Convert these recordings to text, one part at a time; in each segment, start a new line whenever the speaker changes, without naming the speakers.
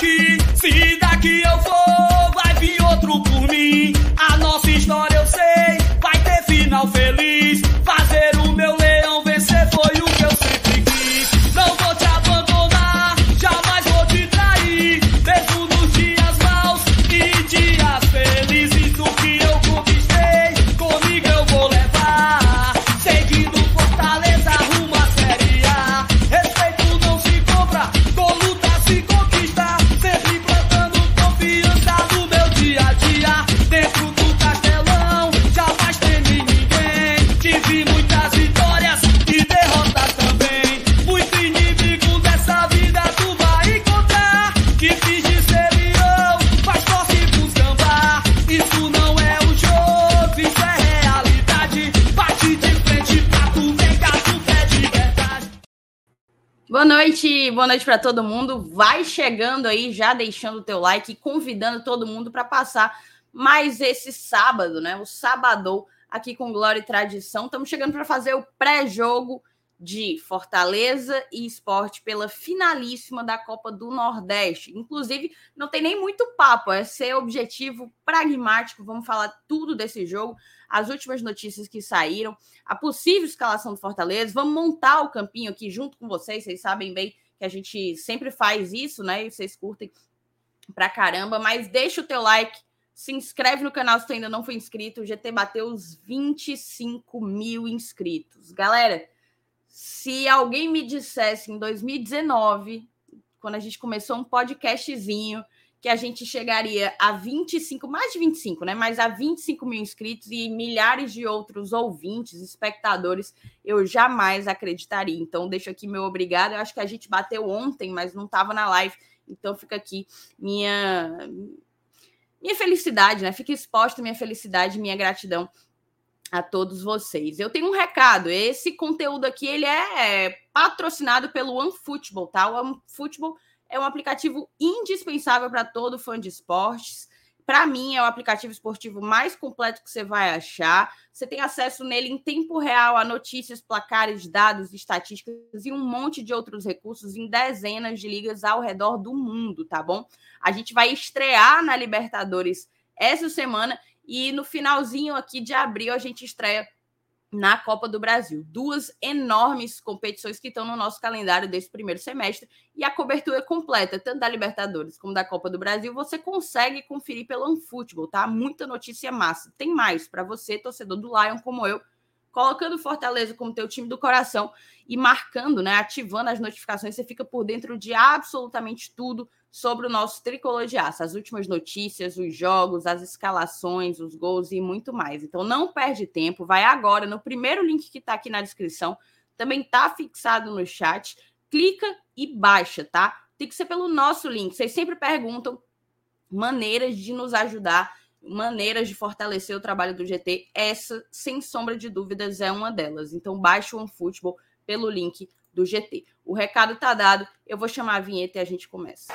aqui. Se
para todo mundo. Vai chegando aí, já deixando o teu like e convidando todo mundo para passar mais esse sábado, né? O sabadão aqui com Glória e Tradição. Estamos chegando para fazer o pré-jogo de Fortaleza e Esporte pela finalíssima da Copa do Nordeste. Inclusive, não tem nem muito papo, é ser objetivo pragmático. Vamos falar tudo desse jogo, as últimas notícias que saíram, a possível escalação do Fortaleza. Vamos montar o campinho aqui junto com vocês. Vocês sabem bem que a gente sempre faz isso, né? E vocês curtem pra caramba. Mas deixa o teu like, se inscreve no canal se tu ainda não foi inscrito. O GT bateu os 25 mil inscritos. Galera, se alguém me dissesse em 2019, quando a gente começou um podcastzinho, que a gente chegaria a 25, mais de 25, né? Mas a 25 mil inscritos e milhares de outros ouvintes, espectadores, eu jamais acreditaria. Então, deixo aqui meu obrigado. Eu acho que a gente bateu ontem, mas não estava na live. Então, fica aqui minha minha felicidade, né? Fica exposta minha felicidade, minha gratidão a todos vocês. Eu tenho um recado. Esse conteúdo aqui ele é patrocinado pelo OneFootball, tá? O OneFootball é um aplicativo indispensável para todo fã de esportes. Para mim, é o aplicativo esportivo mais completo que você vai achar. Você tem acesso nele em tempo real a notícias, placares, dados, estatísticas e um monte de outros recursos em dezenas de ligas ao redor do mundo, tá bom? A gente vai estrear na Libertadores essa semana e no finalzinho aqui de abril a gente estreia na Copa do Brasil. Duas enormes competições que estão no nosso calendário desse primeiro semestre e a cobertura completa, tanto da Libertadores como da Copa do Brasil, você consegue conferir pelo OneFootball, tá? Muita notícia massa. Tem mais para você, torcedor do Lion como eu, colocando Fortaleza como teu time do coração e marcando, né, ativando as notificações, você fica por dentro de absolutamente tudo sobre o nosso tricolor de aço, as últimas notícias, os jogos, as escalações, os gols e muito mais. Então não perde tempo, vai agora no primeiro link que está aqui na descrição, também está fixado no chat, clica e baixa, tá? Tem que ser pelo nosso link. Vocês sempre perguntam maneiras de nos ajudar, maneiras de fortalecer o trabalho do GT. Essa, sem sombra de dúvidas, é uma delas. Então baixa o OneFootball pelo link do GT. O recado tá dado, eu vou chamar a vinheta e a gente começa.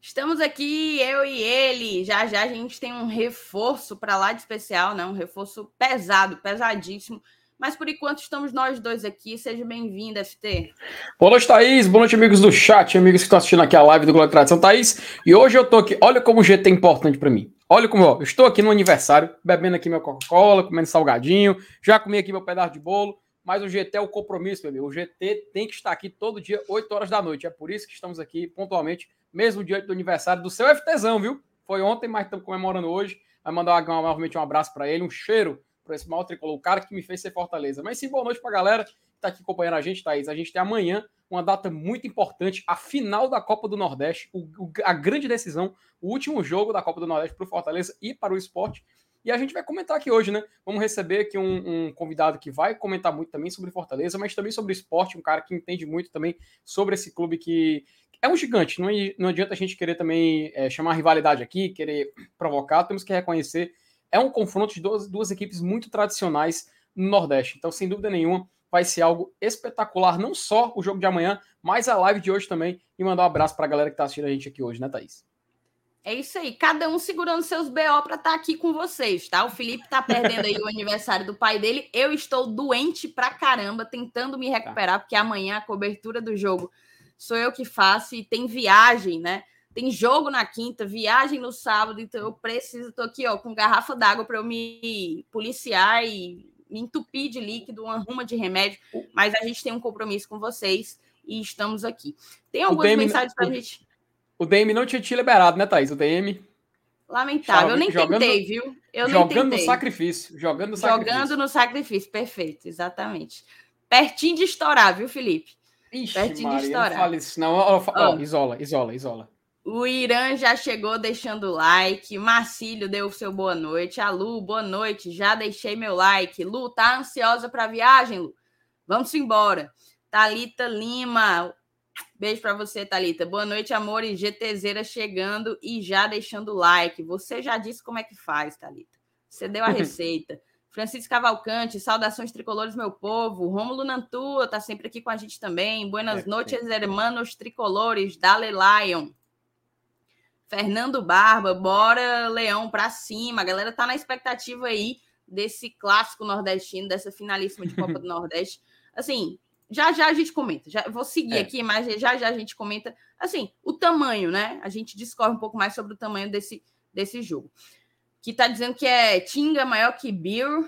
Estamos aqui, eu e ele. Já já a gente tem um reforço para lá de especial, né? Um reforço pesado, pesadíssimo. Mas por enquanto estamos nós dois aqui. Seja bem-vindo, FT.
Boa noite, Thaís. Boa noite, amigos do chat, amigos que estão assistindo aqui a live do e Tradição. Thaís, e hoje eu tô aqui. Olha como o GT é importante para mim. Olha como ó, eu estou aqui no aniversário, bebendo aqui meu Coca-Cola, comendo salgadinho, já comi aqui meu pedaço de bolo, mas o GT é o compromisso, meu amigo. O GT tem que estar aqui todo dia, 8 horas da noite. É por isso que estamos aqui pontualmente, mesmo diante do aniversário do seu FTzão, viu? Foi ontem, mas estamos comemorando hoje. Vai mandar novamente um abraço para ele, um cheiro para esse mal tricolor, o cara que me fez ser Fortaleza. Mas sim, boa noite para a galera que está aqui acompanhando a gente, Thaís. A gente tem amanhã uma data muito importante, a final da Copa do Nordeste, o, o, a grande decisão, o último jogo da Copa do Nordeste para o Fortaleza e para o esporte. E a gente vai comentar aqui hoje, né? Vamos receber aqui um, um, convidado que vai comentar muito também sobre Fortaleza, mas também sobre esporte, um cara que entende muito também sobre esse clube que é um gigante. Não, não adianta a gente querer também é, chamar rivalidade aqui, querer provocar, temos que reconhecer. É um confronto de duas, duas equipes muito tradicionais no Nordeste. Então, sem dúvida nenhuma, vai ser algo espetacular, não só o jogo de amanhã, mas a live de hoje também. E mandar um abraço para a galera que está assistindo a gente aqui hoje, né, Thaís?
É isso aí, cada um segurando seus BO para estar tá aqui com vocês, tá? O Felipe tá perdendo aí o aniversário do pai dele. Eu estou doente pra caramba, tentando me recuperar, porque amanhã a cobertura do jogo sou eu que faço e tem viagem, né? Tem jogo na quinta, viagem no sábado, então eu preciso, tô aqui, ó, com garrafa d'água para eu me policiar e me entupir de líquido, uma ruma de remédio, mas a gente tem um compromisso com vocês e estamos aqui. Tem algumas mensagens para a gente.
O DM não tinha te liberado, né, Thaís? O DM.
Lamentável. eu nem jogando, tentei, viu? Eu
jogando no sacrifício. Jogando no sacrifício.
Jogando no sacrifício, perfeito, exatamente. Pertinho de estourar, viu, Felipe?
Ixi, Pertinho Maria, de estourar. Não fale isso, não. Oh. isola, isola, isola.
O Irã já chegou deixando like. Marcílio deu o seu boa noite. A Lu, boa noite. Já deixei meu like. Lu, tá ansiosa para a viagem, Lu? Vamos embora. Talita Lima, Beijo para você, Talita. Boa noite, amor. E GTZera chegando e já deixando o like. Você já disse como é que faz, Talita. Você deu a receita. Francisco Cavalcante, saudações tricolores, meu povo. Rômulo Nantua tá sempre aqui com a gente também. Buenas é, noites, hermanos tricolores. Dale Lion. Fernando Barba, bora Leão para cima. A galera tá na expectativa aí desse clássico nordestino, dessa finalíssima de Copa do Nordeste. Assim, já já a gente comenta. Já vou seguir é. aqui, mas já já a gente comenta. Assim, o tamanho, né? A gente discorre um pouco mais sobre o tamanho desse, desse jogo. Que tá dizendo que é Tinga maior que Bill.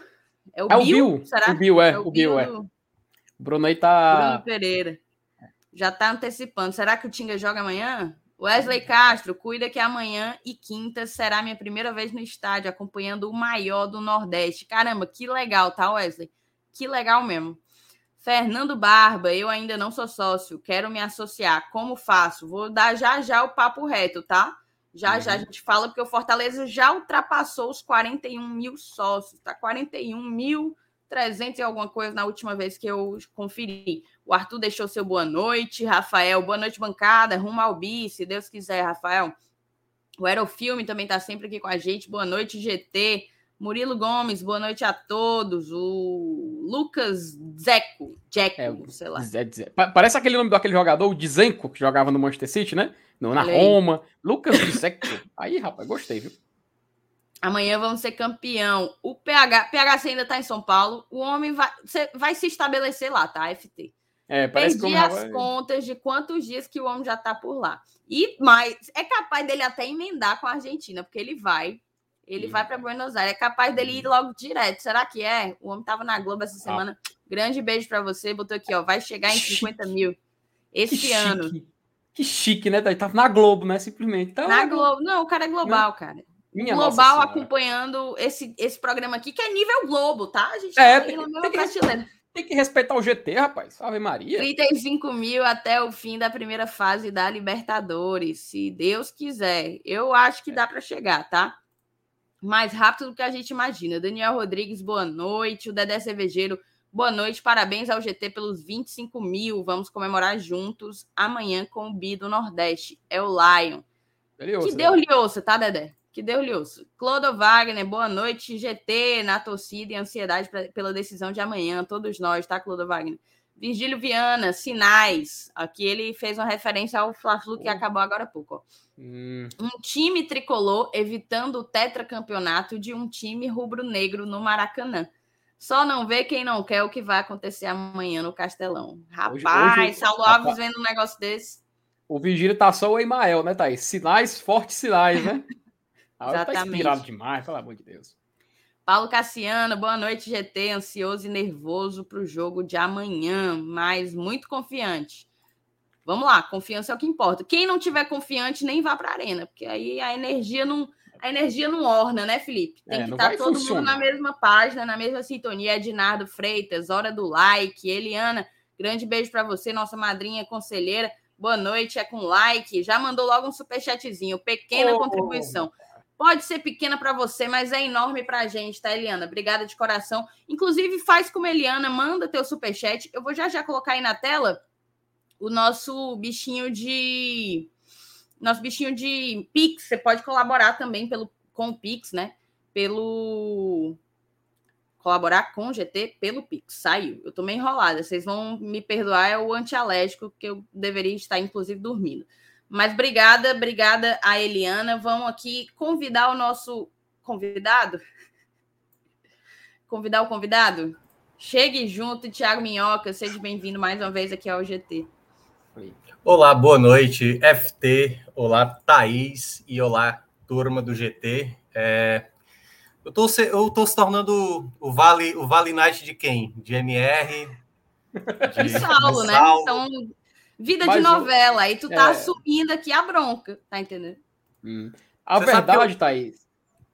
É o, é Bill, o Bill. Será? O Bill é, é o, o Bill, Bill é. Do... O Bruno aí tá.
Bruno Pereira. Já tá antecipando. Será que o Tinga joga amanhã? Wesley Castro, cuida que amanhã e quinta será minha primeira vez no estádio, acompanhando o maior do Nordeste. Caramba, que legal, tá, Wesley? Que legal mesmo. Fernando Barba, eu ainda não sou sócio, quero me associar. Como faço? Vou dar já já o papo reto, tá? Já uhum. já a uhum. gente fala, porque o Fortaleza já ultrapassou os 41 mil sócios, tá? 41 mil 300 e alguma coisa na última vez que eu conferi. O Arthur deixou seu boa noite, Rafael, boa noite, bancada, rumo ao bi, se Deus quiser, Rafael. O Aerofilme também está sempre aqui com a gente, boa noite, GT. Murilo Gomes, boa noite a todos. O Lucas Zeco, Jeco, é, sei lá. Zé,
Zé. Parece aquele nome daquele jogador, o Dizenko, que jogava no Manchester City, né? No, na Roma. Lucas Zeco. Aí, rapaz, gostei, viu?
Amanhã vamos ser campeão. O PH, PHC ainda está em São Paulo. O homem vai, vai se estabelecer lá, tá? FT. É, parece Perdi as vai... contas de quantos dias que o homem já está por lá. E mais, é capaz dele até emendar com a Argentina, porque ele vai ele vai para Buenos Aires. É capaz dele ir logo direto. Será que é? O homem estava na Globo essa ah. semana. Ah. Grande beijo para você. Botou aqui, ó. Vai chegar em 50 mil esse que ano.
Chique. Que chique, né? Tava na Globo, né? Simplesmente.
Então, na Globo. Não, o cara é global, cara. Minha global acompanhando esse, esse programa aqui, que é nível Globo, tá? A gente
é, tá tem, tem, que, tem que respeitar o GT, rapaz. Ave Maria.
35 mil até o fim da primeira fase da Libertadores, se Deus quiser. Eu acho que dá para chegar, tá? mais rápido do que a gente imagina. Daniel Rodrigues, boa noite. O Dedé Cervejeiro, boa noite. Parabéns ao GT pelos 25 mil. Vamos comemorar juntos amanhã com o Bi do Nordeste. É o Lion. que Deus lhe ouça, tá, Dedé? Que Deus lhe ouça. Clodo Wagner, boa noite. GT na torcida e ansiedade pra, pela decisão de amanhã. Todos nós, tá, Clodo Wagner? Virgílio Viana, sinais. Aqui ele fez uma referência ao Fla-Flu que acabou agora há pouco. Hum. Um time tricolor evitando o tetracampeonato de um time rubro-negro no Maracanã. Só não vê quem não quer o que vai acontecer amanhã no Castelão. Rapaz, hoje, hoje, Saulo Alves vendo um negócio desse.
O Vigílio tá só o Emael, né, Thaís? Sinais, fortes sinais, né? Tá Exatamente. Tá inspirado demais, pelo amor de Deus.
Paulo Cassiano, boa noite, GT. Ansioso e nervoso para o jogo de amanhã, mas muito confiante. Vamos lá, confiança é o que importa. Quem não tiver confiante, nem vá para a arena, porque aí a energia não, a energia não orna, né, Felipe? Tem é, que estar tá todo mundo na mesma página, na mesma sintonia. Ednardo Freitas, hora do like. Eliana, grande beijo para você, nossa madrinha conselheira. Boa noite, é com like. Já mandou logo um superchatzinho, pequena oh. contribuição. Pode ser pequena para você, mas é enorme para a gente, tá, Eliana? Obrigada de coração. Inclusive, faz como Eliana, manda teu superchat. Eu vou já já colocar aí na tela o nosso bichinho de nosso bichinho de Pix. Você pode colaborar também pelo com o Pix, né? Pelo colaborar com o GT pelo Pix. Saiu. Eu tô meio enrolada. Vocês vão me perdoar, é o antialérgico que eu deveria estar, inclusive, dormindo. Mas obrigada, obrigada a Eliana. Vamos aqui convidar o nosso convidado. Convidar o convidado? Chegue junto, Thiago Minhoca. Seja bem-vindo mais uma vez aqui ao GT.
Olá, boa noite, FT. Olá, Thaís. E olá, turma do GT. É, eu tô, eu tô se tornando o Vale, o Vale Night de quem? De MR?
De, de Saulo, de né? Então, vida Mas de novela. Aí tu tá é... assumindo aqui a bronca, tá entendendo?
Hum. A Você verdade, eu... Thaís,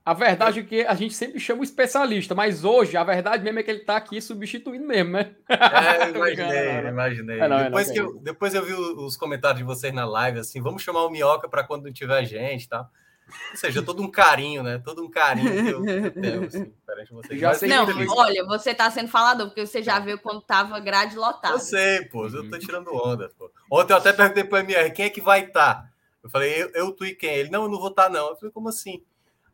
a verdade é que a gente sempre chama o especialista, mas hoje a verdade mesmo é que ele tá aqui substituindo mesmo, né?
É, imaginei, imaginei. É, não, depois, é, que eu, depois eu vi os comentários de vocês na live, assim, vamos chamar o Minhoca para quando não tiver gente, tá? Ou seja, todo um carinho, né? Todo um carinho que eu, eu tenho, assim.
Já sei não, olha, você tá sendo falador, porque você já viu quando tava grade lotada.
Eu sei, pô, eu tô tirando onda, pô. Ontem eu até perguntei pro MR, quem é que vai estar? Tá? Eu falei, eu, eu, tu e quem? Ele, não, eu não vou estar, tá, não. Eu falei, como assim?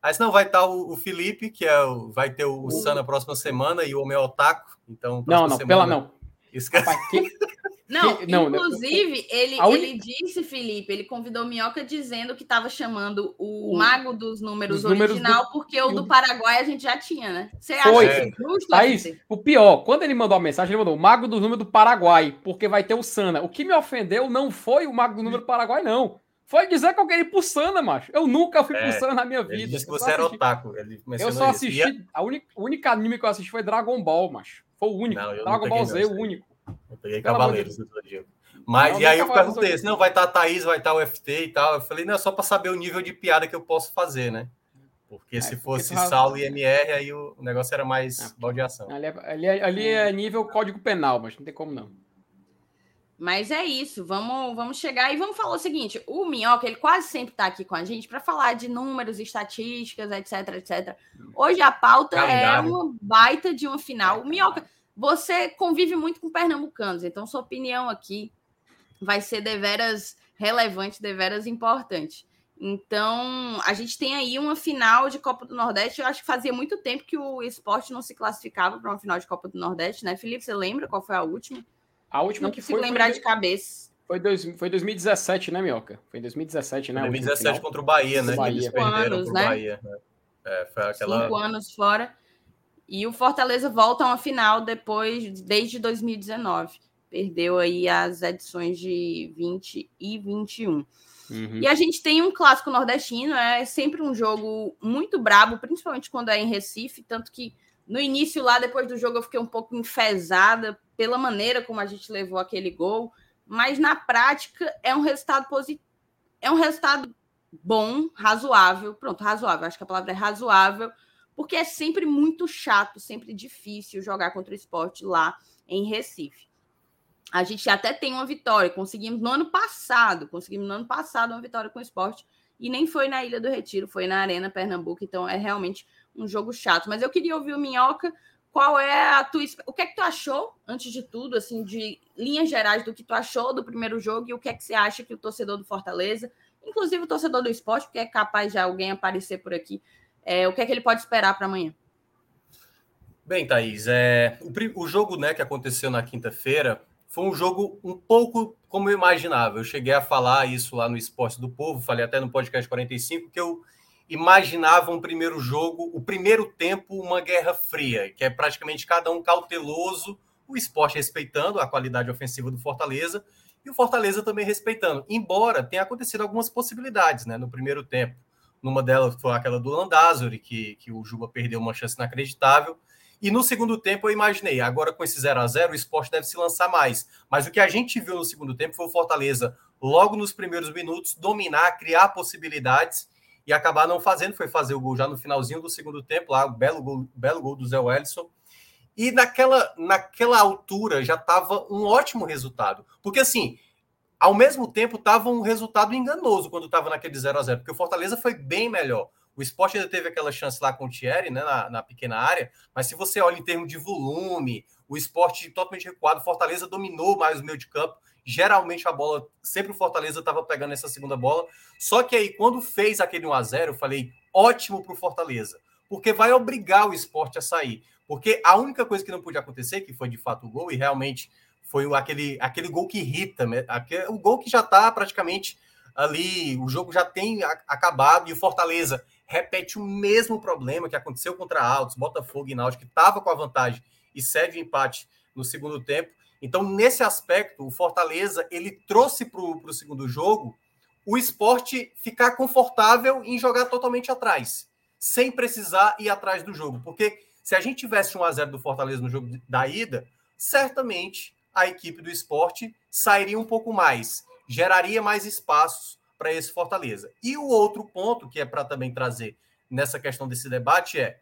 Aí senão vai estar tá o, o, Felipe, que é o, vai ter o, o Sam na próxima semana e o meu Otaku. Então,
não, não,
semana,
pela não.
Esquece. Rapaz, que...
Não, que, não, inclusive, ele, ele disse, Felipe, ele convidou Minhoca dizendo que estava chamando o, o, Mago dos Números original, números do... porque o do Paraguai a gente já tinha, né? Você
Foi. acha isso justo? Aí, o pior, quando ele mandou a mensagem, ele mandou o Mago dos Números do Paraguai, porque vai ter o Sana. O que me ofendeu não foi o Mago do Número do Paraguai, não. Foi dizer que eu queria ir pro Sana, macho. Eu nunca fui é, pro Sana na minha vida. Ele
disse que você era otaku. Ele
eu só assisti. Isso. A única, o único anime que eu assisti foi Dragon Ball, macho. Foi o único. Não, Dragon Ball Z, o único.
Eu peguei Pelo Cavaleiros do Zodíaco. Mas, não, e aí eu perguntei, se não vai estar a Thaís, vai estar o FT e tal. Eu falei, não, é só para saber o nível de piada que eu posso fazer, né? Porque é, se fosse porque Saulo e MR, aí o negócio era mais é. baldeação.
Ali, é, ali, é, ali é nível código penal, mas não tem como não.
Mas é isso, vamos, vamos chegar e vamos falar o seguinte: o Minhoca, ele quase sempre está aqui com a gente para falar de números, estatísticas, etc, etc. Hoje a pauta é uma baita de uma final. O Minhoca, você convive muito com pernambucanos, então sua opinião aqui vai ser deveras relevante, deveras importante. Então, a gente tem aí uma final de Copa do Nordeste. Eu acho que fazia muito tempo que o esporte não se classificava para uma final de Copa do Nordeste, né? Felipe, você lembra qual foi a última?
A última
não que foi. lembrar foi... de cabeça.
Foi, dois, foi 2017, né, Mioca? Foi em 2017, né?
2017 contra o Bahia, né?
Bahia. Cinco anos, né?
Bahia. É, foi aquela...
Cinco anos fora. E o Fortaleza volta a uma final depois, desde 2019 perdeu aí as edições de 20 e 21. Uhum. E a gente tem um clássico nordestino, é sempre um jogo muito brabo, principalmente quando é em Recife, tanto que no início lá, depois do jogo, eu fiquei um pouco enfesada pela maneira como a gente levou aquele gol, mas na prática é um resultado positivo, é um resultado bom, razoável, pronto, razoável, acho que a palavra é razoável, porque é sempre muito chato, sempre difícil jogar contra o esporte lá em Recife a gente até tem uma vitória. Conseguimos no ano passado, conseguimos no ano passado uma vitória com o esporte. E nem foi na Ilha do Retiro, foi na Arena Pernambuco. Então é realmente um jogo chato. Mas eu queria ouvir o Minhoca. Qual é a tua. O que é que tu achou, antes de tudo, assim, de linhas gerais do que tu achou do primeiro jogo e o que é que você acha que o torcedor do Fortaleza, inclusive o torcedor do esporte, porque é capaz de alguém aparecer por aqui, é, o que é que ele pode esperar para amanhã?
Bem, Thaís, é, o, o jogo né, que aconteceu na quinta-feira foi um jogo um pouco como eu imaginava. Eu cheguei a falar isso lá no Esporte do Povo, falei até no podcast 45, que eu imaginava um primeiro jogo, o primeiro tempo, uma guerra fria, que é praticamente cada um cauteloso, o esporte respeitando a qualidade ofensiva do Fortaleza e o Fortaleza também respeitando. Embora tenha acontecido algumas possibilidades né, no primeiro tempo. Numa delas foi aquela do Landázuri, que, que o Juba perdeu uma chance inacreditável. E no segundo tempo eu imaginei, agora com esse 0 a 0 o esporte deve se lançar mais. Mas o que a gente viu no segundo tempo foi o Fortaleza, logo nos primeiros minutos, dominar, criar possibilidades e acabar não fazendo. Foi fazer o gol já no finalzinho do segundo tempo, lá, o belo gol, belo gol do Zé Wellison. E naquela, naquela altura já estava um ótimo resultado. Porque assim, ao mesmo tempo estava um resultado enganoso quando estava naquele 0 a 0 porque o Fortaleza foi bem melhor. O esporte ainda teve aquela chance lá com o Thierry, né, na, na, pequena área, mas se você olha em termos de volume, o esporte totalmente recuado, Fortaleza dominou mais o meio de campo. Geralmente a bola, sempre o Fortaleza estava pegando essa segunda bola. Só que aí, quando fez aquele 1 a 0 eu falei, ótimo para o Fortaleza, porque vai obrigar o esporte a sair. Porque a única coisa que não podia acontecer, que foi de fato o gol, e realmente foi aquele, aquele gol que irrita, né? o gol que já está praticamente ali, o jogo já tem acabado e o Fortaleza repete o mesmo problema que aconteceu contra Altos, Botafogo e Náutico, que estava com a vantagem e cede o empate no segundo tempo. Então, nesse aspecto, o Fortaleza ele trouxe para o segundo jogo o esporte ficar confortável em jogar totalmente atrás, sem precisar ir atrás do jogo. Porque se a gente tivesse um a 0 do Fortaleza no jogo da ida, certamente a equipe do esporte sairia um pouco mais, geraria mais espaços para esse Fortaleza. E o outro ponto que é para também trazer nessa questão desse debate é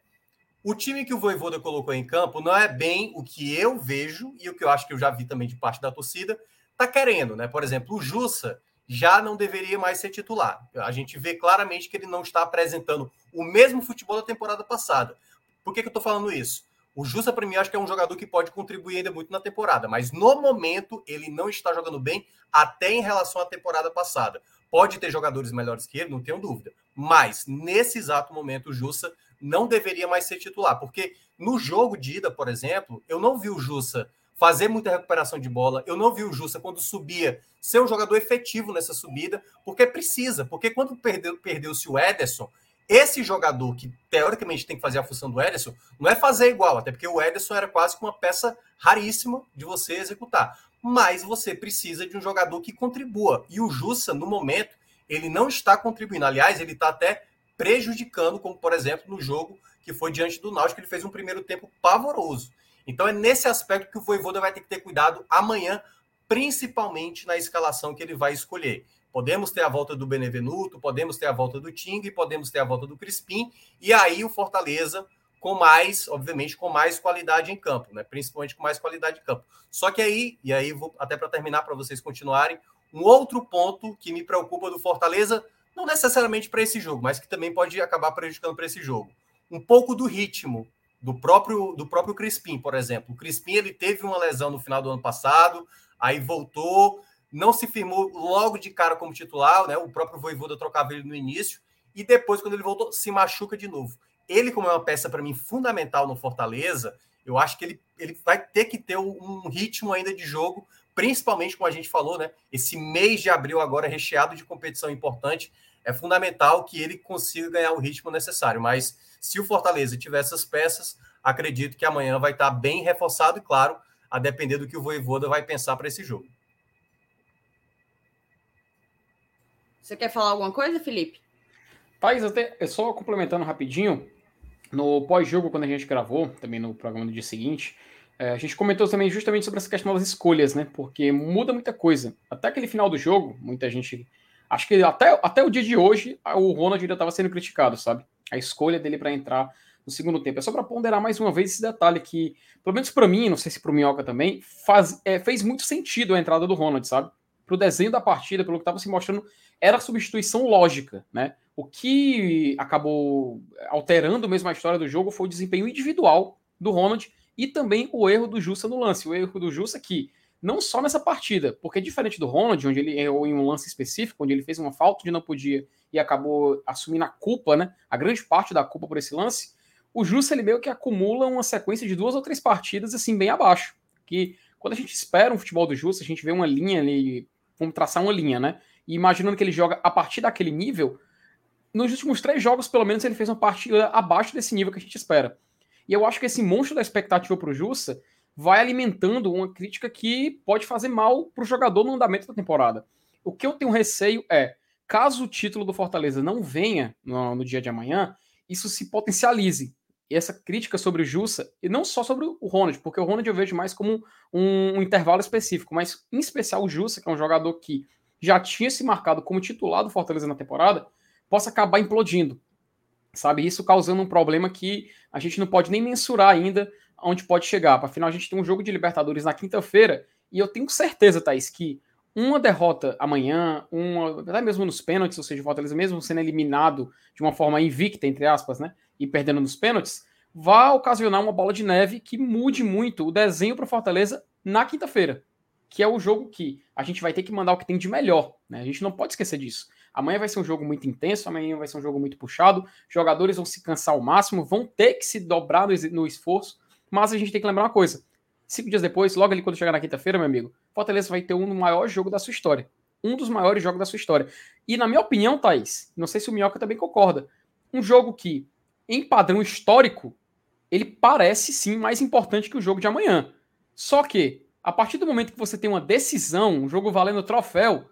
o time que o Voivoda colocou em campo não é bem o que eu vejo e o que eu acho que eu já vi também de parte da torcida tá querendo, né? Por exemplo, o Jussa já não deveria mais ser titular. A gente vê claramente que ele não está apresentando o mesmo futebol da temporada passada. Por que, que eu estou falando isso? O Justa, para mim, acho que é um jogador que pode contribuir ainda muito na temporada, mas no momento ele não está jogando bem, até em relação à temporada passada. Pode ter jogadores melhores que ele, não tenho dúvida. Mas, nesse exato momento, o Jussa não deveria mais ser titular, porque no jogo de ida, por exemplo, eu não vi o Jussa fazer muita recuperação de bola, eu não vi o Jussa quando subia ser um jogador efetivo nessa subida, porque precisa, porque quando perdeu, perdeu-se o Ederson, esse jogador que teoricamente tem que fazer a função do Ederson, não é fazer igual, até porque o Ederson era quase uma peça raríssima de você executar. Mas você precisa de um jogador que contribua. E o Jussa, no momento, ele não está contribuindo. Aliás, ele está até prejudicando, como por exemplo no jogo que foi diante do Náutico, ele fez um primeiro tempo pavoroso. Então é nesse aspecto que o Voivoda vai ter que ter cuidado amanhã, principalmente na escalação que ele vai escolher. Podemos ter a volta do Benevenuto, podemos ter a volta do Ting, podemos ter a volta do Crispim, e aí o Fortaleza com mais, obviamente, com mais qualidade em campo, né? Principalmente com mais qualidade em campo. Só que aí, e aí vou até para terminar para vocês continuarem, um outro ponto que me preocupa do Fortaleza, não necessariamente para esse jogo, mas que também pode acabar prejudicando para esse jogo. Um pouco do ritmo do próprio do próprio Crispim, por exemplo. O Crispim ele teve uma lesão no final do ano passado, aí voltou, não se firmou logo de cara como titular, né? O próprio Voivoda trocava ele no início e depois quando ele voltou se machuca de novo. Ele como é uma peça para mim fundamental no Fortaleza, eu acho que ele, ele vai ter que ter um ritmo ainda de jogo, principalmente como a gente falou, né? Esse mês de abril agora recheado de competição importante, é fundamental que ele consiga ganhar o ritmo necessário, mas se o Fortaleza tiver essas peças, acredito que amanhã vai estar bem reforçado e claro, a depender do que o Voivoda vai pensar para esse jogo.
Você quer falar alguma coisa, Felipe?
Thais, até só complementando rapidinho, no pós-jogo, quando a gente gravou, também no programa do dia seguinte, é, a gente comentou também justamente sobre essa questão das escolhas, né? Porque muda muita coisa. Até aquele final do jogo, muita gente. Acho que até, até o dia de hoje, o Ronald ainda estava sendo criticado, sabe? A escolha dele para entrar no segundo tempo. É só para ponderar mais uma vez esse detalhe que, pelo menos para mim, não sei se para o Minhoca também, faz, é, fez muito sentido a entrada do Ronald, sabe? Para o desenho da partida, pelo que estava se mostrando, era a substituição lógica, né? O que acabou alterando mesmo a história do jogo foi o desempenho individual do Ronald e também o erro do Jussa no lance. O erro do Jussa que, não só nessa partida, porque diferente do Ronald, onde ele errou em um lance específico, onde ele fez uma falta de não podia e acabou assumindo a culpa, né? A grande parte da culpa por esse lance, o Jussa ele meio que acumula uma sequência de duas ou três partidas assim bem abaixo. Que quando a gente espera um futebol do Jussa, a gente vê uma linha ali, vamos traçar uma linha, né? E imaginando que ele joga a partir daquele nível, nos últimos três jogos, pelo menos, ele fez uma partida abaixo desse nível que a gente espera. E eu acho que esse monstro da expectativa para o Jussa vai alimentando uma crítica que pode fazer mal para o jogador no andamento da temporada. O que eu tenho receio é, caso o título do Fortaleza não venha no, no dia de amanhã, isso se potencialize. E essa crítica sobre o Jussa, e não só sobre o Ronald, porque o Ronald eu vejo mais como um, um intervalo específico, mas em especial o Jussa, que é um jogador que já tinha se marcado como titular do Fortaleza na temporada, possa acabar implodindo. Sabe? Isso causando um problema que a gente não pode nem mensurar ainda onde pode chegar. Afinal, a gente tem um jogo de Libertadores na quinta-feira e eu tenho certeza, Thaís, que uma derrota amanhã, uma, até mesmo nos pênaltis, ou seja, o Fortaleza mesmo sendo eliminado de uma forma invicta, entre aspas, né? E perdendo nos pênaltis, vai ocasionar uma bola de neve que mude muito o desenho para o Fortaleza na quinta-feira, que é o jogo que a gente vai ter que mandar o que tem de melhor, né? A gente não pode esquecer disso. Amanhã vai ser um jogo muito intenso, amanhã vai ser um jogo muito puxado. Jogadores vão se cansar ao máximo, vão ter que se dobrar no, esforço Mas a gente tem que lembrar uma coisa. Cinco dias depois, logo ali quando chegar na quinta-feira, meu amigo, Fortaleza vai ter um do maior jogo da sua história. Um dos maiores jogos da sua história. E na minha opinião, Thaís, não sei se o Minhoca também concorda, um jogo que, em padrão histórico, ele parece sim mais importante que o jogo de amanhã. Só que, a partir do momento que você tem uma decisão, um jogo valendo troféu,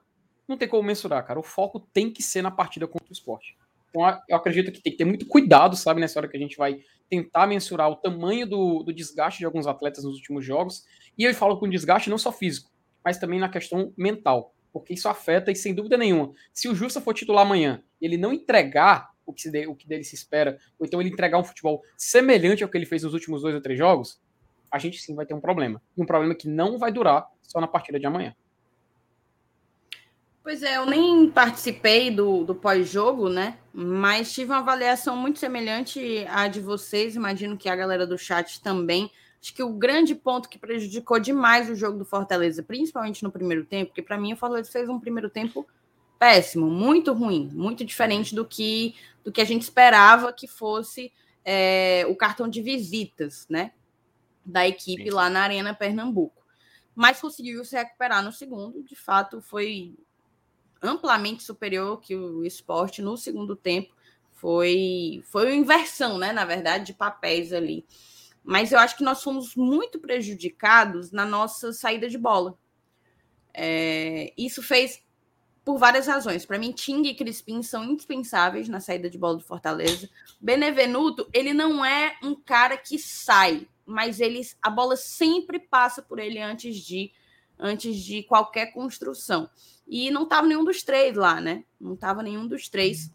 não tem como mensurar, cara. O foco tem que ser na partida contra o esporte. Então, eu acredito que tem que ter muito cuidado, sabe, nessa hora que a gente vai tentar mensurar o tamanho do, do desgaste de alguns atletas nos últimos jogos. E eu falo com desgaste não só físico, mas também na questão mental, porque isso afeta e sem dúvida nenhuma. Se o Justa for titular amanhã, ele não entregar o que, se, o que dele se espera, ou então ele entregar um futebol semelhante ao que ele fez nos últimos dois ou três jogos, a gente sim vai ter um problema. Um problema que não vai durar só na partida de amanhã.
Pois é, eu nem participei do, do pós-jogo, né? Mas tive uma avaliação muito semelhante à de vocês. Imagino que a galera do chat também. Acho que o grande ponto que prejudicou demais o jogo do Fortaleza, principalmente no primeiro tempo, porque para mim o Fortaleza fez um primeiro tempo péssimo, muito ruim, muito diferente do que do que a gente esperava que fosse é, o cartão de visitas, né? Da equipe Sim. lá na Arena Pernambuco. Mas conseguiu se recuperar no segundo. De fato, foi amplamente superior que o esporte no segundo tempo. Foi, foi uma inversão, né? Na verdade, de papéis ali. Mas eu acho que nós fomos muito prejudicados na nossa saída de bola. É, isso fez por várias razões. Para mim, Ting e Crispim são indispensáveis na saída de bola do Fortaleza. Benevenuto, ele não é um cara que sai, mas ele, a bola sempre passa por ele antes de antes de qualquer construção. E não estava nenhum dos três lá, né? Não estava nenhum dos três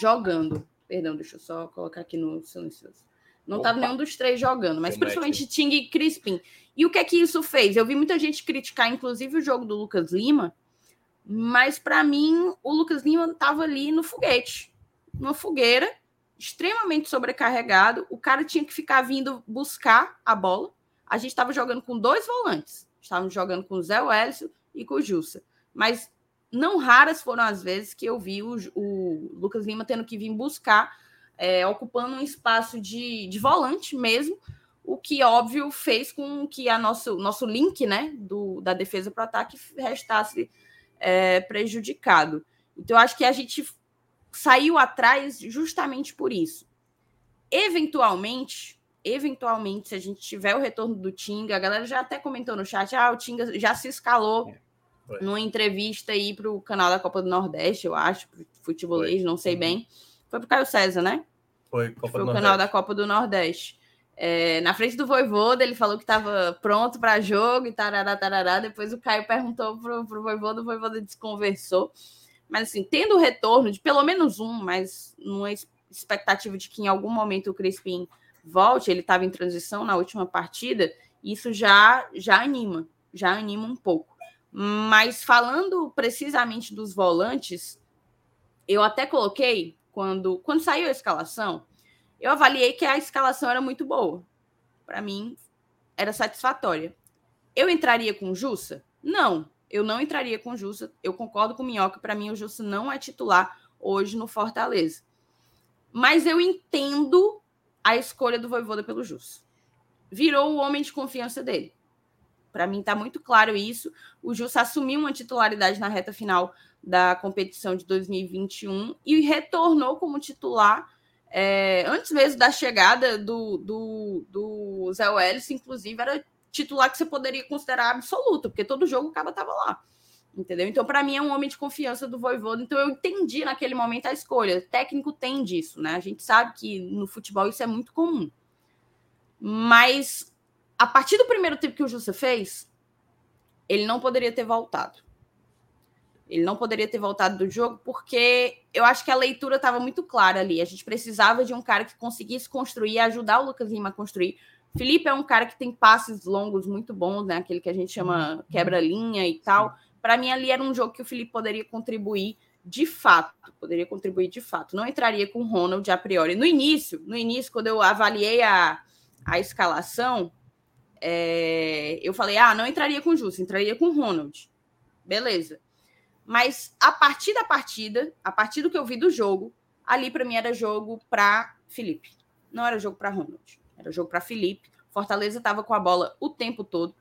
jogando. Perdão, deixa eu só colocar aqui no silencioso. Não estava nenhum dos três jogando, mas principalmente Ting e Crispim. E o que é que isso fez? Eu vi muita gente criticar, inclusive, o jogo do Lucas Lima, mas para mim o Lucas Lima estava ali no foguete, numa fogueira, extremamente sobrecarregado. O cara tinha que ficar vindo buscar a bola. A gente estava jogando com dois volantes. Estávamos jogando com o Zé Wellison e com o Jussa. Mas não raras foram as vezes que eu vi o, o Lucas Lima tendo que vir buscar, é, ocupando um espaço de, de volante mesmo, o que, óbvio, fez com que a nosso, nosso link né, do, da defesa para o ataque restasse é, prejudicado. Então, acho que a gente saiu atrás justamente por isso. Eventualmente, eventualmente, se a gente tiver o retorno do Tinga, a galera já até comentou no chat, ah, o Tinga já se escalou é. Numa entrevista aí para o canal da Copa do Nordeste, eu acho, para futebolês, não sei uhum. bem. Foi para o Caio César, né?
Foi, Copa
Foi o canal da Copa do Nordeste. É, na frente do Voivoda, ele falou que estava pronto para jogo e tarará, tarará. Depois o Caio perguntou pro, pro Voivoda, o Voivoda desconversou. Mas assim, tendo retorno de pelo menos um, mas numa expectativa de que em algum momento o Crispim volte, ele estava em transição na última partida, isso já já anima, já anima um pouco. Mas falando precisamente dos volantes, eu até coloquei quando, quando saiu a escalação, eu avaliei que a escalação era muito boa. Para mim, era satisfatória. Eu entraria com Jussa? Não, eu não entraria com Jussa. Eu concordo com o Minhoca, para mim o Jussa não é titular hoje no Fortaleza. Mas eu entendo a escolha do Voivoda pelo Jussa. Virou o homem de confiança dele. Para mim está muito claro isso. O Jussa assumiu uma titularidade na reta final da competição de 2021 e retornou como titular é, antes mesmo da chegada do, do, do Zé Welles, inclusive, era titular que você poderia considerar absoluto, porque todo jogo o cara estava lá. Entendeu? Então, para mim, é um homem de confiança do Voivoda. Então, eu entendi naquele momento a escolha. O técnico tem disso, né? A gente sabe que no futebol isso é muito comum. Mas a partir do primeiro tempo que o Jussa fez, ele não poderia ter voltado. Ele não poderia ter voltado do jogo porque eu acho que a leitura estava muito clara ali. A gente precisava de um cara que conseguisse construir, ajudar o Lucas Lima a construir. Felipe é um cara que tem passes longos muito bons, né? Aquele que a gente chama uhum. quebra-linha e tal. Para mim, ali era um jogo que o Felipe poderia contribuir de fato. Poderia contribuir de fato. Não entraria com o Ronald a priori. No início, no início, quando eu avaliei a, a escalação, é, eu falei, ah, não entraria com o Justo, entraria com o Ronald. Beleza. Mas a partir da partida, a partir do que eu vi do jogo, ali para mim era jogo para Felipe. Não era jogo para Ronald. Era jogo para Felipe. Fortaleza estava com a bola o tempo todo.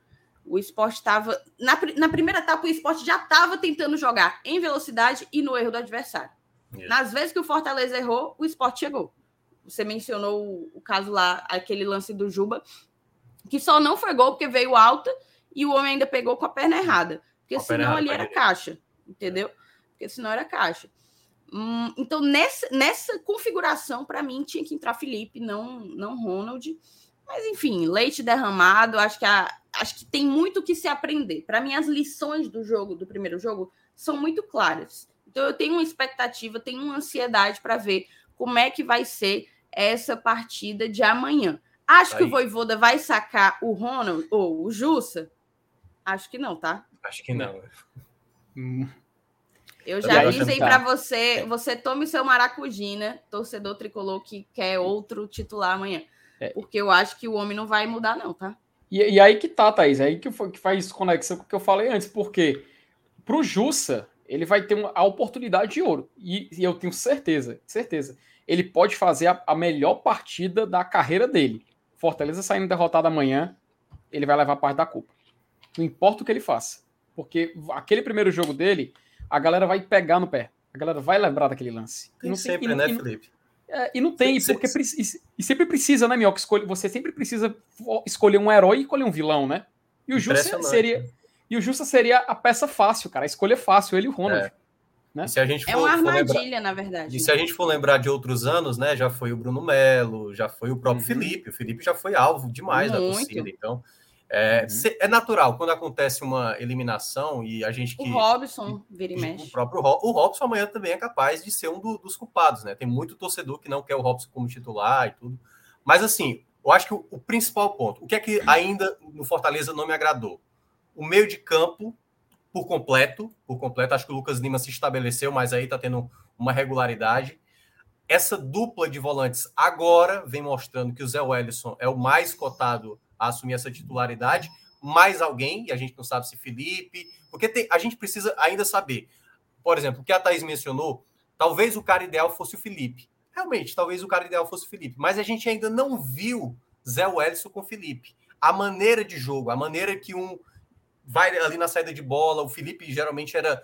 O esporte estava. Na, na primeira etapa, o esporte já estava tentando jogar em velocidade e no erro do adversário. Isso. Nas vezes que o Fortaleza errou, o esporte chegou. Você mencionou o, o caso lá, aquele lance do Juba, que só não foi gol porque veio alta e o homem ainda pegou com a perna errada. Porque senão ali era caixa, entendeu? Porque senão era caixa. Hum, então, nessa, nessa configuração, para mim, tinha que entrar Felipe, não, não Ronald. Mas, enfim, leite derramado, acho que, a, acho que tem muito que se aprender. Para mim, as lições do jogo, do primeiro jogo, são muito claras. Então, eu tenho uma expectativa, tenho uma ansiedade para ver como é que vai ser essa partida de amanhã. Acho Aí. que o Voivoda vai sacar o Ronald ou o Jussa? Acho que não, tá?
Acho que não.
Eu já avisei para você, você tome seu maracujina, torcedor tricolor que quer outro titular amanhã. É. Porque eu acho que o homem não vai mudar, não, tá?
E, e aí que tá, Thaís, é aí que, que faz conexão com o que eu falei antes, porque pro Jussa, ele vai ter uma, a oportunidade de ouro. E, e, eu tenho certeza, certeza, ele pode fazer a, a melhor partida da carreira dele. Fortaleza saindo derrotado amanhã, ele vai levar parte da culpa. Não importa o que ele faça. Porque aquele primeiro jogo dele, a galera vai pegar no pé. A galera vai lembrar daquele lance.
Tem não sempre, tem, né, e, Felipe?
É, e não tem, porque e, sempre precisa, né, Mioca? Você sempre precisa escolher um herói e escolher um vilão, né? E o Justa seria. E o Justa seria a peça fácil, cara. A escolha fácil, ele e o Ronald. É.
Né? se a gente
for, é uma armadilha, lembrar, na verdade.
E se a gente for lembrar de outros anos, né? Já foi o Bruno Melo, já foi o próprio uhum. Felipe. O Felipe já foi alvo demais Muito. da torcida. Então, é, uhum. é, natural, quando acontece uma eliminação e a gente que.
O Robson vira e mexe.
O próprio o Robson amanhã também é capaz de ser um do, dos culpados, né? Tem muito torcedor que não quer o Robson como titular e tudo. Mas assim, eu acho que o, o principal ponto, o que é que ainda no Fortaleza não me agradou? O meio de campo por completo, por completo. Acho que o Lucas Lima se estabeleceu, mas aí tá tendo uma regularidade. Essa dupla de volantes agora vem mostrando que o Zé Wellison é o mais cotado a assumir essa titularidade, mais alguém, e a gente não sabe se Felipe, porque tem, a gente precisa ainda saber. Por exemplo, o que a Thaís mencionou, talvez o cara ideal fosse o Felipe. Realmente, talvez o cara ideal fosse o Felipe, mas a gente ainda não viu Zé Wellison com o Felipe. A maneira de jogo, a maneira que um vai ali na saída de bola, o Felipe geralmente era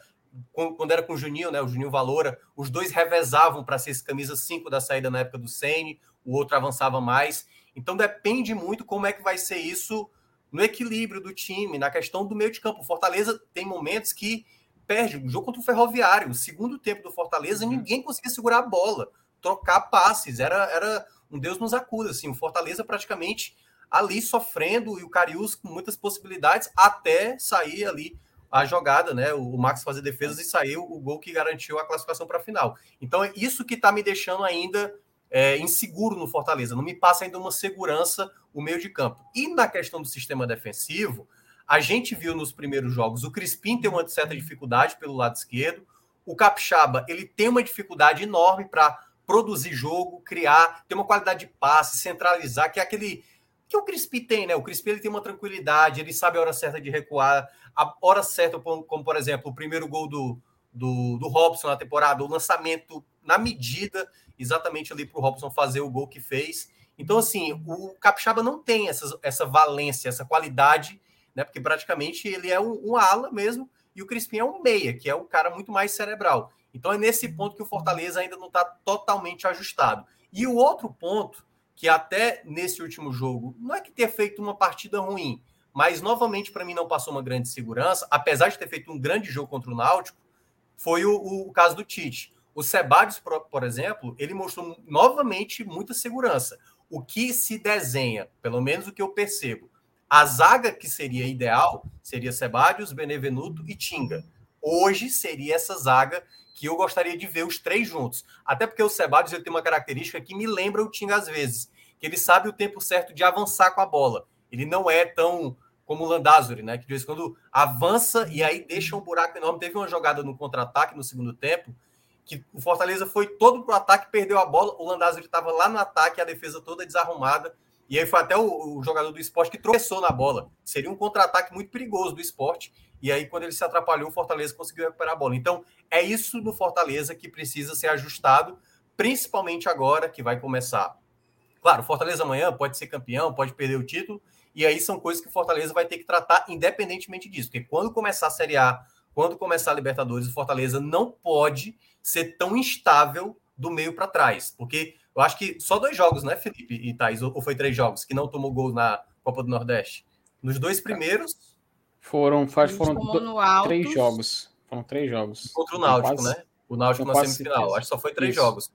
quando era com o Juninho, né, o Juninho Valora, os dois revezavam para ser esse camisa 5 da saída na época do Sene, o outro avançava mais. Então depende muito como é que vai ser isso no equilíbrio do time, na questão do meio de campo. O Fortaleza tem momentos que perde. O jogo contra o Ferroviário, o segundo tempo do Fortaleza, uhum. ninguém conseguia segurar a bola, trocar passes. Era, era um Deus nos acuda. Assim, o Fortaleza praticamente ali sofrendo e o Carius com muitas possibilidades até sair ali a jogada, né? O Max fazer defesas e saiu o gol que garantiu a classificação para a final. Então é isso que está me deixando ainda é, inseguro no Fortaleza. Não me passa ainda uma segurança o meio de campo. E na questão do sistema defensivo, a gente viu nos primeiros jogos o Crispim ter uma certa dificuldade pelo lado esquerdo. O Capixaba ele tem uma dificuldade enorme para produzir jogo, criar, ter uma qualidade de passe, centralizar, que é aquele que o Crispim tem, né? O Crispim ele tem uma tranquilidade, ele sabe a hora certa de recuar, a hora certa, como, como por exemplo, o primeiro gol do, do, do Robson na temporada, o lançamento na medida exatamente ali para o Robson fazer o gol que fez. Então, assim, o Capixaba não tem essa, essa valência, essa qualidade, né? Porque praticamente ele é um, um ala mesmo, e o Crispim é um meia, que é um cara muito mais cerebral. Então é nesse ponto que o Fortaleza ainda não está totalmente ajustado. E o outro ponto, que até nesse último jogo, não é que ter feito uma partida ruim, mas novamente para mim não passou uma grande segurança, apesar de ter feito um grande jogo contra o Náutico, foi o, o caso do Tite. O Sebadios, por exemplo, ele mostrou novamente muita segurança. O que se desenha, pelo menos o que eu percebo, a zaga que seria ideal seria Sebadios, Benevenuto e Tinga. Hoje seria essa zaga que eu gostaria de ver os três juntos. Até porque o Sebadios tem uma característica que me lembra o Tinga às vezes, que ele sabe o tempo certo de avançar com a bola. Ele não é tão como o Landázuri, né? Que de vez em quando avança e aí deixa um buraco enorme. Teve uma jogada no contra-ataque no segundo tempo que o Fortaleza foi todo para o ataque, perdeu a bola, o Landázuri estava lá no ataque, a defesa toda desarrumada, e aí foi até o, o jogador do esporte que tropeçou na bola. Seria um contra-ataque muito perigoso do esporte, e aí quando ele se atrapalhou, o Fortaleza conseguiu recuperar a bola. Então, é isso no Fortaleza que precisa ser ajustado, principalmente agora que vai começar Claro, Fortaleza amanhã pode ser campeão, pode perder o título, e aí são coisas que o Fortaleza vai ter que tratar independentemente disso. Porque quando começar a Série A, quando começar a Libertadores, o Fortaleza não pode ser tão instável do meio para trás. Porque eu acho que só dois jogos, né, Felipe e Thais? Ou foi três jogos que não tomou gol na Copa do Nordeste? Nos dois primeiros.
Foram, faz, foram do, três jogos. Foram três jogos.
Contra o Náutico, quase, né? O Náutico na semifinal. Acho que só foi três Isso. jogos.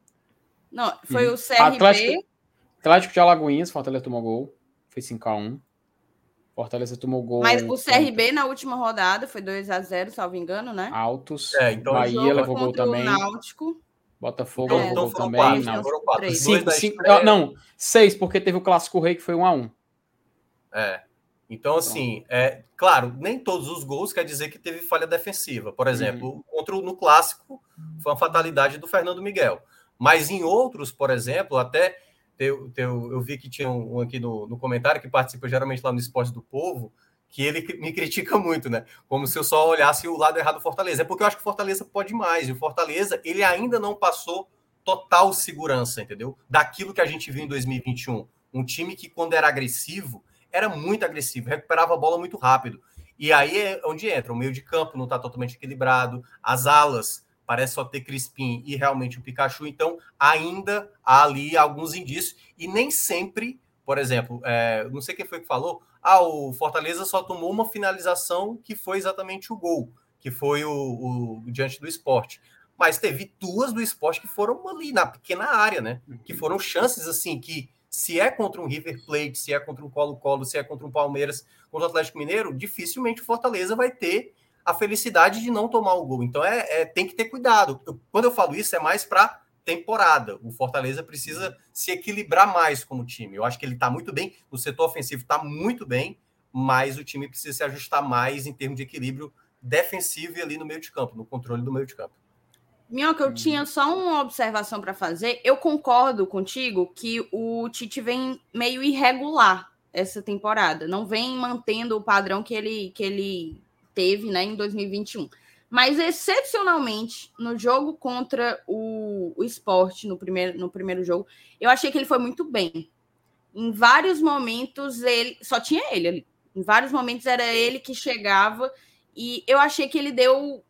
Não, foi hum. o CRB.
Atlético, Atlético de Alagoinhas, Fortaleza tomou gol. Foi 5x1. Fortaleza tomou gol.
Mas o CRB na última rodada foi 2x0, salvo engano, né?
Altos. É, então Bahia levou gol também.
Náutico.
Botafogo é, levou gol também. Quatro, não. Foram quatro. Cinco, cinco, não, seis, porque teve o Clássico Rei que foi 1x1.
É. Então, assim, é claro, nem todos os gols quer dizer que teve falha defensiva. Por exemplo, uhum. contra no clássico foi uma fatalidade do Fernando Miguel. Mas em outros, por exemplo, até teu, teu, eu vi que tinha um, aqui no, no, comentário que participa geralmente lá no Esporte do Povo, que ele me critica muito, né? Como se eu só olhasse o lado errado do Fortaleza. É porque eu acho que o Fortaleza pode mais. E o Fortaleza, ele ainda não passou total segurança, entendeu? Daquilo que a gente viu em 2021. Um time que, quando era agressivo, era muito agressivo, recuperava a bola muito rápido. E aí é onde entra. O meio de campo não está totalmente equilibrado, as alas parece só ter Crispim e realmente o Pikachu, então ainda há ali alguns indícios, e nem sempre, por exemplo, é, não sei quem foi que falou, ah, o Fortaleza só tomou uma finalização que foi exatamente o gol, que foi o, o, diante do esporte. Mas teve duas do esporte que foram ali na pequena área, né? Que foram chances assim que se é contra um River Plate, se é contra um Colo-Colo, se é contra um Palmeiras, contra o Atlético Mineiro, dificilmente o Fortaleza vai ter a felicidade de não tomar o gol. Então é, é tem que ter cuidado. Eu, quando eu falo isso, é mais para temporada. O Fortaleza precisa se equilibrar mais como time. Eu acho que ele está muito bem, no setor ofensivo está muito bem, mas o time precisa se ajustar mais em termos de equilíbrio defensivo e ali no meio de campo, no controle do meio de campo.
Minhoca, eu hum. tinha só uma observação para fazer. Eu concordo contigo que o Tite vem meio irregular essa temporada. Não vem mantendo o padrão que ele, que ele teve né, em 2021. Mas, excepcionalmente, no jogo contra o, o esporte, no primeiro, no primeiro jogo, eu achei que ele foi muito bem. Em vários momentos, ele só tinha ele ali. Em vários momentos era ele que chegava e eu achei que ele deu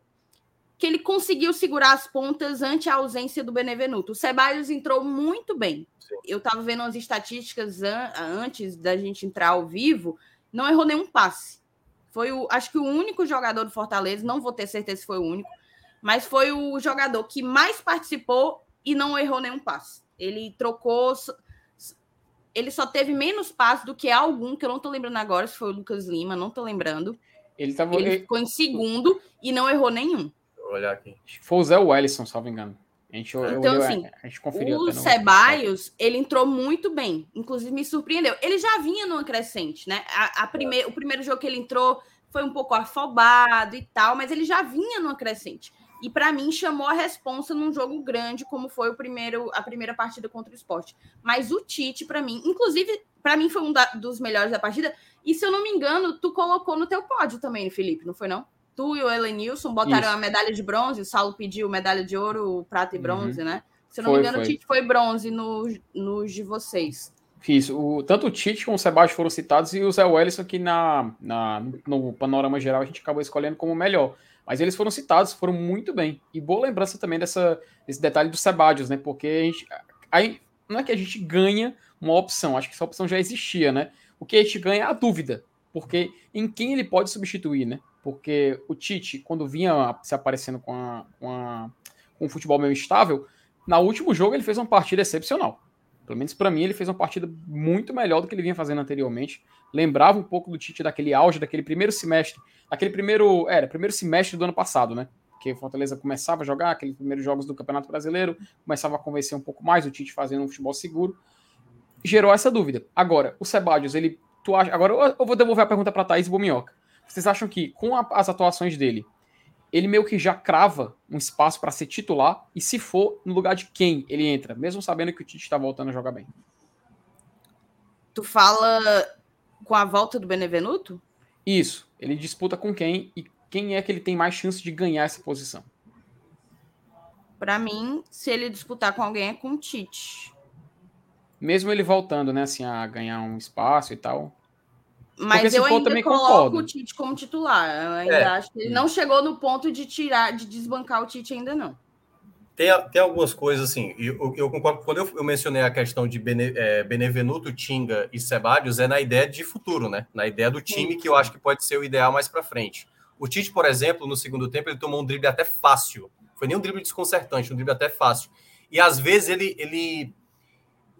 que ele conseguiu segurar as pontas ante a ausência do Benevenuto. O Ceballos entrou muito bem. Sim. Eu estava vendo as estatísticas an antes da gente entrar ao vivo, não errou nenhum passe. Foi o, acho que o único jogador do Fortaleza, não vou ter certeza se foi o único, mas foi o jogador que mais participou e não errou nenhum passe. Ele trocou. Ele só teve menos passes do que algum, que eu não tô lembrando agora, se foi o Lucas Lima, não tô lembrando. Ele, tava... ele ficou em segundo e não errou nenhum.
Vou olhar aqui.
Foi o Zé Wellison, salvo engano. A gente,
então, assim, a gente conferiu o Ceballos, ele entrou muito bem. Inclusive, me surpreendeu. Ele já vinha numa crescente, né? A, a prime... O primeiro jogo que ele entrou foi um pouco afobado e tal, mas ele já vinha numa crescente. E para mim chamou a responsa num jogo grande, como foi o primeiro, a primeira partida contra o esporte. Mas o Tite, para mim, inclusive, para mim foi um da, dos melhores da partida. E se eu não me engano, tu colocou no teu pódio também, Felipe, não foi não? Tu e o Elenilson botaram Isso. a medalha de bronze, o Saulo pediu medalha de ouro, prata e bronze, uhum. né? Se eu não foi, me engano, foi. o Tite foi bronze nos no de vocês.
Isso. O, tanto o Tite como o Sebastião foram citados e o Zé Wellison, que na, na, no panorama geral a gente acabou escolhendo como melhor. Mas eles foram citados, foram muito bem. E boa lembrança também dessa, desse detalhe do Sebadios, né? Porque a gente, aí, não é que a gente ganha uma opção, acho que essa opção já existia, né? O que a gente ganha é a dúvida. Porque em quem ele pode substituir, né? Porque o Tite, quando vinha se aparecendo com, a, com, a, com um futebol meio estável, na último jogo ele fez uma partida excepcional. Pelo menos para mim, ele fez uma partida muito melhor do que ele vinha fazendo anteriormente. Lembrava um pouco do Tite daquele auge, daquele primeiro semestre, daquele primeiro, era, primeiro semestre do ano passado, né? Que o Fortaleza começava a jogar aqueles primeiros jogos do Campeonato Brasileiro, começava a convencer um pouco mais o Tite fazendo um futebol seguro. Gerou essa dúvida. Agora, o Sebadios, ele. Tu acha, agora eu vou devolver a pergunta para Thaís Bominhoca. Vocês acham que, com a, as atuações dele, ele meio que já crava um espaço para ser titular? E se for, no lugar de quem ele entra, mesmo sabendo que o Tite está voltando a jogar bem?
Tu fala com a volta do Benevenuto?
Isso. Ele disputa com quem e quem é que ele tem mais chance de ganhar essa posição?
Para mim, se ele disputar com alguém é com o Tite.
Mesmo ele voltando, né, assim, a ganhar um espaço e tal.
Mas eu ainda coloco concordo. o Tite como titular. Eu ainda é. acho que ele não chegou no ponto de tirar, de desbancar o Tite ainda não.
Tem, tem algumas coisas assim, eu, eu concordo, quando eu, eu, mencionei a questão de Bene, é, Benevenuto, Tinga e Sebadios, é na ideia de futuro, né? Na ideia do time, Sim. que eu acho que pode ser o ideal mais para frente. O Tite, por exemplo, no segundo tempo, ele tomou um drible até fácil. Foi nem um drible desconcertante, um drible até fácil. E às vezes ele, ele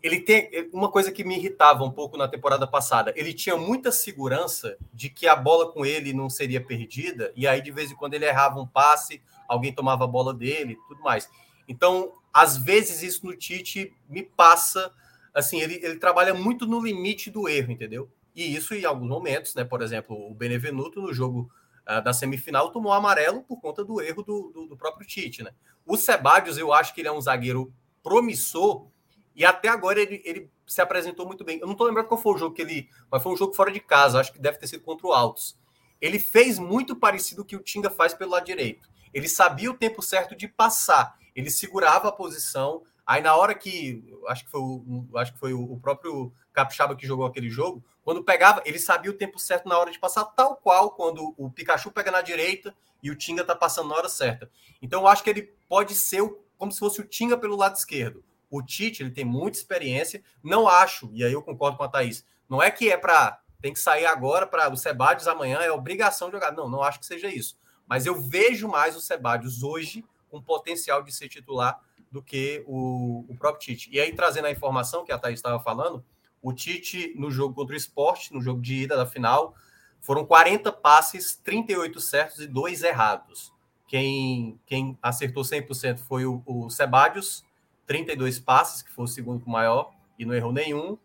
ele tem uma coisa que me irritava um pouco na temporada passada. Ele tinha muita segurança de que a bola com ele não seria perdida, e aí de vez em quando ele errava um passe, alguém tomava a bola dele, tudo mais. Então, às vezes isso no Tite me passa, assim, ele, ele trabalha muito no limite do erro, entendeu? E isso em alguns momentos, né? Por exemplo, o Benevenuto no jogo uh, da semifinal tomou amarelo por conta do erro do, do, do próprio Tite, né? O Sebadios, eu acho que ele é um zagueiro promissor e até agora ele, ele se apresentou muito bem. Eu não estou lembrando qual foi o jogo que ele. Mas foi um jogo fora de casa, acho que deve ter sido contra o Altos. Ele fez muito parecido o que o Tinga faz pelo lado direito. Ele sabia o tempo certo de passar. Ele segurava a posição. Aí na hora que. Acho que foi o, acho que foi o próprio Capixaba que jogou aquele jogo. Quando pegava, ele sabia o tempo certo na hora de passar, tal qual quando o Pikachu pega na direita e o Tinga tá passando na hora certa. Então eu acho que ele pode ser como se fosse o Tinga pelo lado esquerdo. O Tite ele tem muita experiência. Não acho, e aí eu concordo com a Thaís, não é que é para. Tem que sair agora para o Sebadios amanhã, é obrigação de jogar. Não, não acho que seja isso. Mas eu vejo mais o Sebadios hoje com potencial de ser titular do que o, o próprio Tite. E aí, trazendo a informação que a Thaís estava falando, o Tite, no jogo contra o esporte, no jogo de ida da final, foram 40 passes, 38 certos e 2 errados. Quem, quem acertou 100% foi o, o Sebadios, 32 passes, que foi o segundo maior, e não errou nenhum.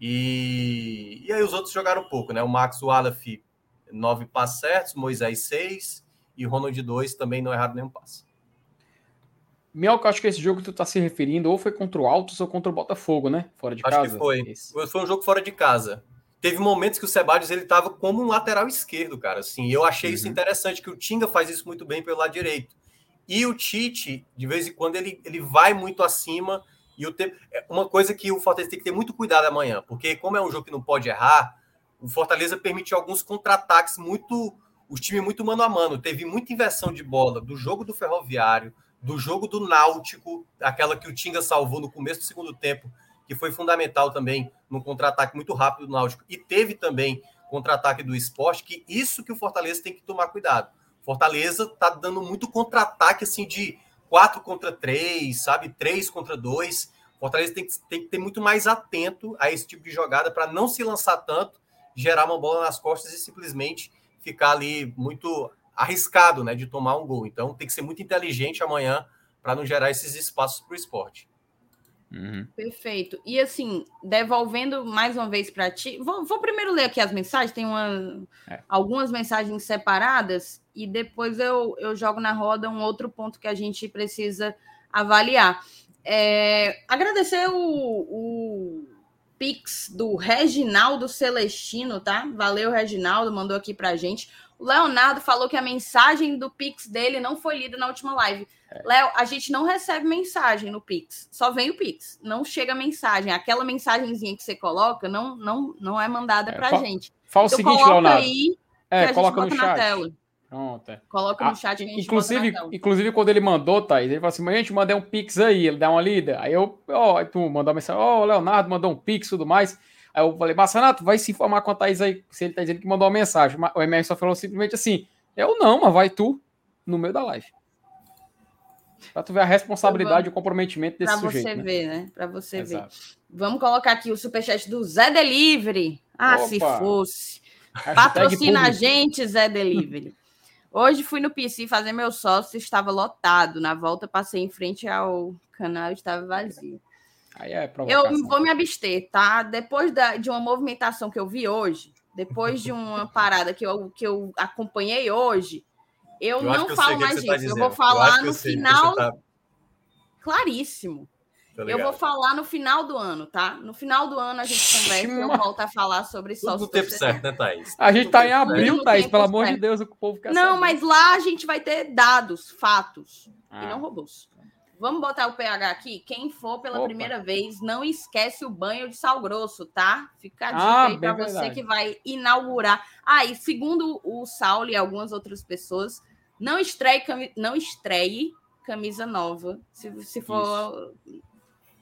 E, e aí os outros jogaram pouco, né? O Max Wallace, nove passes certos, Moisés, seis, e Ronald, dois, também não erraram nenhum passe.
Mioca, acho que esse jogo que tu tá se referindo ou foi contra o Altos ou contra o Botafogo, né? Fora de
acho
casa.
que foi. Esse. Foi um jogo fora de casa. Teve momentos que o Sebadios ele tava como um lateral esquerdo, cara. Assim, eu achei uhum. isso interessante, que o Tinga faz isso muito bem pelo lado direito. E o Tite, de vez em quando, ele, ele vai muito acima. E o tempo. É uma coisa que o Fortaleza tem que ter muito cuidado amanhã, porque, como é um jogo que não pode errar, o Fortaleza permitiu alguns contra-ataques muito. O time muito mano a mano. Teve muita inversão de bola do jogo do Ferroviário, do jogo do Náutico, aquela que o Tinga salvou no começo do segundo tempo, que foi fundamental também no contra-ataque muito rápido do Náutico. E teve também contra-ataque do esporte, que isso que o Fortaleza tem que tomar cuidado. Fortaleza tá dando muito contra-ataque, assim, de 4 contra 3, sabe? 3 contra 2. Fortaleza tem que, tem que ter muito mais atento a esse tipo de jogada para não se lançar tanto, gerar uma bola nas costas e simplesmente ficar ali muito arriscado, né, de tomar um gol. Então tem que ser muito inteligente amanhã para não gerar esses espaços para o esporte.
Uhum. Perfeito. E assim, devolvendo mais uma vez para ti, vou, vou, primeiro ler aqui as mensagens, tem uma, é. algumas mensagens separadas, e depois eu, eu jogo na roda um outro ponto que a gente precisa avaliar. É, agradecer o, o Pix do Reginaldo Celestino, tá? Valeu, Reginaldo, mandou aqui pra gente. O Leonardo falou que a mensagem do Pix dele não foi lida na última live. É. Léo, a gente não recebe mensagem no Pix, só vem o Pix, não chega mensagem. Aquela mensagenzinha que você coloca não não, não é mandada é, pra fa gente.
Fala o então, seguinte, Leonardo. Aí,
é,
coloca no chat. Tela. Pronto, é.
Coloca no ah, chat.
inclusive, inclusive, quando ele mandou, Thaís, ele falou assim: mas a gente mandei um Pix aí, ele dá uma lida. Aí eu, ó, oh, tu mandou uma mensagem, ó, oh, Leonardo mandou um Pix e tudo mais. Aí eu falei, Massanato, vai se informar com a Thaís aí, se ele tá dizendo que mandou uma mensagem. O MR só falou simplesmente assim: eu não, mas vai tu no meio da live. Pra tu ver a responsabilidade e o comprometimento desse
pra
sujeito.
Pra você
né?
ver, né? Pra você Exato. ver. Vamos colocar aqui o superchat do Zé Delivery. Ah, Opa. se fosse. Patrocina a gente, Zé Delivery. Hoje fui no PC fazer meu sócio, estava lotado. Na volta passei em frente ao canal, estava vazio.
Aí é
eu vou me abster, tá? Depois da, de uma movimentação que eu vi hoje, depois de uma parada que eu, que eu acompanhei hoje, eu, eu não falo mais disso. Tá eu vou falar eu no final. Tá... Claríssimo. Eu vou falar no final do ano, tá? No final do ano a gente conversa e eu volto a falar sobre sócio.
No tempo certo, né, Thaís?
A gente tá em abril, Thaís, pelo amor de Deus, o povo quer
Não, saber. mas lá a gente vai ter dados, fatos, ah. e não robôs. Vamos botar o pH aqui? Quem for pela
Opa.
primeira vez, não esquece o banho de sal grosso, tá? Fica a dica
Ah,
aí para você
verdade.
que vai inaugurar. Ah, e segundo o Saulo e algumas outras pessoas, não estreie, não estreie camisa nova se, se for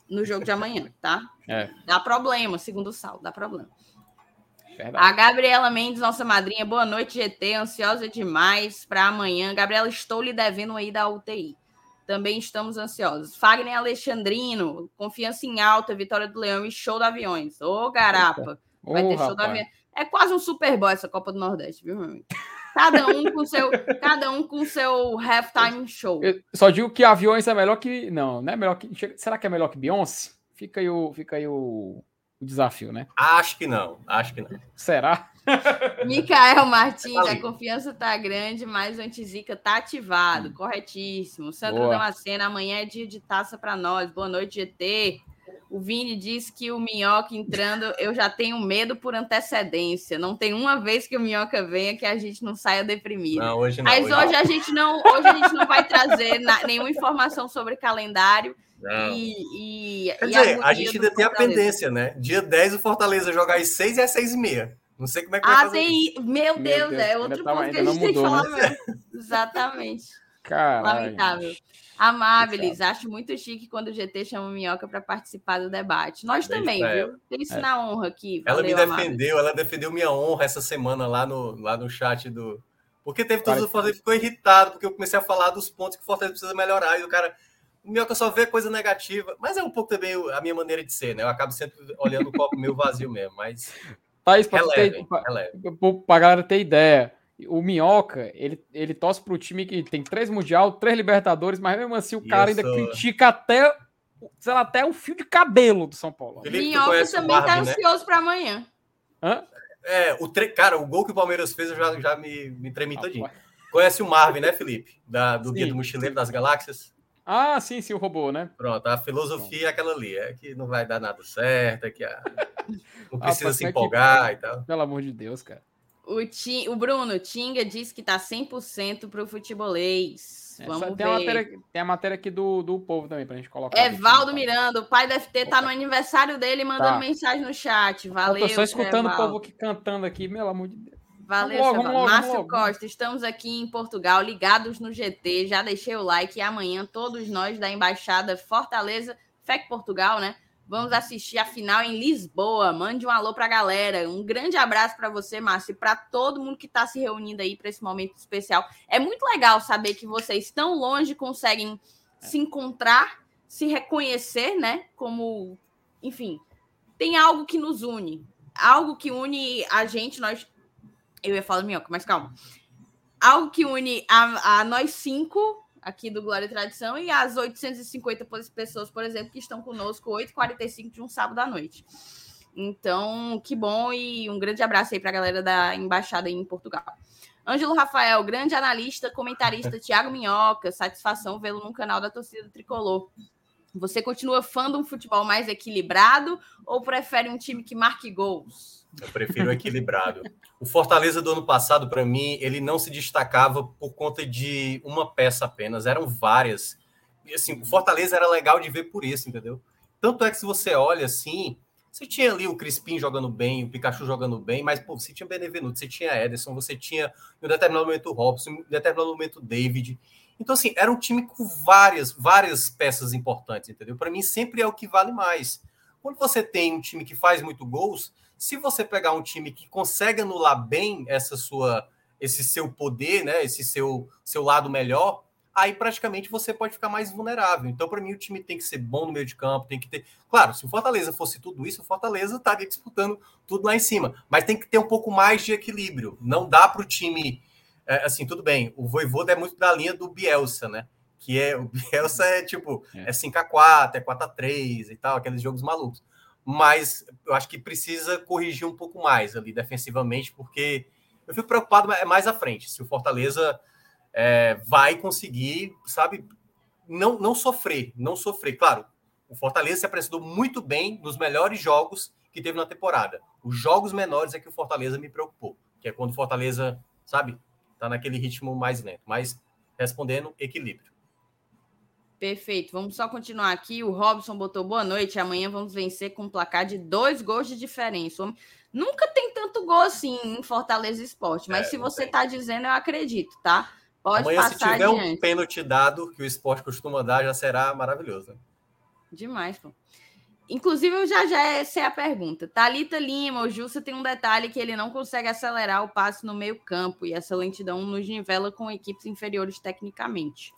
no jogo de amanhã, tá?
É.
Dá problema, segundo o Saulo, dá problema.
Verdade.
A Gabriela Mendes, nossa madrinha, boa noite, GT, ansiosa demais para amanhã. Gabriela, estou lhe devendo aí da UTI. Também estamos ansiosos. Fagner Alexandrino, confiança em alta, vitória do Leão e show do Aviões. Ô, garapa, vai ter show do
rapaz.
Aviões. É quase um Super Bowl essa Copa do Nordeste, viu, meu amigo? Cada um com seu, cada um com seu halftime show.
Eu só digo que aviões é melhor que. Não, não é melhor que. Será que é melhor que Beyoncé? Fica aí o, fica aí o, o desafio, né?
Acho que não, acho que não.
Será?
Micael Martins, a confiança tá grande, mas o antizica tá ativado. Corretíssimo. Sandra
Boa.
Damasceno, amanhã é dia de taça para nós. Boa noite, GT. O Vini disse que o Minhoca entrando, eu já tenho medo por antecedência. Não tem uma vez que o Minhoca venha que a gente não saia deprimido.
Não, hoje não.
Mas
hoje
hoje a gente não, hoje a gente não vai trazer na- nenhuma informação sobre calendário
não.
e, e,
Quer dizer, a
agonia
gente ainda tem a pendência, né? Dia 10 o Fortaleza jogar às 6 e às 6 e meia. Não sei como é que vai
Ah,
fazer isso.
tem. Meu
Meu
Deus,
Deus,
é outro
tá-
ponto que
ainda
a gente tem que falar mesmo. Exatamente.
Caralho.
Lamentável. Amáveis, acho muito chique quando o GT chama o Minhoca para participar do debate. Nós
Beijo
também, viu? Tem isso
É.
na honra aqui.
Ela me
Valeu, Amáveis.
defendeu, ela defendeu minha honra essa semana lá no, lá no chat do. Porque teve todos o Fortaleza ficou irritado, porque eu comecei a falar dos pontos que o Fortaleza precisa melhorar, e o cara. O Minhoca só vê coisa negativa, mas é um pouco também a minha maneira de ser, né? Eu acabo sempre olhando o copo meio vazio mesmo, mas
Thaís, pra, tu ter-
relevem,
pra, pra- pra galera ter ideia, o Minhoca, ele, ele torce pro time que tem três Mundial, três Libertadores, mas mesmo assim o
E
cara ainda critica até, sei lá, até um fio de cabelo do São Paulo.
Felipe,
Minhoca
o
também tá
né?
ansioso para amanhã.
Hã?
É, o tre... cara, o gol que o Palmeiras fez eu já, já me, me tremi todinho.
Rapaz.
Conhece o Marvin, né, Felipe? Da, do Guia
Sim.
do Mochileiro das Galáxias?
Ah, sim, sim, o robô, né?
Pronto, a filosofia é aquela ali, é que não vai dar nada certo, é que a- não
Ah,
precisa
mas
se
é que-
empolgar e tal.
Pelo amor de Deus, cara.
O, Ti- o Bruno Tinga diz que tá 100% pro futebolês.
É,
Vamos ver.
tem, a matéria, tem a matéria aqui do, do povo também, pra gente colocar. aqui.
Evaldo Miranda, o pai do FT tá no aniversário dele mandando
Tá.
mensagem no chat.
Eu
Valeu.
tô só escutando o
Evaldo.
povo aqui cantando aqui, pelo amor de Deus.
Valeu,
Vamos logo, vamos
Márcio
logo.
Costa, estamos aqui em Portugal, ligados no GT. Já deixei o like e amanhã todos nós da Embaixada Fortaleza, FEC Portugal, né? Vamos assistir a final em Lisboa. Mande um alô pra galera. Um grande abraço para você, Márcio, e para todo mundo que está se reunindo aí para esse momento especial. É muito legal saber que vocês tão longe conseguem se encontrar, se reconhecer, né? Como, enfim, tem algo que nos une. Algo que une a gente, nós eu ia falar minhoca, mas calma. Algo que une a, a nós cinco aqui do Glória e Tradição e as 850 pos- pessoas, por exemplo, que estão conosco 8h45 de um sábado à noite. Então, que bom e um grande abraço aí para a galera da embaixada em Portugal. Ângelo Rafael, grande analista, comentarista Tiago Minhoca, satisfação vê-lo no canal da torcida tricolor. Você continua fã de um futebol mais equilibrado ou prefere um time que marque gols?
Eu prefiro equilibrado. O Fortaleza do ano passado, para mim, ele não se destacava por conta de uma peça apenas, eram várias. E assim, o Fortaleza era legal de ver por isso, entendeu? Tanto é que se você olha assim, você tinha ali o Crispim jogando bem, o Pikachu jogando bem, mas pô, você tinha Benevenuto, você tinha Ederson, você tinha em um determinado momento o Robson, em um determinado momento o David. Então, assim, era um time com várias, várias peças importantes, entendeu? Para mim, sempre é o que vale mais. Quando você tem um time que faz muito gols, se você pegar um time que consegue anular bem essa sua, esse seu poder, né, esse seu, seu lado melhor, aí praticamente você pode ficar mais vulnerável. Então, para mim, o time tem que ser bom no meio de campo, tem que ter. Claro, se o Fortaleza fosse tudo isso, o Fortaleza estaria disputando tudo lá em cima. Mas tem que ter um pouco mais de equilíbrio. Não dá para o time. é, assim, tudo bem. O Voivoda é muito da linha do Bielsa, né? Que é o Bielsa é tipo,
É.
é 5x4, é 4x3 e tal, aqueles jogos malucos mas eu acho que precisa corrigir um pouco mais ali defensivamente, porque eu fico preocupado é mais à frente, se o Fortaleza é, vai conseguir, sabe, não, não sofrer, não sofrer. Claro, o Fortaleza se apresentou muito bem nos melhores jogos que teve na temporada. Os jogos menores é que o Fortaleza me preocupou, que é quando o Fortaleza, sabe, tá naquele ritmo mais lento. Mas respondendo, equilíbrio.
Perfeito. Vamos só continuar aqui. O Robson botou boa noite. Amanhã vamos vencer com um placar de dois gols de diferença. Nunca tem tanto gol assim em Fortaleza Esporte, mas é, se você está dizendo, eu acredito, tá?
Pode Amanhã, se tiver adiante. um pênalti dado que o esporte costuma dar, já será maravilhoso. Né?
Demais, pô. Inclusive, eu já já sei a pergunta. Talita Lima, o Jussa tem um detalhe que ele não consegue acelerar o passe no meio campo e essa lentidão nos nivela com equipes inferiores tecnicamente.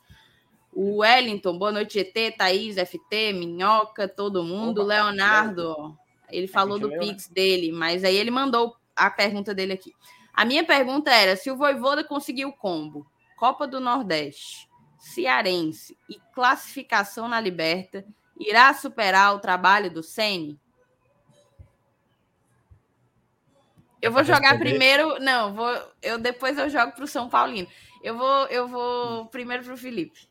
O Wellington, boa noite, ET, Thaís, FT, Minhoca, todo mundo. Opa, Leonardo, ele falou do Pix dele, mas aí ele mandou a pergunta dele aqui. A minha pergunta era: se o Voivoda conseguiu o combo, Copa do Nordeste, Cearense e classificação na Liberta, irá superar o trabalho do Ceni? Eu vou jogar primeiro, não, vou, eu depois eu jogo para o São Paulino. Eu vou, eu vou primeiro para o Felipe.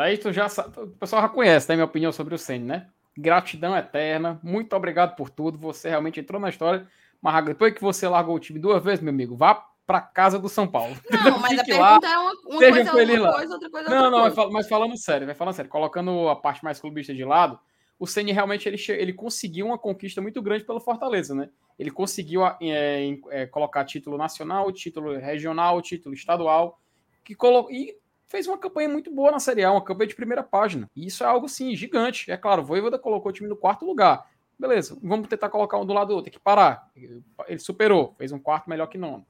Tá aí, tu já o pessoal já conhece, né, minha opinião sobre o Ceni, né? Gratidão eterna, muito obrigado por tudo. Você realmente entrou na história. Mas depois que você largou o time duas vezes, meu amigo, vá para casa do São Paulo.
Não, mas a pergunta lá, é uma, uma coisa, uma coisa, outra coisa,
Não, não, coisa. mas falando sério, vai falando sério, colocando a parte mais clubista de lado, o Ceni realmente ele, ele conseguiu uma conquista muito grande pelo Fortaleza, né? Ele conseguiu é, é, colocar título nacional, título regional, título estadual, que colo... e fez uma campanha muito boa na Série A, uma campanha de primeira página. E isso é algo, sim, gigante. É claro, o Voivoda colocou o time no quarto lugar. Beleza, vamos tentar colocar um do lado do outro, tem que parar. Ele superou, fez um quarto melhor que nono.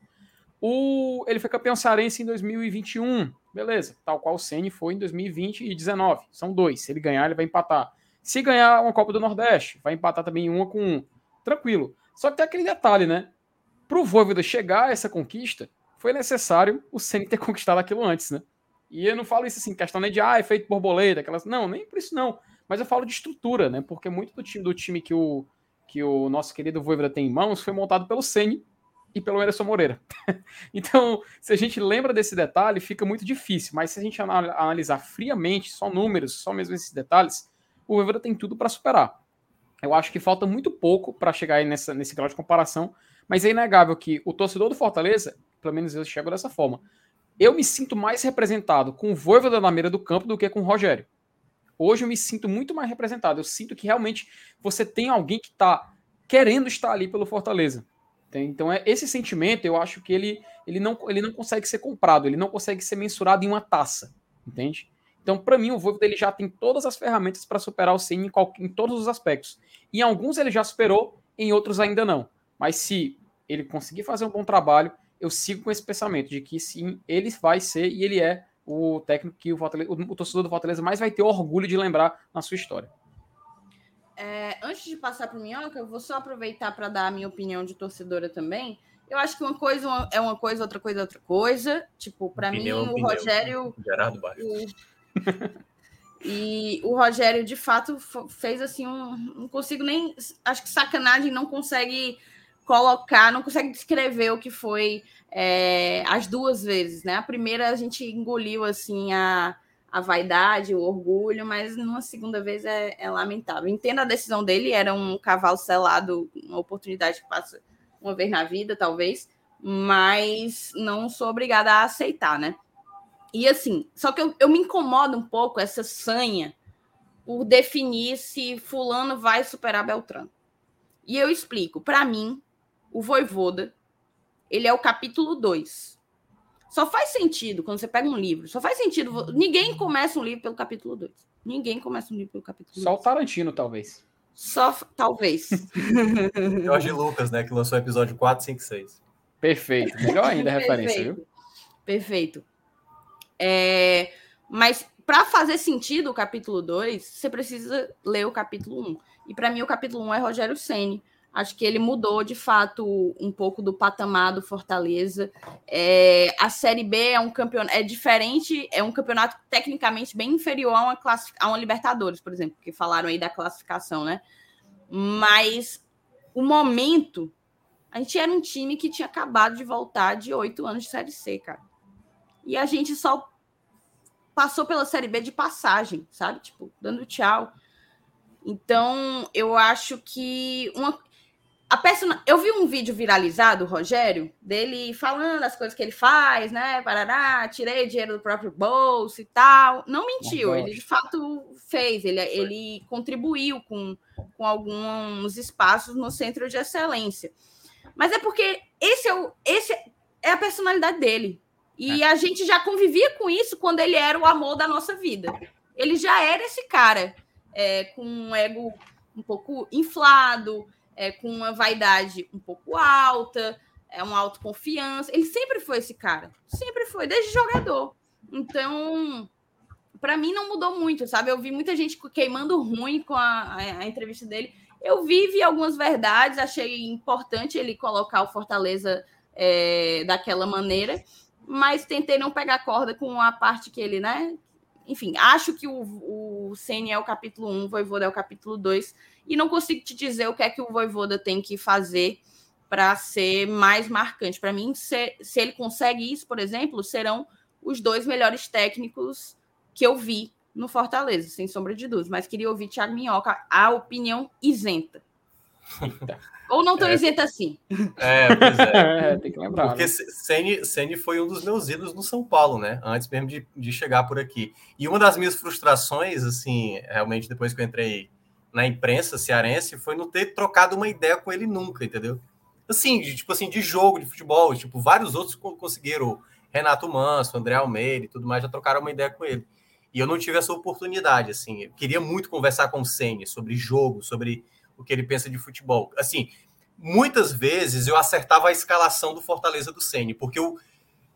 O, ele foi campeão cearense em 2021, beleza, tal qual o Ceni foi em 2020 e 19. São dois. Se ele ganhar, ele vai empatar. Se ganhar uma Copa do Nordeste, vai empatar também uma com um. Tranquilo. Só que tem aquele detalhe, né? Para o Voivoda chegar a essa conquista, foi necessário o Ceni ter conquistado aquilo antes, né? E eu não falo isso assim, questão nem de ah, efeito borboleta, aquelas. Não, nem por isso não. Mas eu falo de estrutura, né? Porque muito do time, do time que, o, que o nosso querido Voivoda tem em mãos foi montado pelo Ceni e pelo Anderson Moreira. então, se a gente lembra desse detalhe, fica muito difícil. Mas se a gente analisar friamente, só números, só mesmo esses detalhes, o Voivoda tem tudo para superar. Eu acho que falta muito pouco para chegar aí nessa, nesse grau de comparação, mas é inegável que o torcedor do Fortaleza, pelo menos eu chego dessa forma, eu me sinto mais representado com o Voivoda na mira do campo do que com o Rogério. Hoje eu me sinto muito mais representado. Eu sinto que realmente você tem alguém que está querendo estar ali pelo Fortaleza. Então é esse sentimento, eu acho que ele, ele, não, ele não consegue ser comprado, ele não consegue ser mensurado em uma taça, entende? Então, para mim, o Voivoda ele já tem todas as ferramentas para superar o Ceni em, em, todos os aspectos. Em alguns ele já superou, em outros ainda não. Mas se ele conseguir fazer um bom trabalho, eu sigo com esse pensamento de que sim, ele vai ser e ele é o técnico que o, Fortaleza, o, o torcedor do Fortaleza mais vai ter orgulho de lembrar na sua história.
É, antes de passar para o Minhoca, eu vou só aproveitar para dar a minha opinião de torcedora também. Eu acho que uma coisa é uma coisa, outra coisa é outra coisa. Tipo, para mim, o opinião. Rogério. Gerardo Baixo. E o Rogério, de fato, fez assim um. Não consigo nem. Acho que sacanagem não consegue colocar, não consegue descrever o que foi é, as duas vezes, né? A primeira a gente engoliu assim a, a vaidade, o orgulho, mas numa segunda vez é, é lamentável. Entendo a decisão dele, era um cavalo selado, uma oportunidade que passa uma vez na vida, talvez, mas não sou obrigada a aceitar, né? E assim, só que eu, eu me incomodo um pouco essa sanha por definir se fulano vai superar Beltrano. E eu explico. Para mim, o Voivoda, ele é o capítulo 2. Só faz sentido quando você pega um livro. Só faz sentido. Ninguém começa um livro pelo capítulo 2. Ninguém começa um livro pelo capítulo 2.
Só o Tarantino, talvez.
Só, talvez.
Jorge Lucas, né? Que lançou o episódio 4, 5 6.
Perfeito. Melhor ainda a referência,
viu? Perfeito. É, mas para fazer sentido o capítulo 2, você precisa ler o capítulo 1. Um. E para mim, o capítulo 1 um é Rogério Ceni. Acho que ele mudou de fato um pouco do patamar do Fortaleza. É, a Série B é um campeonato é diferente, é um campeonato tecnicamente bem inferior a uma, a uma Libertadores, por exemplo, que falaram aí da classificação, né? Mas o momento, a gente era um time que tinha acabado de voltar de oito anos de Série C, cara. E a gente só passou pela Série B de passagem, sabe? Tipo, dando tchau. Então, eu acho que uma... a persona... Eu vi um vídeo viralizado, Rogério, dele falando as coisas que ele faz, né? Parará, tirei dinheiro do próprio bolso e tal. Não mentiu, ele de fato fez, ele, ele contribuiu com, com alguns espaços no centro de excelência. Mas é porque esse é, o, esse é a personalidade dele. E é. a gente já convivia com isso quando ele era o amor da nossa vida. Ele já era esse cara, é, com um ego um pouco inflado, é, com uma vaidade um pouco alta, é uma autoconfiança. Ele sempre foi esse cara, sempre foi, desde jogador. Então, para mim não mudou muito, sabe? Eu vi muita gente queimando ruim com a, a, entrevista dele. Eu vi, vi algumas verdades, achei importante ele colocar o Fortaleza é, daquela maneira, mas tentei não pegar corda com a parte que ele, né? Enfim, acho que o, o Senna é o capítulo 1, o Voivoda é o capítulo 2, e não consigo te dizer o que é que o Voivoda tem que fazer para ser mais marcante. Para mim, se, se ele consegue isso, por exemplo, serão os dois melhores técnicos que eu vi no Fortaleza, sem sombra de dúvidas. Mas queria ouvir Thiago Minhoca, a opinião isenta. Ou não tão é. isenta assim.
É, pois é. é tem que lembrar. Porque né? Sene foi um dos meus ídolos no São Paulo, né? Antes mesmo de, de chegar por aqui. E uma das minhas frustrações, assim, realmente depois que eu entrei na imprensa cearense foi não ter trocado uma ideia com ele nunca, entendeu? Assim, de, tipo assim, de jogo, de futebol, tipo, vários outros conseguiram, Renato Manso, André Almeida e tudo mais, já trocaram uma ideia com ele. E eu não tive essa oportunidade, assim, eu queria muito conversar com o Senni sobre jogo, sobre o que ele pensa de futebol. Assim, muitas vezes eu acertava a escalação do Fortaleza do Senni, porque eu,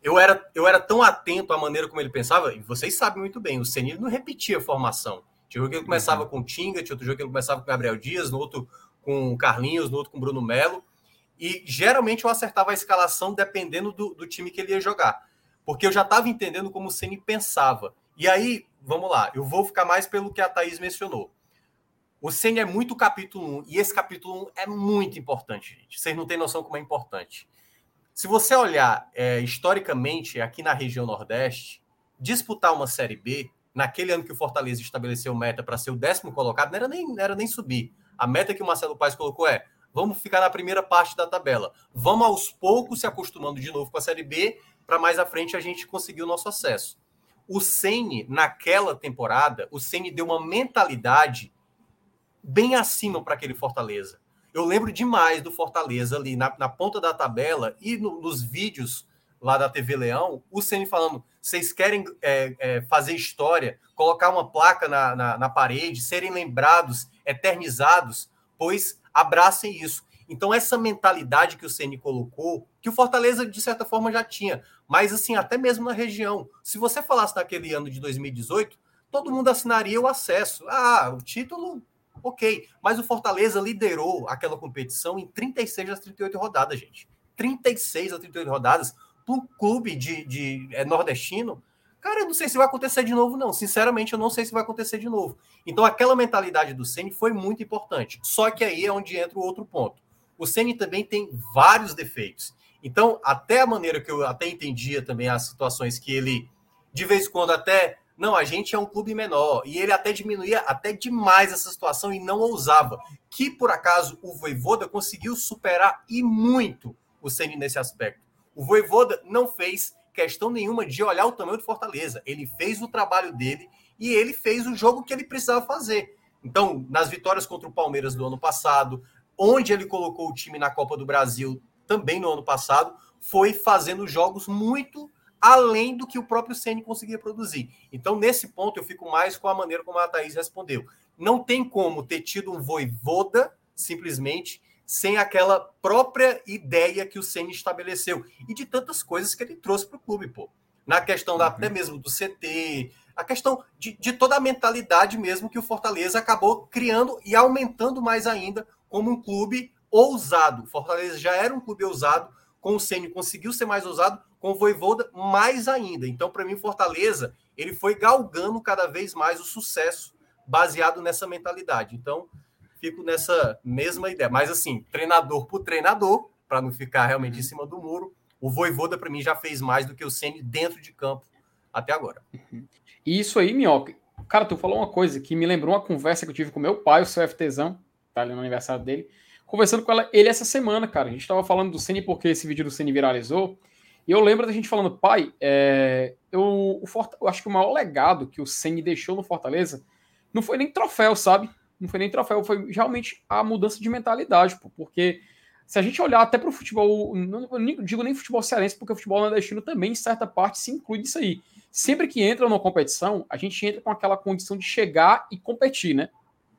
eu, era, eu era tão atento à maneira como ele pensava, e vocês sabem muito bem, o Senni não repetia a formação. Tinha jogo que ele começava uhum. com Tinga, tinha outro jogo que ele começava com Gabriel Dias, no outro com Carlinhos, no outro com Bruno Melo. E geralmente eu acertava a escalação dependendo do, do time que ele ia jogar. Porque eu já estava entendendo como o Ceni pensava. E aí, vamos lá, eu vou ficar mais pelo que a Thaís mencionou. O Ceni é muito capítulo 1, e esse capítulo 1 é muito importante, gente. Vocês não têm noção como é importante. Se você olhar é, historicamente aqui na região Nordeste, disputar uma Série B naquele ano que o Fortaleza estabeleceu meta para ser o décimo colocado, não era, nem, não era nem subir. A meta que o Marcelo Paes colocou é: vamos ficar na primeira parte da tabela. Vamos aos poucos se acostumando de novo com a Série B, para mais à frente a gente conseguir o nosso acesso. O Ceni naquela temporada, o Ceni deu uma mentalidade bem acima para aquele Fortaleza. Eu lembro demais do Fortaleza ali na, na ponta da tabela e no, nos vídeos lá da TV Leão, o Ceni falando: vocês querem é, é, fazer história, colocar uma placa na, na, na, parede, serem lembrados, eternizados, pois abracem isso. Então, essa mentalidade que o Ceni colocou, que o Fortaleza, de certa forma, já tinha, mas assim, até mesmo na região. Se você falasse naquele ano de 2018, todo mundo assinaria o acesso. Ah, o título, ok. Mas o Fortaleza liderou aquela competição em 36 das 38 rodadas, gente. 36 das 38 rodadas para um clube de, de é, nordestino, cara, eu não sei se vai acontecer de novo, não. Sinceramente, eu não sei se vai acontecer de novo. Então, aquela mentalidade do Ceni foi muito importante. Só que aí é onde entra o outro ponto. O Ceni também tem vários defeitos. Então, até a maneira que eu até entendia também as situações que ele, de vez em quando, até. Não, a gente é um clube menor. E ele até diminuía até demais essa situação e não ousava. Que, por acaso, o Voivoda conseguiu superar e muito o Ceni nesse aspecto. O Voivoda não fez questão nenhuma de olhar o tamanho do Fortaleza. Ele fez o trabalho dele e ele fez o jogo que ele precisava fazer. Então, nas vitórias contra o Palmeiras do ano passado, onde ele colocou o time na Copa do Brasil também no ano passado, foi fazendo jogos muito além do que o próprio Ceni conseguia produzir. Então, nesse ponto, eu fico mais com a maneira como a Thaís respondeu. Não tem como ter tido um voivoda, simplesmente, sem aquela própria ideia que o Ceni estabeleceu e de tantas coisas que ele trouxe para o clube, pô. Na questão da, uhum. até mesmo do CT, a questão de, de toda a mentalidade mesmo que o Fortaleza acabou criando e aumentando mais ainda como um clube ousado. Fortaleza já era um clube ousado, com o Ceni conseguiu ser mais ousado, com o Voivoda mais ainda. Então, para mim, Fortaleza ele foi galgando cada vez mais o sucesso baseado nessa mentalidade. Então, fico nessa mesma ideia. Mas assim, treinador por treinador, para não ficar realmente em uhum. cima do muro, o Voivoda para mim já fez mais do que o Ceni dentro de campo até agora.
Uhum. E isso aí, Minhoca. Cara, tu falou uma coisa que me lembrou uma conversa que eu tive com meu pai, o seu FTzão, tá ali no aniversário dele. conversando com ela, ele essa semana, cara. A gente tava falando do Ceni porque esse vídeo do Ceni viralizou. E eu lembro da gente falando, pai, é, eu, o Forta, eu acho que o maior legado que o Ceni deixou no Fortaleza não foi nem troféu, sabe? Não foi nem troféu, foi realmente a mudança de mentalidade, pô, porque se a gente olhar até para o futebol, não, digo nem futebol cearense, porque o futebol nordestino também, em certa parte, se inclui nisso aí. Sempre que entra numa competição, a gente entra com aquela condição de chegar e competir, né?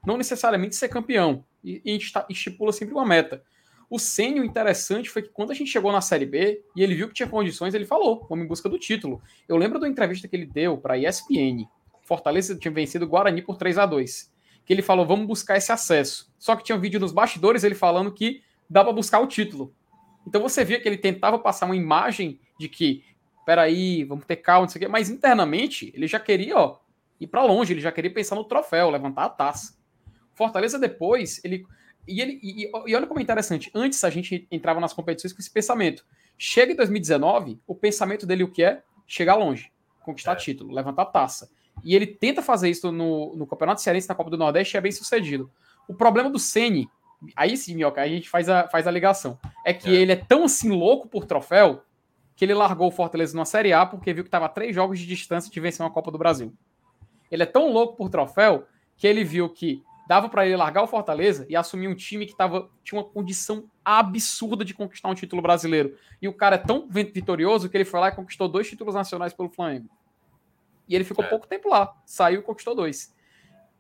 Não necessariamente ser campeão. E, e a gente tá, estipula sempre uma meta. O Sênio interessante foi que quando a gente chegou na Série B e ele viu que tinha condições, ele falou, vamos em busca do título. Eu lembro da entrevista que ele deu para a ESPN. Fortaleza tinha vencido o Guarani por 3 a 2 Que ele falou, vamos buscar esse acesso. Só que tinha um vídeo nos bastidores ele falando que dá para buscar o título. Então você via que ele tentava passar uma imagem de que, peraí, vamos ter calma, não sei o quê, mas internamente ele já queria ó, ir para longe, ele já queria pensar no troféu, levantar a taça. Fortaleza depois, ele. E, ele, e, e olha como é interessante, antes a gente entrava nas competições com esse pensamento. Chega em 2019, o pensamento dele o que é? Chegar longe, conquistar é. título, levantar taça. E ele tenta fazer isso no, no Campeonato Cearense, na Copa do Nordeste, e é bem sucedido. O problema do Ceni Aí sim, Minhoca, a gente faz a, faz a ligação. É que é. ele é tão assim louco por troféu que ele largou o Fortaleza na Série A porque viu que estava três jogos de distância de vencer uma Copa do Brasil. Ele é tão louco por troféu que ele viu que dava para ele largar o Fortaleza e assumir um time que tava, tinha uma condição absurda de conquistar um título brasileiro. E o cara é tão vitorioso que ele foi lá e conquistou dois títulos nacionais pelo Flamengo. E ele ficou é. pouco tempo lá, saiu e conquistou dois.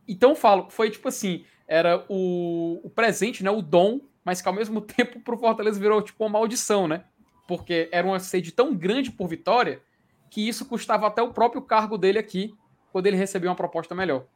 Então eu falo, foi tipo assim, era o, o presente, né, o dom, mas que ao mesmo tempo pro Fortaleza virou tipo uma maldição, né? Porque era uma sede tão grande por vitória que isso custava até o próprio cargo dele aqui quando ele recebeu uma proposta melhor.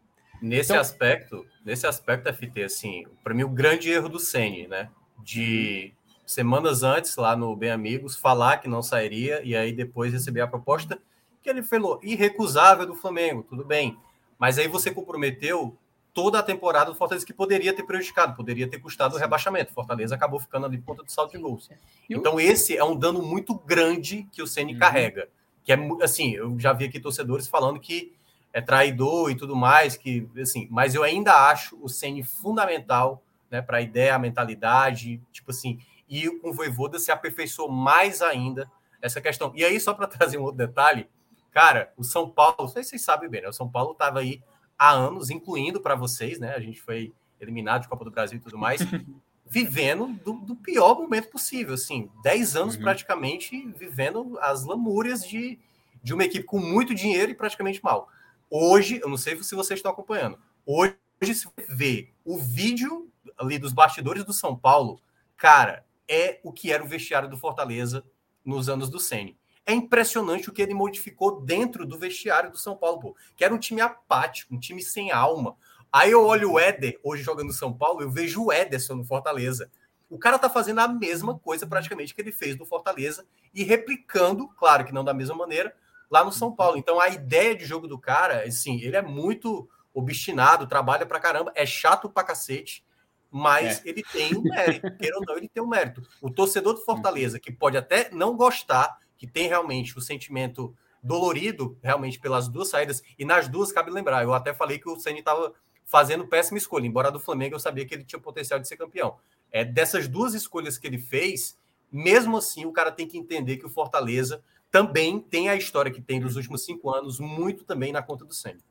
Nesse então, aspecto, nesse aspecto FT assim, para mim o grande erro do Ceni, né, de semanas antes lá no Bem Amigos falar que não sairia e aí depois receber a proposta que ele falou irrecusável do Flamengo, tudo bem. Mas aí você comprometeu toda a temporada do Fortaleza que poderia ter prejudicado, poderia ter custado o rebaixamento. Fortaleza acabou ficando ali por conta do salto de gols. Então esse é um dano muito grande que o Ceni uhum. carrega, que é assim, eu já vi aqui torcedores falando que é traidor e tudo mais, que assim, mas eu ainda acho o Ceni fundamental, né, para a ideia, a mentalidade, tipo assim, e com o Voivoda se aperfeiçoou mais ainda essa questão. E aí só para trazer um outro detalhe, cara, o São Paulo, não sei se vocês sabem bem, né? O São Paulo estava aí há anos, incluindo para vocês, né? A gente foi eliminado de Copa do Brasil e tudo mais, vivendo do, do, pior momento possível, assim, 10 anos uhum. praticamente vivendo as lamúrias de, de uma equipe com muito dinheiro e praticamente mal. Hoje, eu não sei se vocês estão acompanhando, hoje, se você vê o vídeo ali dos bastidores do São Paulo, cara, é o que era o vestiário do Fortaleza nos anos do Sene é impressionante o que ele modificou dentro do vestiário do São Paulo, pô, que era um time apático, um time sem alma. Aí eu olho o Éder, hoje jogando no São Paulo, eu vejo o Ederson no Fortaleza. O cara tá fazendo a mesma coisa praticamente que ele fez no Fortaleza e replicando, claro que não da mesma maneira, lá no São Paulo. Então a ideia de jogo do cara, assim, ele é muito obstinado, trabalha pra caramba, é chato pra cacete, mas é. ele tem um mérito, queira ou não, ele tem um mérito. O torcedor do Fortaleza, que pode até não gostar, que tem realmente o sentimento dolorido, realmente, pelas duas saídas, e nas duas cabe lembrar, eu até falei que o Ceni estava fazendo péssima escolha, embora do Flamengo eu sabia que ele tinha potencial de ser campeão. É, dessas duas escolhas que ele fez, mesmo assim, o cara tem que entender que o Fortaleza também tem a história que tem dos últimos cinco anos, muito também na conta do Ceni.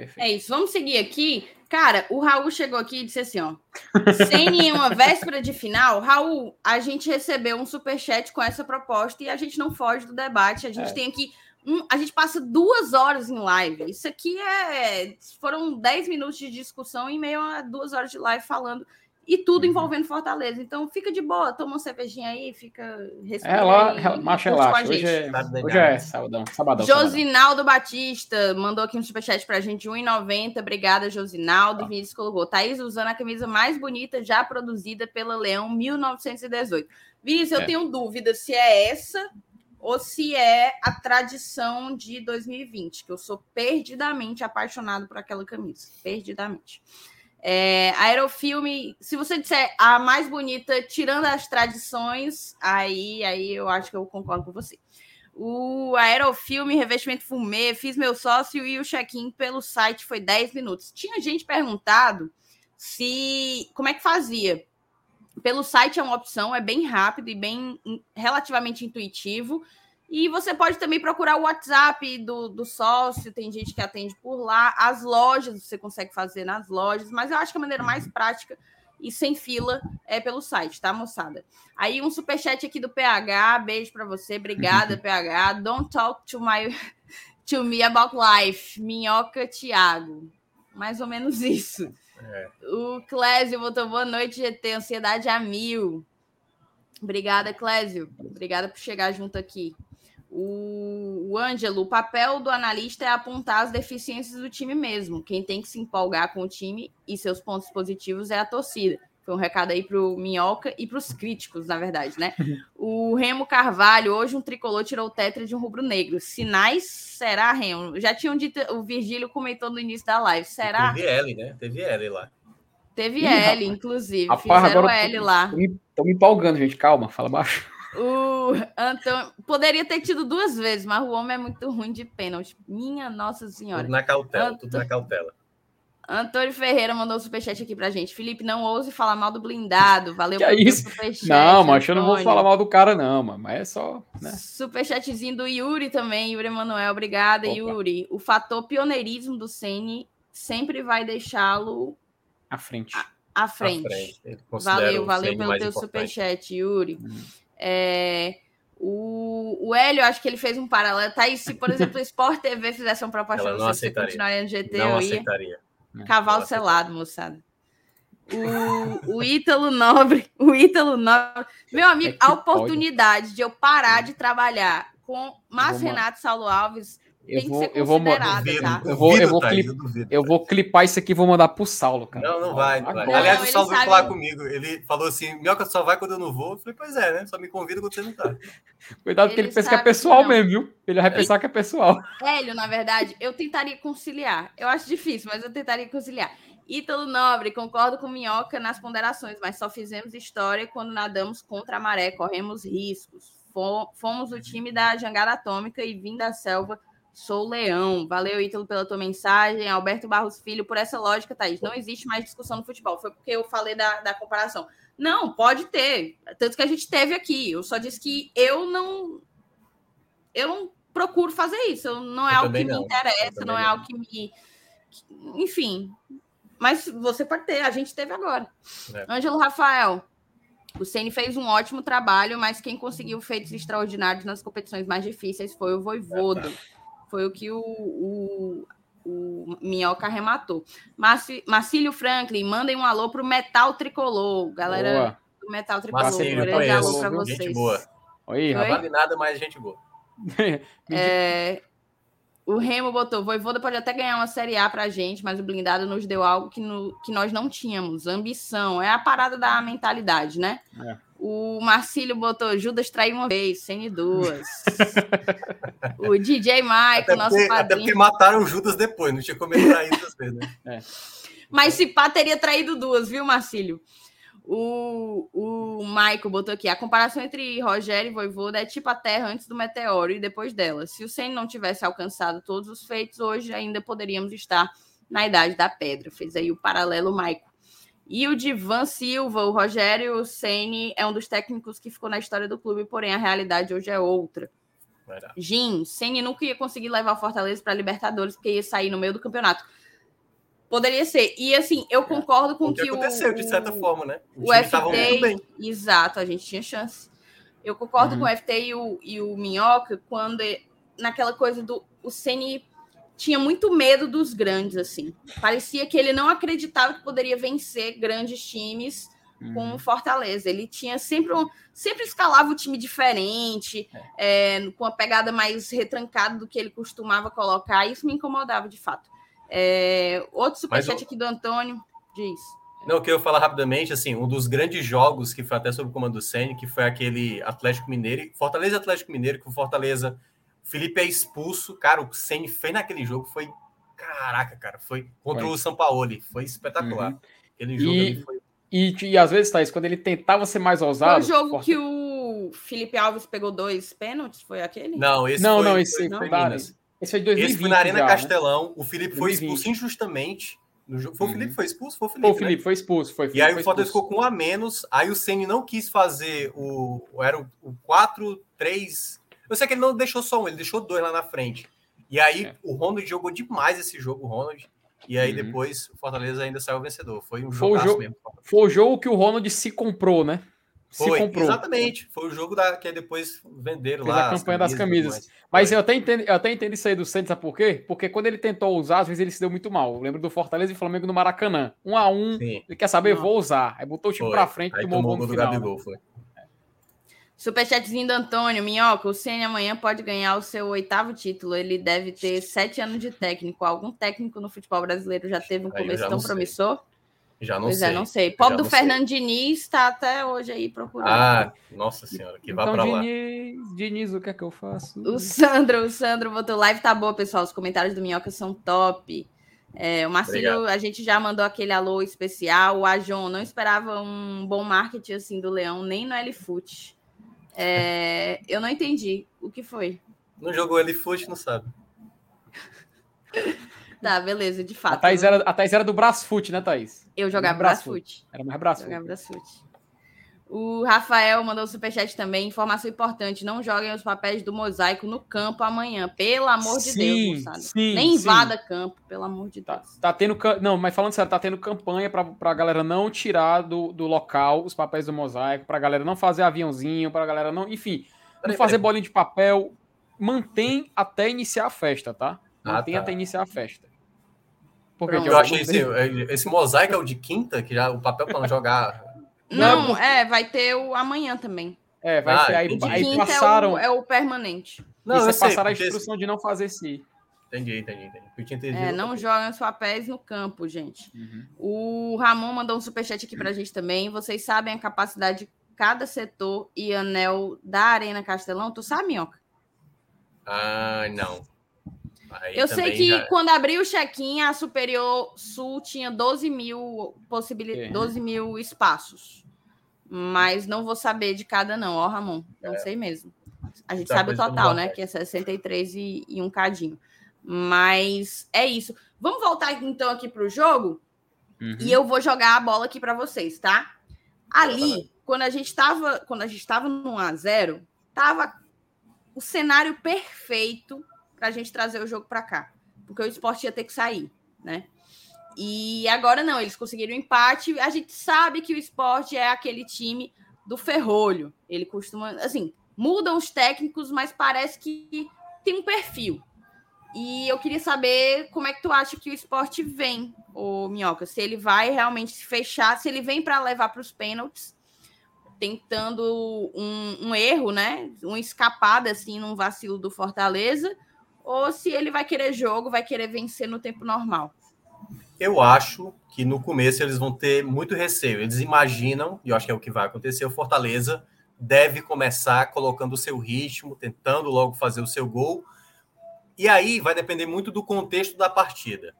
Perfeito. É isso. Vamos seguir aqui. Cara, o Raul chegou aqui e disse assim: ó. Sem nenhuma véspera de final, Raul, a gente recebeu um superchat com essa proposta e a gente não foge do debate. A gente é. tem aqui. Um, a gente passa duas horas em live. Isso aqui é. Foram dez minutos de discussão em meio a duas horas de live falando e tudo uhum. envolvendo Fortaleza. Então fica de boa, toma uma cervejinha aí, fica
respirando. É lá, macho relaxa. Hoje é, hoje é sabadão, sabadão.
Josinaldo sabadão. Batista mandou aqui um superchat pra gente, 1,90. Obrigada, Josinaldo. Ah. Vinícius colocou. Thaís usando a camisa mais bonita já produzida pela Leão 1918. Vinícius, é. eu tenho dúvida se é essa ou se é a tradição de 2020, que eu sou perdidamente apaixonado por aquela camisa. Perdidamente. É, aerofilme, se você disser a mais bonita, tirando as tradições, aí, aí eu acho que eu concordo com você. O aerofilme, revestimento fumê, fiz meu sócio e o check-in pelo site foi 10 minutos. Tinha gente perguntado se como é que fazia. Pelo site é uma opção, é bem rápido e bem relativamente intuitivo. E você pode também procurar o WhatsApp do, do sócio, tem gente que atende por lá. As lojas, você consegue fazer nas lojas, mas eu acho que a maneira mais prática e sem fila é pelo site, tá, moçada? Aí um superchat aqui do PH, beijo para você, obrigada, PH. Don't talk to my to me about life, Minhoca Thiago. Mais ou menos isso. É. O Clésio botou boa noite, GT, ansiedade a mil. Obrigada, Clésio. Obrigada por chegar junto aqui. O, o Ângelo, o papel do analista é apontar as deficiências do time mesmo. Quem tem que se empolgar com o time e seus pontos positivos é a torcida. Foi um recado aí para o Minhoca e para os críticos, na verdade, né? O Remo Carvalho, hoje um tricolor tirou o tetra de um rubro-negro. Sinais, será, Remo? Já tinham dito, o Virgílio comentou no início da live. Será?
Teve L, né? Teve L lá.
Teve Ih, L, inclusive. Rapaz, Fizeram L lá.
Tô me empolgando, gente. Calma, fala baixo.
O Antônio poderia ter tido duas vezes, mas o homem é muito ruim de pênalti. Minha Nossa Senhora.
Tudo na cautela, tudo na cautela.
Antônio Ferreira mandou um superchat aqui pra gente. Felipe, não ouse falar mal do blindado. Valeu
pelo é isso? superchat. Não, mas eu não vou falar mal do cara, não, mano. Mas é só. Né?
Superchatzinho do Yuri também, Yuri Emanuel. Obrigada, Opa. Yuri. O fator pioneirismo do Sene sempre vai deixá-lo
à frente.
À, à frente. À frente. Valeu, valeu pelo teu superchat, Yuri. Hum. É, o, o Hélio, acho que ele fez um paralelo. Tá aí, se, por exemplo, o Sport TV fizesse uma proposta
para você, você continuar
no GT,
não eu ia. aceitaria.
Cavalo selado, moçada. O, o Ítalo Nobre, o Ítalo Nobre. Meu amigo, é a oportunidade pode. de eu parar de trabalhar com Márcio Renato Saulo Alves eu vou, eu vou, tá?
eu vou, eu vou, clip, eu vou clipar isso aqui e vou mandar pro Saulo, cara.
Não, não vai. Não vai. Não, Aliás, o Saulo veio falar comigo. Ele falou assim: Minhoca só vai quando eu não vou. Eu falei, pois é, né? Só me convida quando você não tá.
Cuidado, porque ele, ele pensa que é pessoal que mesmo, viu? Ele vai é. pensar que é pessoal.
Hélio, na verdade, eu tentaria conciliar. Eu acho difícil, mas eu tentaria conciliar. Ítalo Nobre, concordo com Minhoca nas ponderações, mas só fizemos história quando nadamos contra a maré, corremos riscos. Fomos o time da jangada atômica e vim da selva Sou Leão. Valeu, Ítalo, pela tua mensagem. Alberto Barros Filho, por essa lógica, Thaís. Não existe mais discussão no futebol. Foi porque eu falei da, da comparação. Não, pode ter. Tanto que a gente teve aqui. Eu só disse que eu não. Eu não procuro fazer isso. Não é eu algo que não. me interessa, não é algo que me. Enfim. Mas você pode ter, a gente teve agora. É. Ângelo Rafael. O Ceni fez um ótimo trabalho, mas quem conseguiu feitos extraordinários nas competições mais difíceis foi o Voivodo. É. Foi o que o, o, o Minhoca arrematou. Marci, Marcílio Franklin, mandem um alô pro Metal Tricolor. Galera boa. do Metal Tricolor. Marcílio,
um grande alô para vocês. Gente boa.
Oi,
não vale nada, mas gente boa.
é, o Remo botou, Voivoda pode até ganhar uma Série A pra gente, mas o blindado nos deu algo que, no, que nós não tínhamos, ambição. É a parada da mentalidade, né? É. O Marcílio botou Judas traiu uma vez, CN duas. o DJ Michael, nosso
porque, padrinho. Até porque mataram o Judas depois, não tinha como ele trair duas vezes, né? É.
Mas se pá, teria traído duas, viu, Marcílio? O, o Michael botou aqui: a comparação entre Rogério e Voivoda é tipo a Terra antes do meteoro e depois dela. Se o Senna não tivesse alcançado todos os feitos, hoje ainda poderíamos estar na idade da pedra. Fez aí o paralelo, Michael. E o Divan Silva, o Rogério Ceni é um dos técnicos que ficou na história do clube, porém a realidade hoje é outra. Jim, Ceni nunca ia conseguir levar o Fortaleza para Libertadores porque ia sair no meio do campeonato. Poderia ser. E assim, eu concordo com o que, que
aconteceu, o, de certa forma, né?
O, o FT, exato, a gente tinha chance. Eu concordo uhum. com o FT e o, e o Minhoca quando naquela coisa do o Ceni tinha muito medo dos grandes, assim. Parecia que ele não acreditava que poderia vencer grandes times uhum. com Fortaleza. Ele tinha sempre um, sempre escalava o time diferente, é. É, com uma pegada mais retrancada do que ele costumava colocar. Isso me incomodava de fato. É, outro superchat aqui do Antônio diz.
Não, eu quero falar rapidamente, assim, um dos grandes jogos que foi até sob o comando do Senna, que foi aquele Atlético Mineiro, Fortaleza Atlético Mineiro, que o Fortaleza Felipe é expulso. Cara, o que o Senni fez naquele jogo foi. Caraca, cara, foi contra foi. o São Paulo. Foi espetacular. Uhum. Aquele jogo
e, foi. E, e, às vezes, Thaís, quando ele tentava ser mais ousado.
Foi o jogo que o Felipe Alves pegou dois pênaltis? Foi aquele?
Não, esse
não,
foi,
não, esse foi, foi, Minas. Esse foi 2020.
Esse foi na Arena já, né? Castelão. Né? O Felipe 2020. foi expulso injustamente No jogo. Foi o Felipe
Uhum.
foi expulso? Foi o Felipe.
Foi o
né?
Felipe, foi expulso. Foi,
E aí
foi
o Fortaleza ficou com um a menos. Aí o Ceni não quis fazer o. Era o, o 4, 3. Eu sei que ele não deixou só um, ele deixou dois lá na frente. E aí
É.
o Ronald jogou demais esse jogo, o Ronald. E aí
Uhum.
depois o Fortaleza ainda saiu vencedor. Foi um
jogo-
mesmo.
Foi o jogo que o Ronald se comprou, né? Se
Foi,
comprou.
exatamente. Foi o jogo da, que depois venderam
Fez
lá.
a campanha das
e tudo
camisas. Mas eu até, entendo, eu até entendo isso aí do Santos, sabe por quê? Porque quando ele tentou usar, às vezes ele se deu muito mal. Eu lembro do Fortaleza e Flamengo no Maracanã. Um a um,
Sim,
ele quer saber,
Não.
vou usar. Aí botou o time
foi.
pra frente e tomou o
tomou
gol
o
no
gol do
final. né?
Gabigol, foi.
Superchatzinho do Antônio. Minhoca, o Ceni amanhã pode ganhar o seu oitavo título. Ele deve ter sete anos de técnico. Algum técnico no futebol brasileiro já teve um começo tão
sei.
promissor?
Já não
pois
sei.
é, não sei. Pobre do
não sei.
Fernando Diniz está até hoje aí procurando.
Ah, nossa senhora, que vá
Então,
pra lá.
Diniz, Diniz, o que é que eu faço?
O Sandro, o Sandro botou live, tá boa, pessoal. Os comentários do Minhoca são top. É, o Marcílio,
Obrigado.
a gente já mandou aquele alô especial. O Ajon não esperava um bom marketing assim do Leão, nem no LFoot. É, eu não entendi o que foi.
Não jogou ele fute, não sabe.
Tá, beleza, de
A
fato.
Thaís, era, a Thaís era do Brasfoot, né, Thaís?
Eu jogava
Brasfoot.
Brasfoot.
Era mais Brasfoot.
Jogava Brasfoot. O Rafael mandou um superchat também. Informação importante: não joguem os papéis do mosaico no campo amanhã. Pelo amor de
Sim,
Deus, moçada.
sim,
Nem
sim.
invada campo, pelo amor de
Tá,
Deus.
tá tendo. Não, mas falando sério, tá tendo campanha pra, pra galera não tirar do, do local os papéis do mosaico, pra galera não fazer aviãozinho, pra galera não. Enfim, não fazer
peraí.
bolinha de papel. Mantém até iniciar a festa, tá?
Ah,
Mantém
tá.
até iniciar a festa. Porque
Pronto.
Eu achei esse, esse mosaico é o de quinta, que já o papel para não jogar.
Não,
Não,
é, vai ter o amanhã também.
É, vai
Ah,
ter. Aí, aí passaram.
é, o, é o permanente.
Não,
isso
eu
é
sei,
passaram a
porque-
instrução de não fazer esse.
Entendi, entendi, entendi.
É, não joguem os papéis no campo, gente. O Ramon mandou um superchat aqui pra gente também. Vocês sabem a capacidade de cada setor e anel da Arena Castelão? Tu sabe, Minhoca?
Ah, não. Aí
Eu sei que
já-
quando abriu o check-in, a Superior Sul tinha 12 mil, possibili...
É.
12 mil espaços. Mas não vou saber de cada, não, ó, Ramon. Não sei mesmo. A gente
Tá,
sabe o total, né? Que é 63 e, e um cadinho. Mas é isso. Vamos voltar então aqui para o jogo
Uhum.
e eu vou jogar a bola aqui para vocês, tá? Ali, quando a gente tava, quando a gente tava no 1 a 0, tava o cenário perfeito para a gente trazer o jogo para cá, porque o esporte ia ter que sair, né? E agora não, eles conseguiram empate. A gente sabe que o esporte é aquele time do ferrolho. Ele costuma, assim, mudam os técnicos, mas parece que tem um perfil. E eu queria saber como é que tu acha que o esporte vem, o Minhoca, se ele vai realmente se fechar, se ele vem para levar para os pênaltis, tentando um, um erro, né? Uma escapada assim num vacilo do Fortaleza, ou se ele vai querer jogo, vai querer vencer no tempo normal.
Eu acho que no começo eles vão ter muito receio. Eles imaginam, e eu acho que é o que vai acontecer, o Fortaleza deve começar colocando o seu ritmo, tentando logo fazer o seu gol. E aí vai depender muito do contexto da partida.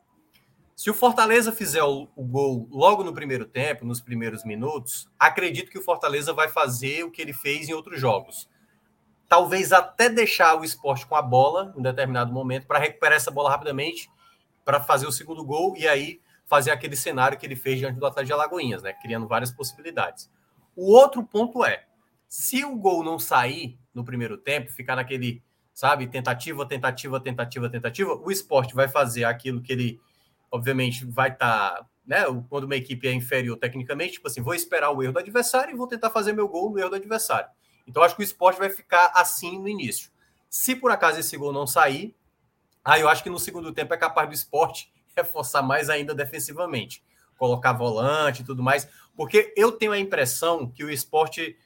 Se o Fortaleza fizer o, o gol logo no primeiro tempo, nos primeiros minutos, acredito que o Fortaleza vai fazer o que ele fez em outros jogos. Talvez até deixar o esporte com a bola em determinado momento para recuperar essa bola rapidamente para fazer o segundo gol e aí fazer aquele cenário que ele fez diante do Atlético de Alagoinhas, né? Criando várias possibilidades. O outro ponto é, se o gol não sair no primeiro tempo, ficar naquele, sabe, tentativa, tentativa, tentativa, tentativa, o esporte vai fazer aquilo que ele, obviamente, vai estar, tá, né? Quando uma equipe é inferior tecnicamente, tipo assim, vou esperar o erro do adversário e vou tentar fazer meu gol no erro do adversário. Então, acho que o esporte vai ficar assim no início. Se por acaso esse gol não sair, Aí eu acho que no segundo tempo é capaz do esporte reforçar mais ainda defensivamente, colocar volante e tudo mais, porque eu tenho a impressão que o esporte,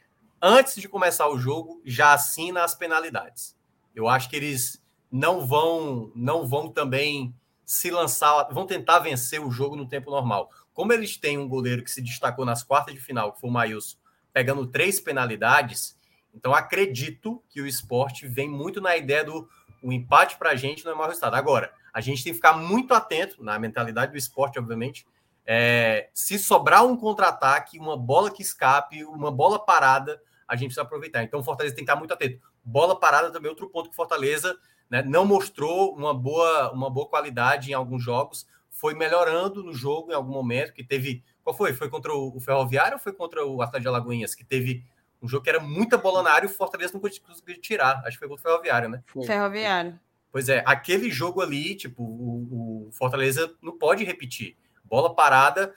antes de começar o jogo, já assina as penalidades. Eu acho que eles não vão, não vão também se lançar, vão tentar vencer o jogo no tempo normal. Como eles têm um goleiro que se destacou nas quartas de final, que foi o Maílson, pegando três penalidades, então acredito que o esporte vem muito na ideia do o empate para a gente não é mau resultado. Agora, a gente tem que ficar muito atento na mentalidade do esporte, obviamente. É, se sobrar um contra-ataque, uma bola que escape, uma bola parada, a gente precisa aproveitar. Então, o Fortaleza tem que estar muito atento. Bola parada também é outro ponto que o Fortaleza né, não mostrou uma boa, uma boa qualidade em alguns jogos. foi melhorando no jogo em algum momento, que teve. Qual foi? Foi contra o Ferroviário ou foi contra o Atlético de Alagoinhas? Que teve um jogo que era muita bola na área e o Fortaleza não conseguiu tirar. Acho que foi contra o Ferroviário, né?
Foi. Ferroviário.
Pois é, aquele jogo ali, tipo, o, o Fortaleza não pode repetir. Bola parada,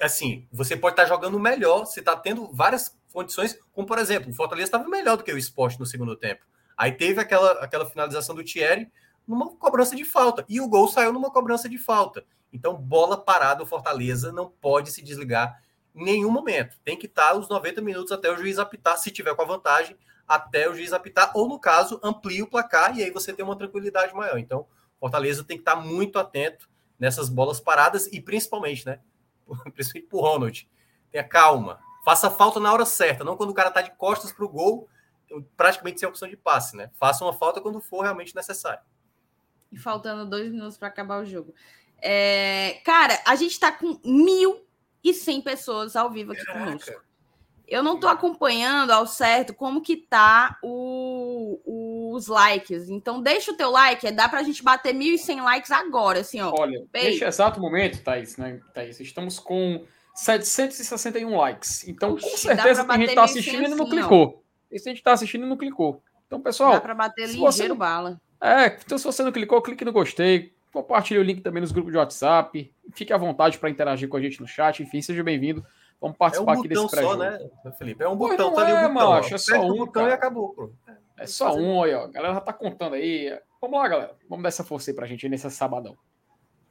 assim, você pode estar jogando melhor, você está tendo várias condições, como por exemplo, o Fortaleza estava melhor do que o esporte no segundo tempo. Aí teve aquela, aquela finalização do Thierry numa cobrança de falta. E o gol saiu numa cobrança de falta. Então, bola parada, o Fortaleza não pode se desligar em nenhum momento. Tem que estar os 90 minutos até o juiz apitar, se tiver com a vantagem, até o juiz apitar, ou no caso, amplie o placar e aí você tem uma tranquilidade maior. Então, Fortaleza tem que estar muito atento nessas bolas paradas e principalmente, né? Principalmente pro Ronald. Tenha calma. Faça falta na hora certa, não quando o cara tá de costas pro gol, praticamente sem opção de passe, né? Faça uma falta quando for realmente necessário.
E faltando dois minutos para acabar o jogo. É, cara, a gente está com 1.100 pessoas ao vivo aqui Caraca. conosco. Eu não estou acompanhando ao certo como que tá o, os likes. Então deixa o teu like, dá para a gente bater 1.100 likes agora, assim, ó.
Olha, neste exato momento, Thaís, né, Thaís, estamos com 761 likes. Então, com certeza tem gente que está assistindo e não assim, clicou. Esse gente está assistindo e não clicou. Então, pessoal.
Dá para bater ligeiro você... bala.
É, então se você não clicou, clique no gostei. Compartilhe o link também nos grupos de WhatsApp. Fique à vontade para interagir com a gente no chat. Enfim, seja bem-vindo. Vamos participar
é um
aqui desse
pré só, né, Felipe? É um botão, Pô, tá
ali
é,
o botão. Macho, é só um,
botão e acabou, pô.
É, só um, aí, ó. A galera já tá contando aí. Vamos lá, galera. Vamos dar essa força aí pra gente aí nesse sabadão.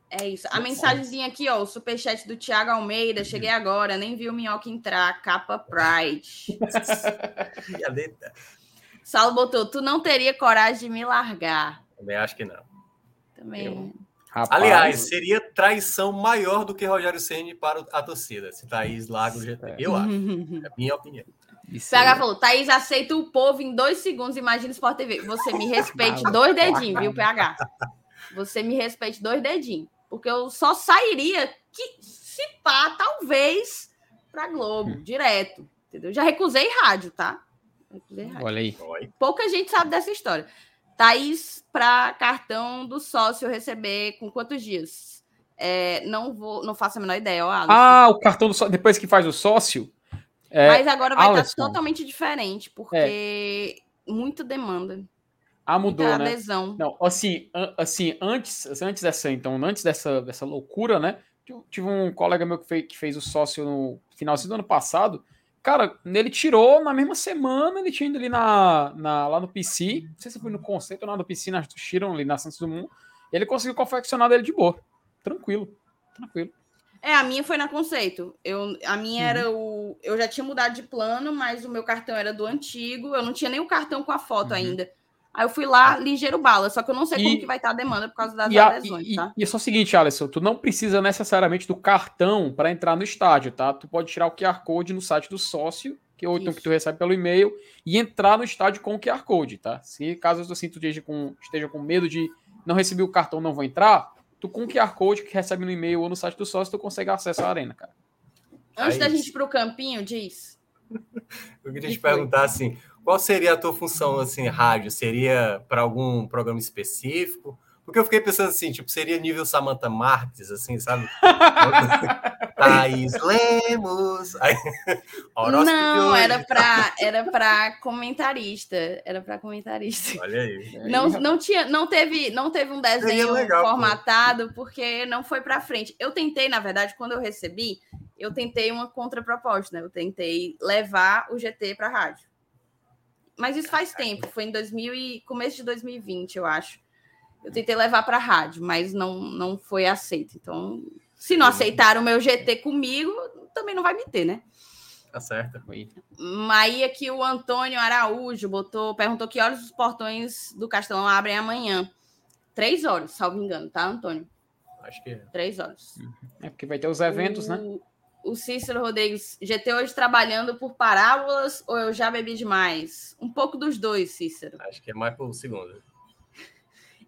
É isso. A mensagenzinha aqui, ó, o superchat do Thiago Almeida. Cheguei agora, nem vi o Minhoca entrar. Capa Pride. Saulo botou, tu não teria coragem de me largar.
Também acho que não.
Também. Eu...
Rapaz, Aliás, seria traição maior do que Rogério Ceni para a torcida. Se Thaís larga o GT. Eu acho. É a minha opinião.
PH falou: Thaís aceita o povo em dois segundos. Imagina o Sport TV. Você me respeite dois dedinhos, viu, PH? Você me respeite dois dedinhos. Porque eu só sairia, que, se pá, talvez, para Globo, hum. direto. Entendeu? Já recusei rádio, tá?
Recusei rádio. Olha aí.
Pouca gente sabe dessa história. Thaís, para cartão do sócio receber com quantos dias? É, não vou, não faço a menor ideia. Ó,
ah, o cartão do sócio, depois que faz o sócio.
É, Mas agora vai Alisson. estar totalmente diferente, porque é. muita demanda.
Ah, mudou,
muita
né?
Adesão.
Não, assim, assim, antes, antes dessa, então, antes dessa, dessa loucura, né? Tive um colega meu que fez, que fez o sócio no finalzinho do ano passado. Cara, ele tirou na mesma semana, ele tinha ido ali na, na, lá no PC, não sei se foi no conceito ou lá no PC, na tiram ali na Santos do Mundo, ele conseguiu confeccionar dele de boa. Tranquilo, tranquilo.
É, a minha foi na conceito. Eu, a minha uhum. era o. Eu já tinha mudado de plano, mas o meu cartão era do antigo. Eu não tinha nem o cartão com a foto uhum. ainda. Aí eu fui lá, ligeiro bala, só que eu não sei e, como que vai estar a demanda por causa das
e
adesões,
e,
tá?
E, é só o seguinte, Alisson, tu não precisa necessariamente do cartão para entrar no estádio, tá? Tu pode tirar o QR Code no site do sócio, que, ou então que tu recebe pelo e-mail, e entrar no estádio com o QR Code, tá? Se caso assim, tu esteja com, esteja com medo de não receber o cartão, não vou entrar, tu com o QR Code que recebe no e-mail ou no site do sócio, tu consegue acesso à arena, cara.
Antes Aí. da gente ir pro campinho, diz.
Eu queria te perguntar assim, qual seria a tua função assim, rádio? Seria para algum programa específico? Porque eu fiquei pensando assim, tipo, seria nível Samantha Marques, assim, sabe? Thaís Lemos. Aí,
não, era para era para comentarista, era para comentarista.
Olha aí.
Não, não tinha, não teve, não teve um desenho legal, formatado pô. porque não foi para frente. Eu tentei, na verdade, quando eu recebi, eu tentei uma contraproposta, né? Eu tentei levar o GT para rádio. Mas isso faz tempo, foi em 2000 e começo de 2020, eu acho. Eu tentei levar para rádio, mas não não foi aceito. Então, se não aceitaram o meu GT comigo, também não vai me ter, né?
Tá certo.
Aí aqui o Antônio Araújo botou, perguntou que horas os portões do Castelão abrem amanhã. Três horas, salvo engano, tá, Antônio?
Acho que é.
Três horas.
É porque vai ter os eventos, né? o...
né? O Cícero Rodrigues, GT hoje trabalhando por parábolas ou eu já bebi demais? Um pouco dos dois, Cícero.
Acho que é mais por segundo.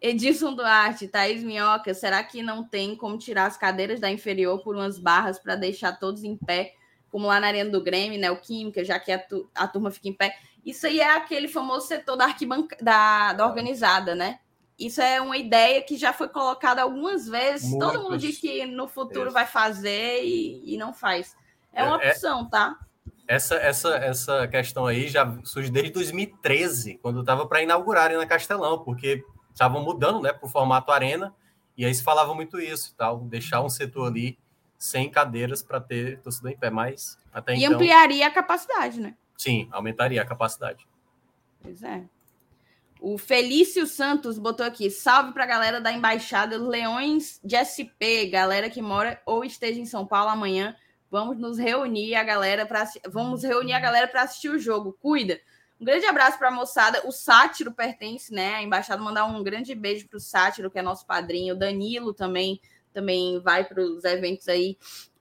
Edilson Duarte, Thaís Minhoca, será que não tem como tirar as cadeiras da inferior por umas barras para deixar todos em pé, como lá na Arena do Grêmio, né? O Química, já que a, tu, a turma fica em pé. Isso aí é aquele famoso setor da arquibanca da, da organizada, né? Isso é uma ideia que já foi colocada algumas vezes. Todo mundo diz que no futuro vai fazer e, e não faz. É
É-
uma
é-
opção, tá?
Essa, essa, essa questão aí já surge desde 2013, quando estava para inaugurar na Castelão, porque estavam mudando né, para o formato arena, e aí se falava muito isso tal, deixar um setor ali sem cadeiras para ter torcida em pé, mas até
E
então,
ampliaria a capacidade, né?
sim, aumentaria a capacidade.
Pois é. O Felício Santos botou aqui: salve pra galera da Embaixada Leões de SP, galera que mora ou esteja em São Paulo amanhã. Vamos nos reunir a galera para vamos reunir a galera para assistir o jogo. Cuida. Um grande abraço para a moçada. O Sátiro pertence, né? A embaixada mandar um grande beijo para o Sátiro, que é nosso padrinho. O Danilo também também vai para os eventos aí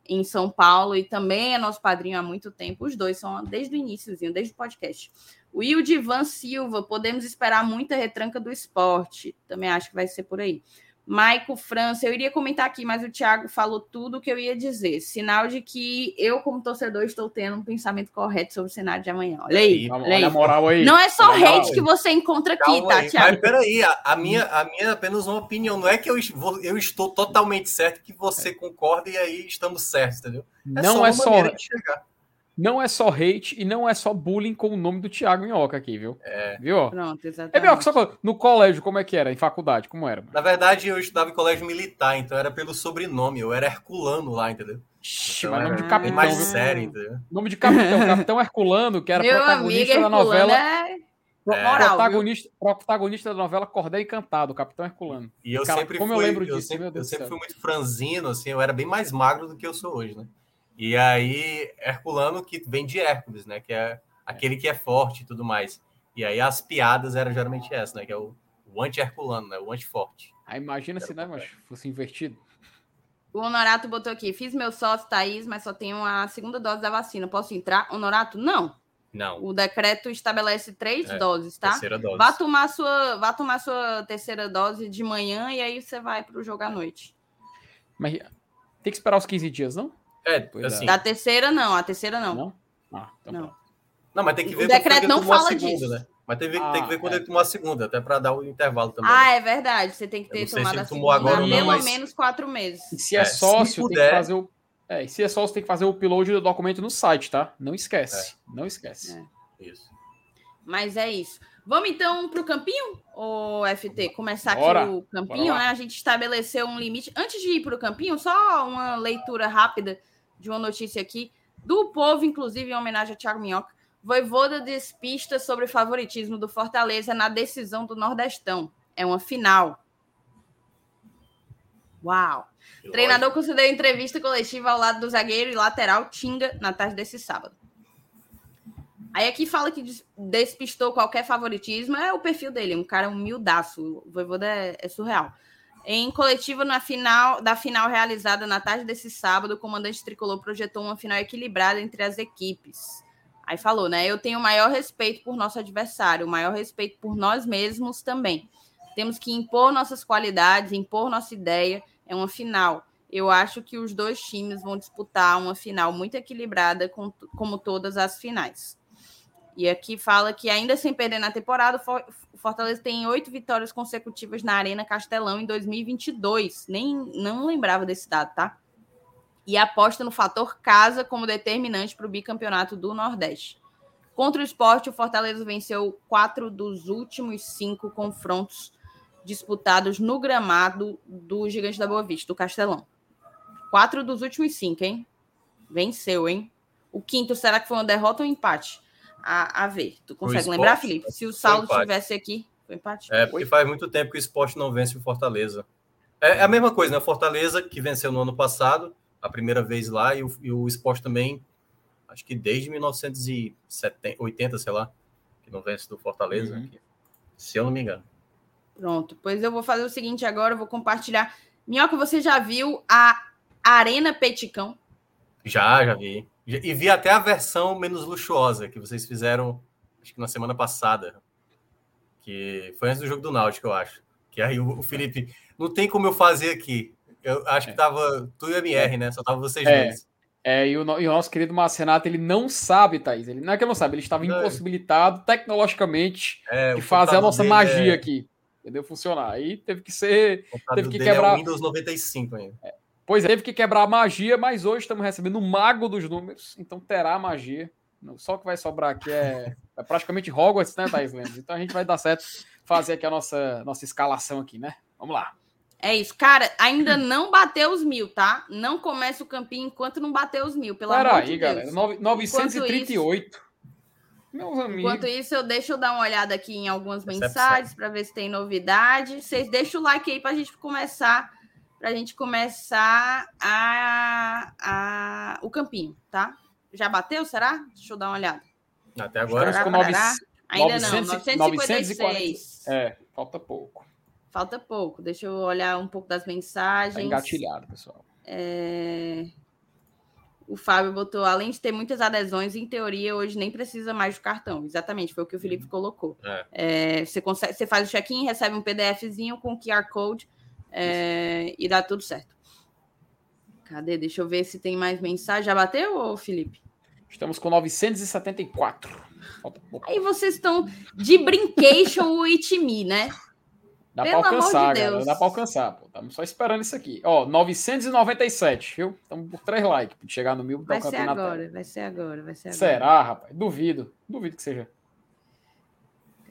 em São Paulo e também é nosso padrinho há muito tempo. Os dois são desde o iníciozinho, desde o podcast. O Wildivan Silva, podemos esperar muita retranca do esporte. Também acho que vai ser por aí. Maico França, eu iria comentar aqui, mas o Thiago falou tudo o que eu ia dizer. Sinal de que eu, como torcedor, estou tendo um pensamento correto sobre o cenário de amanhã. Olha aí,
Olha
olha
Olha a
aí.
moral aí.
Não é só
moral
hate
aí.
que você encontra aqui,
Calma
tá,
aí,
Thiago?
Mas peraí, a, a minha, a minha é apenas uma opinião, não é que eu, eu estou totalmente certo que você concorda e aí estamos certos, entendeu?
Não
uma
é só
maneira de chegar.
Não é só hate e não é só bullying com o nome do Thiago Minhoca aqui, viu?
É.
Viu?
Pronto,
É
exatamente.
Minhoca, só no colégio, como é que era? Em faculdade, como era? mano?
Na verdade, eu estudava em colégio militar, então era pelo sobrenome, eu era Herculano lá, entendeu?
Ixi,
Então
mas nome de capitão,
mais
viu?
sério, entendeu?
Nome de capitão, capitão Herculano, que era
Meu amigo
protagonista da novela.
é
É.
protagonista, protagonista da novela Cordel Encantado, Capitão Herculano.
E eu
Cara,
sempre
como eu
fui,
lembro
eu
disso,
sempre,
meu Deus
eu sempre
céu.
fui muito franzino, assim, eu era bem mais magro do que eu sou hoje, né? E aí, Herculano, que vem de Hércules, né? Que é aquele que é forte e tudo mais. E aí as piadas eram geralmente essa, né? Que é o, o anti-Herculano, né? O anti-forte.
Aí imagina se, né,
Era
mas fosse invertido.
O Honorato botou aqui: fiz meu sócio, Thaís, mas só tenho a segunda dose da vacina. Posso entrar? Honorato, não.
Não,
O decreto estabelece três
É,
doses, tá?
terceira dose.
Vá tomar sua, vá tomar sua terceira dose de manhã e aí você vai para o jogo à noite.
Mas tem que esperar os 15 dias, não?
É,
Pois é.
assim.
Da terceira, não. A terceira, não.
Não? Ah, então
Não.
tá.
Não, mas tem que
O
ver
decreto
quando ele
não
tomou a
fala
segunda,
disso.
né? Mas tem, que ver-
Ah,
tem que ver quando
é.
ele tomou a segunda, até para dar o intervalo também.
Ah, é verdade. Você tem que ter
se
tomado
ele
a
tomou
segunda
agora não,
pelo
mas-
menos quatro meses.
E se é,
É, se
sócio, tem
puder-
que fazer o. É, e se é sócio, tem que fazer o upload do documento no site, tá? Não esquece. Não esquece.
É.
Isso.
Mas é isso. Vamos então para o campinho, ô FT? Começar
Bora.
aqui o campinho, né? A gente estabeleceu um limite. Antes de ir para o campinho, só uma leitura rápida de uma notícia aqui do povo, inclusive em homenagem a Thiago Minhoca. Voivoda despista sobre favoritismo do Fortaleza na decisão do Nordestão. É uma final. Uau!
E
Treinador concedeu entrevista coletiva ao lado do zagueiro e lateral Tinga na tarde desse sábado. Aí aqui fala que des- despistou qualquer favoritismo, é o perfil dele, um cara humildaço. O Voivoda é, é surreal. Em coletiva na final da final realizada na tarde desse sábado, o comandante tricolor projetou uma final equilibrada entre as equipes. Aí falou, né? Eu tenho o maior respeito por nosso adversário, o maior respeito por nós mesmos também. Temos que impor nossas qualidades, impor nossa ideia. É uma final. Eu acho que os dois times vão disputar uma final muito equilibrada, com- como todas as finais. E aqui fala que, ainda sem perder na temporada, o For- o Fortaleza tem oito vitórias consecutivas na Arena Castelão em 2022. Nem não lembrava desse dado, tá? E aposta no fator casa como determinante para o bicampeonato do Nordeste. Contra o esporte, o Fortaleza venceu quatro dos últimos cinco confrontos disputados no gramado do Gigante da Boa Vista, do Castelão. Quatro dos últimos cinco, hein? Venceu, hein? O quinto, será que foi uma derrota ou um empate? A, a ver. Tu consegue
esporte,
lembrar, Felipe? Se o
empate.
estivesse aqui, foi empate?
É, porque faz muito tempo que o esporte não vence o Fortaleza. É, é a mesma coisa, né? O Fortaleza, que venceu no ano passado, a primeira vez lá, e o, e o esporte também, acho que desde 1980, sei lá, que não vence do Fortaleza,
Uhum.
se eu não me engano.
Pronto. Pois eu vou fazer o seguinte agora, eu vou compartilhar. Minhoca, você já viu a Arena Peticão?
Já, já vi. E vi até a versão menos luxuosa que vocês fizeram, acho que na semana passada. Que foi antes do jogo do Náutico, eu acho. Que aí o, Felipe, não tem como eu fazer aqui. Eu acho que tava tu e o MR, né? Só tava vocês
É.
dois.
É, e o, e o nosso querido Marcenato, ele não sabe, Thaís. Ele, não é que ele não sabe, ele estava
Não.
impossibilitado tecnologicamente
É,
de fazer a nossa magia
é-
aqui. entendeu? Funcionar. Aí teve que ser. Teve que
é
quebrar-
o Windows 95 ainda.
Pois é, teve que quebrar a magia, mas hoje estamos recebendo o mago dos números, então terá magia. Só o que vai sobrar aqui é, é praticamente Hogwarts, né, Thais Lemos? Então a gente vai dar certo fazer aqui a nossa, nossa escalação aqui, né? Vamos lá.
É isso, cara. Ainda não bateu os mil, tá? Não começa o campinho enquanto não bater os mil, pelo amor
Peraí,
de
galera.
Deus.
nove- 938. Meus amigos.
Enquanto isso, eu deixo eu dar uma olhada aqui em algumas mensagens para ver se tem novidade. Vocês deixam o like aí para a gente começar, para a gente começar a, a- o campinho, tá? Já bateu, será? Deixa eu dar uma olhada.
Até agora.
Nove-
parará. Ainda
900
não,
e-
956.
É, falta pouco.
Falta pouco. Deixa eu olhar um pouco das
Tá
mensagens.
engatilhado, pessoal.
É, O Fábio botou, além de ter muitas adesões, em teoria, hoje nem precisa mais do cartão. Exatamente, foi o que o Felipe colocou.
É.
É, você, consegue, você faz o check-in, recebe um PDFzinho com QR Code é, e dá tudo certo. Cadê? Deixa eu ver se tem mais mensagem. Já bateu, ô Felipe?
Estamos com 974. Falta pouco.
Aí vocês estão de brincation with me, né?
Dá
Pelo
pra
de
alcançar,
Deus.
galera. Dá pra alcançar, pô. Estamos só esperando isso aqui. Ó, 997, viu? Estamos por 3 likes. Chegar no mil, botar
Vai
o
ser agora, vai ser agora, vai ser agora.
Será, rapaz? Duvido. Duvido que seja.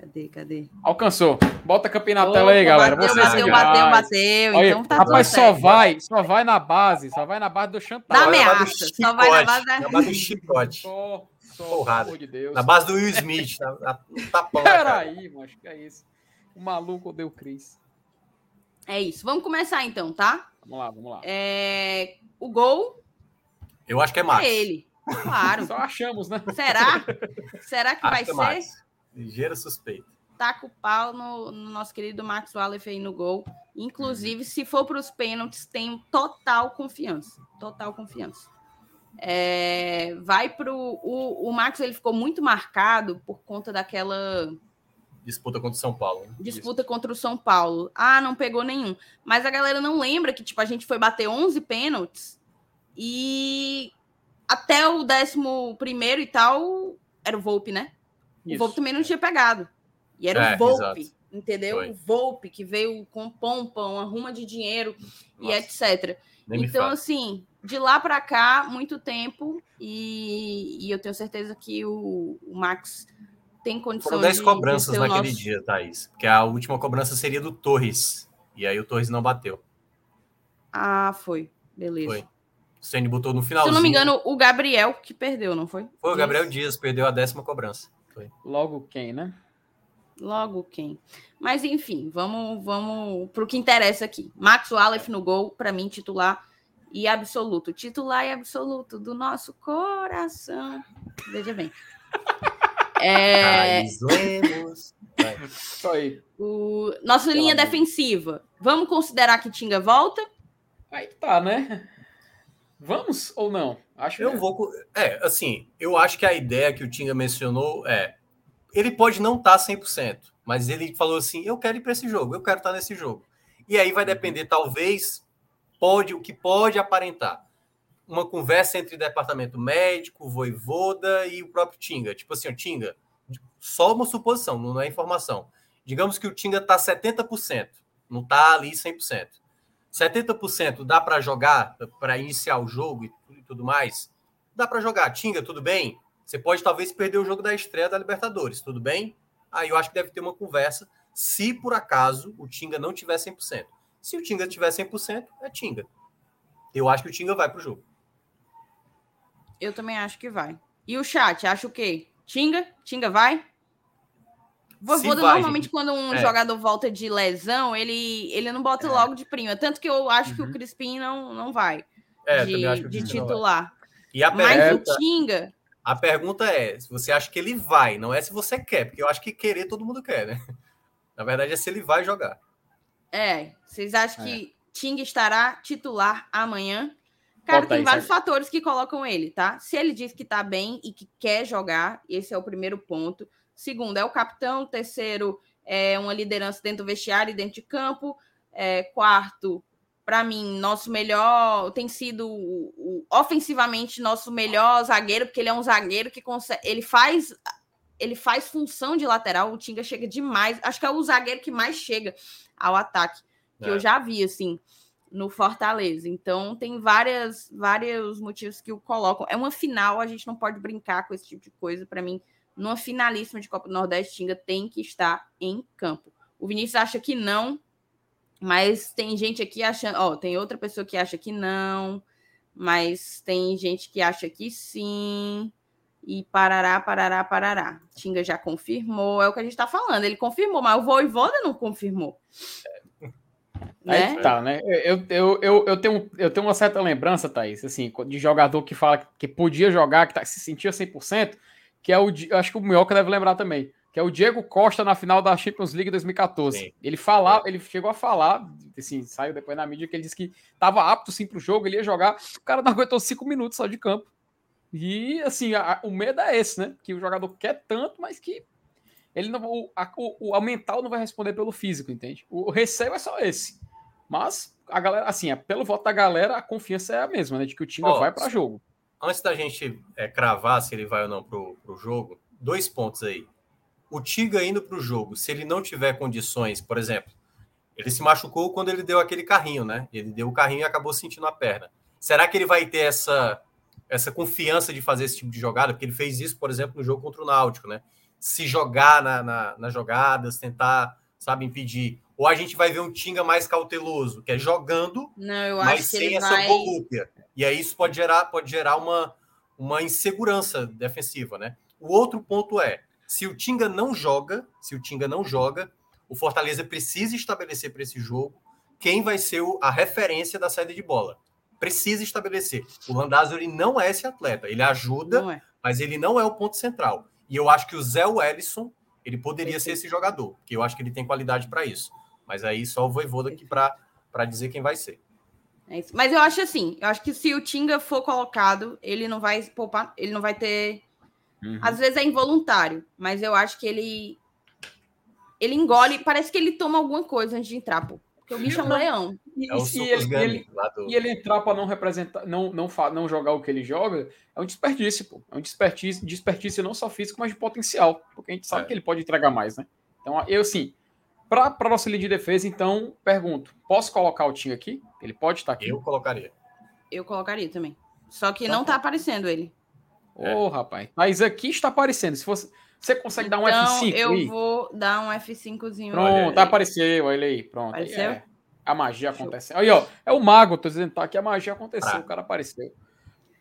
Cadê, cadê?
Alcançou. Bota campinho na
Opa,
tela aí, galera.
Bateu,
Vocês
bateu, bateu, bateu.
Olha,
então tá
rapaz,
tudo
só
certo.
vai, só vai na base, só vai na base do
Da
chantagem.
Na base do
ameaça, só vai na base da-
Na base do chicote.
Só, só,
Porrada.
pelo amor de Deus.
Na base do Will Smith. Na, na, no tapão. cara?
Peraí, macho, que é isso? O maluco deu Cris.
É isso. Vamos começar então, tá?
Vamos lá, vamos lá.
É, O gol
Eu acho que é
é
Max.
ele. Claro.
Só achamos, né?
Será? Será que
Acho
vai
que é
ser?
Max. Ligeira suspeita.
Taca o pau no, no nosso querido Max Wallace aí no gol. Inclusive, se for para os pênaltis, tenho total confiança. Total confiança. É, vai pro. O, o Max ele ficou muito marcado por conta daquela
Disputa contra o São Paulo. né?
disputa contra o São Paulo. Ah, não pegou nenhum. Mas a galera não lembra que, tipo, a gente foi bater 11 pênaltis e até o décimo primeiro e tal era o Volpe, né? O
Isso.
Volpe também não tinha pegado. E era
É,
o Volpe,
exato.
entendeu?
Foi.
O Volpe que veio com pompa, uma ruma de dinheiro e
Nossa,
etc.
nem me
Então, assim, de lá para cá, muito tempo e, e eu tenho certeza que o, o Max tem condição
Foram 10
de,
cobranças
de o
naquele
nosso-
dia, Thaís. Porque a última cobrança seria do Torres. E aí o Torres não bateu.
Ah, foi. Beleza.
Foi. O Ceni botou no
Se
finalzinho.
eu não me engano, o Gabriel que perdeu, não foi?
Foi o Gabriel. Dias, perdeu a décima cobrança.
Logo quem, né?
Logo quem. Mas enfim, vamos vamos pro que interessa aqui. Max Wallace no gol, para mim titular e absoluto. Titular e absoluto do nosso coração. Veja bem. É.
Vai.
O, nossa linha defensiva. Vamos considerar que Tinga volta?
Aí tá, né? Vamos ou não? Acho
Eu
que
vou. É, assim, eu acho que a ideia que o Tinga mencionou é. Ele pode não estar 100%, mas ele falou assim: eu quero ir para esse jogo, eu quero estar nesse jogo. E aí vai depender, talvez, pode o que pode aparentar. Uma conversa entre departamento médico, voivoda e o próprio Tinga. Tipo assim, o Tinga, só uma suposição, não é informação. Digamos que o Tinga está 70%, não está ali 100%. 70% dá para jogar, para iniciar o jogo e tudo- mais? Dá para jogar. Tinga, tudo bem? Você pode talvez perder o jogo da estreia da Libertadores, tudo bem? Aí eu acho que deve ter uma conversa, se por acaso o Tinga não tiver 100%. Se o Tinga tiver 100%, é Tinga. Eu acho que o Tinga vai pro jogo.
Eu também acho que vai. E o chat, acha o quê? Tinga? Tinga vai? Voivoda, normalmente, quando um
É.
jogador volta de lesão, ele, ele não bota
É.
logo de prima. Tanto que eu acho que
Uhum.
o Crispim não, não vai
É,
de,
que
de titular.
E a
Mas
pergunta,
o Tinga,
a pergunta é: se você acha que ele vai, não é se você quer, porque eu acho que querer todo mundo quer, né? Na verdade é se ele vai jogar.
é, vocês acham
É.
que Tinga estará titular amanhã? Cara,
Bota
tem vários fatores que colocam ele, tá? Se ele diz que tá bem e que quer jogar, esse é o primeiro ponto. Segundo, é o capitão. Terceiro, é uma liderança dentro do vestiário e dentro de campo. É, quarto, para mim, nosso melhor tem sido o- o- ofensivamente nosso melhor zagueiro, porque ele é um zagueiro que consegue. Ele faz. ele faz função de lateral, o Tinga chega demais. Acho que é o zagueiro que mais chega ao ataque, que é. eu já vi, assim, no Fortaleza. Então, tem várias, vários motivos que o colocam. É uma final, a gente não pode brincar com esse tipo de coisa. Para mim, numa finalíssima de Copa do Nordeste, Tinga tem que estar em campo. O Vinícius acha que não, mas tem gente aqui achando. Ó, tem outra pessoa que acha que não, mas tem gente que acha que sim. E parará, parará, parará. Tinga já confirmou, é o que a gente está falando. Ele confirmou, mas o Voivoda não confirmou.
Né? Aí tá, né? Eu, eu, eu, eu, tenho, eu tenho uma certa lembrança, Thaís, assim, de jogador que fala que podia jogar, que tá, se sentia 100%, que é o. Acho que o Mioca deve lembrar também que é o Diego Costa na final da Champions League 2014. Sim. Ele falava, ele chegou a falar, assim, saiu depois na mídia que ele disse que estava apto sim para o jogo, ele ia jogar, o cara não aguentou cinco minutos só de campo. E assim, a, o medo é esse, né? Que o jogador quer tanto, mas que ele não, o, a, o, o mental não vai responder pelo físico, entende? O, o receio é só esse. Mas a galera, assim, é, pelo voto da galera, a confiança é a mesma, né? De que o time oh, vai para jogo.
Antes da gente é, cravar se ele vai ou não pro, pro jogo, dois pontos aí o Tiga indo para o jogo, se ele não tiver condições, por exemplo, ele se machucou quando ele deu aquele carrinho, né? Ele deu o carrinho e acabou sentindo a perna. Será que ele vai ter essa, essa confiança de fazer esse tipo de jogada? Porque ele fez isso, por exemplo, no jogo contra o Náutico, né? Se jogar na, na, nas jogadas, tentar, sabe, impedir. Ou a gente vai ver um Tinga mais cauteloso, que é jogando,
não,
mas sem essa vai... volúpia. E aí isso pode gerar, pode gerar uma, uma insegurança defensiva, né? O outro ponto é, se o Tinga não joga, se o Tinga não joga, o Fortaleza precisa estabelecer para esse jogo quem vai ser a referência da saída de bola. Precisa estabelecer. O Randazzo ele não é esse atleta. Ele ajuda, é. mas ele não é o ponto central. E eu acho que o Zé Wellison ele poderia ser esse jogador, porque eu acho que ele tem qualidade para isso. Mas aí só o Voivoda aqui para dizer quem vai ser.
É mas eu acho assim, eu acho que se o Tinga for colocado, ele não vai poupar, ele não vai ter Uhum. Às vezes é involuntário, mas eu acho que ele ele engole, parece que ele toma alguma coisa antes de entrar, pô. Porque o bicho é um leão.
E, é e, ele, ele, do... e ele entrar para não representar, não, não, não jogar o que ele joga, é um desperdício, pô. É um desperdício, desperdício não só físico, mas de potencial. Porque a gente sabe é. que ele pode entregar mais, né? Então, eu assim, para nossa linha de defesa, então, pergunto: posso colocar o time aqui? Ele pode estar aqui?
Eu colocaria.
Eu colocaria também. Só que então, não tá aparecendo ele.
Ô, é. oh, rapaz. Mas aqui está aparecendo. Se você, você consegue
então,
dar um então,
F5 eu aí? vou dar um F5zinho.
Pronto, aí. apareceu. Olha aí. Pronto. Apareceu? É. A magia aconteceu. Aí, ó. É o mago, tô dizendo, tá aqui. A magia aconteceu. Ah. O cara apareceu.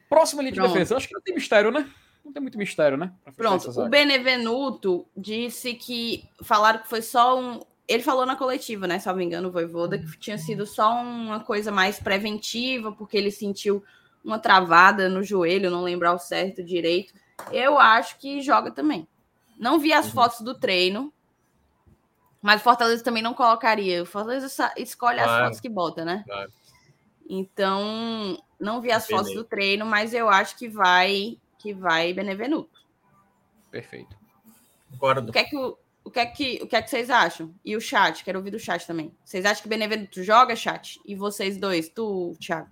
Próxima linha de defesa. Acho que não tem mistério, né? Não tem muito mistério, né?
Pronto. O Benevenuto disse que falaram que foi só um. Ele falou na coletiva, né? Se não me engano, o Voivoda, que tinha sido só uma coisa mais preventiva, porque ele sentiu uma travada no joelho, não lembrar o certo direito. Eu acho que joga também. Não vi as uhum. fotos do treino, mas o Fortaleza também não colocaria. O Fortaleza escolhe claro. as fotos que bota, né? Claro. Então, não vi as fotos do treino, mas eu acho que vai que vai Benevenuto.
Perfeito.
Concordo. O que é que o, o que é que o que é que vocês acham? E o chat, quero ouvir do chat também. Vocês acham que Benevenuto joga chat? E vocês dois, tu, Thiago?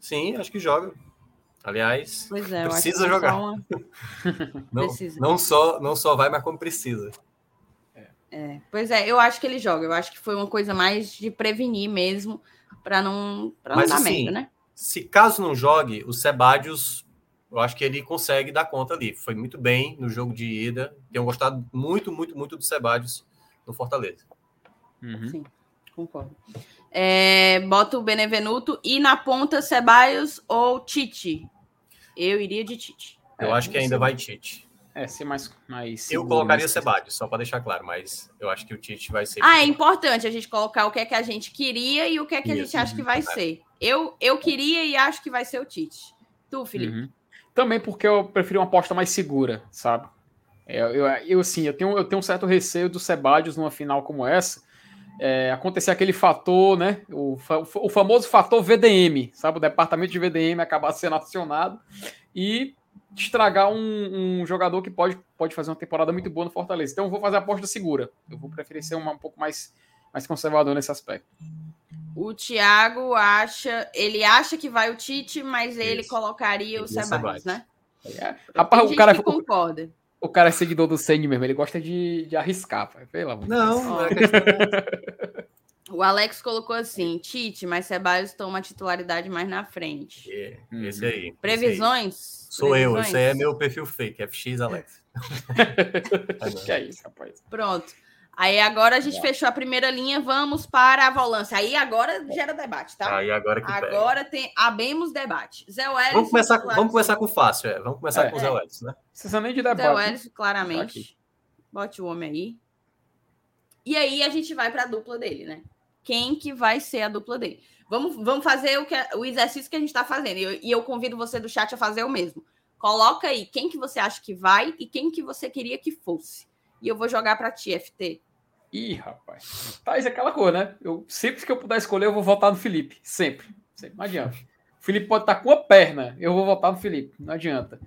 Sim, acho que joga. Aliás,
é,
precisa jogar. Uma... não, precisa. não, só, não só vai, mas como precisa.
É, pois é, eu acho que ele joga. Eu acho que foi uma coisa mais de prevenir mesmo, para não, pra não
mas,
dar
assim,
merda, né?
Se caso não jogue, o Sebadios, eu acho que ele consegue dar conta ali. Foi muito bem no jogo de ida. Tenho gostado muito, muito, muito do Sebadios no Fortaleza.
Uhum. Sim, concordo. É, bota o Benevenuto e na ponta Ceballos ou Tite. Eu iria de Tite.
Eu é, acho que ainda vai Tite.
É, ser mais. mais
eu colocaria Ceballos, só para deixar claro, mas eu acho que o Tite vai ser.
Ah, é importante a gente colocar o que é que a gente queria e o que é que Isso. a gente acha que vai é. ser. Eu, eu queria e acho que vai ser o Tite. Tu, Felipe? Uhum.
Também porque eu prefiro uma aposta mais segura, sabe? Eu, eu, eu, assim, eu tenho, eu tenho um certo receio do Sebadios numa final como essa, é, acontecer aquele fator, né? O, o, famoso fator VDM, sabe? O departamento de VDM acabar sendo acionado e estragar um, um, jogador que pode, pode fazer uma temporada muito boa no Fortaleza. Então eu vou fazer a aposta segura. Eu vou preferir ser uma, um pouco mais, mais conservador nesse aspecto.
O Thiago acha, ele acha que vai o Tite, mas ele Isso. colocaria ele o Sebastião, né?
É. Rapaz, o cara concorda. O cara é seguidor do Senna mesmo, ele gosta de, de arriscar, pai. pelo amor
Não, é questão
O Alex colocou assim: Tite, mas Ceballos toma a titularidade mais na frente.
É, esse aí. esse aí.
Previsões?
Sou eu,
Previsões?
isso aí é meu perfil fake, FX Alex.
que é isso, rapaz.
Pronto. Aí agora a gente fechou a primeira linha, vamos para a volância. Aí agora gera debate, tá?
Aí agora que pega.
Agora tem abemos debate. Zé Welles.
Vamos começar, vamos começar com o fácil, é. Vamos começar
É.
com o Zé Welles, né?
Precisa nem de
Zé
debate.
Welles,
Tá
claramente.
aqui.
Bote o homem aí. E aí a gente vai para a dupla dele, né? Quem que vai ser a dupla dele? Vamos, vamos fazer o, que, o exercício que a gente está fazendo. E eu, e eu convido você do chat a fazer o mesmo. Coloca aí quem que você acha que vai e quem que você queria que fosse. E eu vou jogar para ti, FT.
Ih, rapaz. Thaís, é aquela coisa, né? Eu, sempre que eu puder escolher, eu vou votar no Felipe. Sempre. Sempre. Não adianta. O Felipe pode estar com a perna, eu vou votar no Felipe. Não adianta.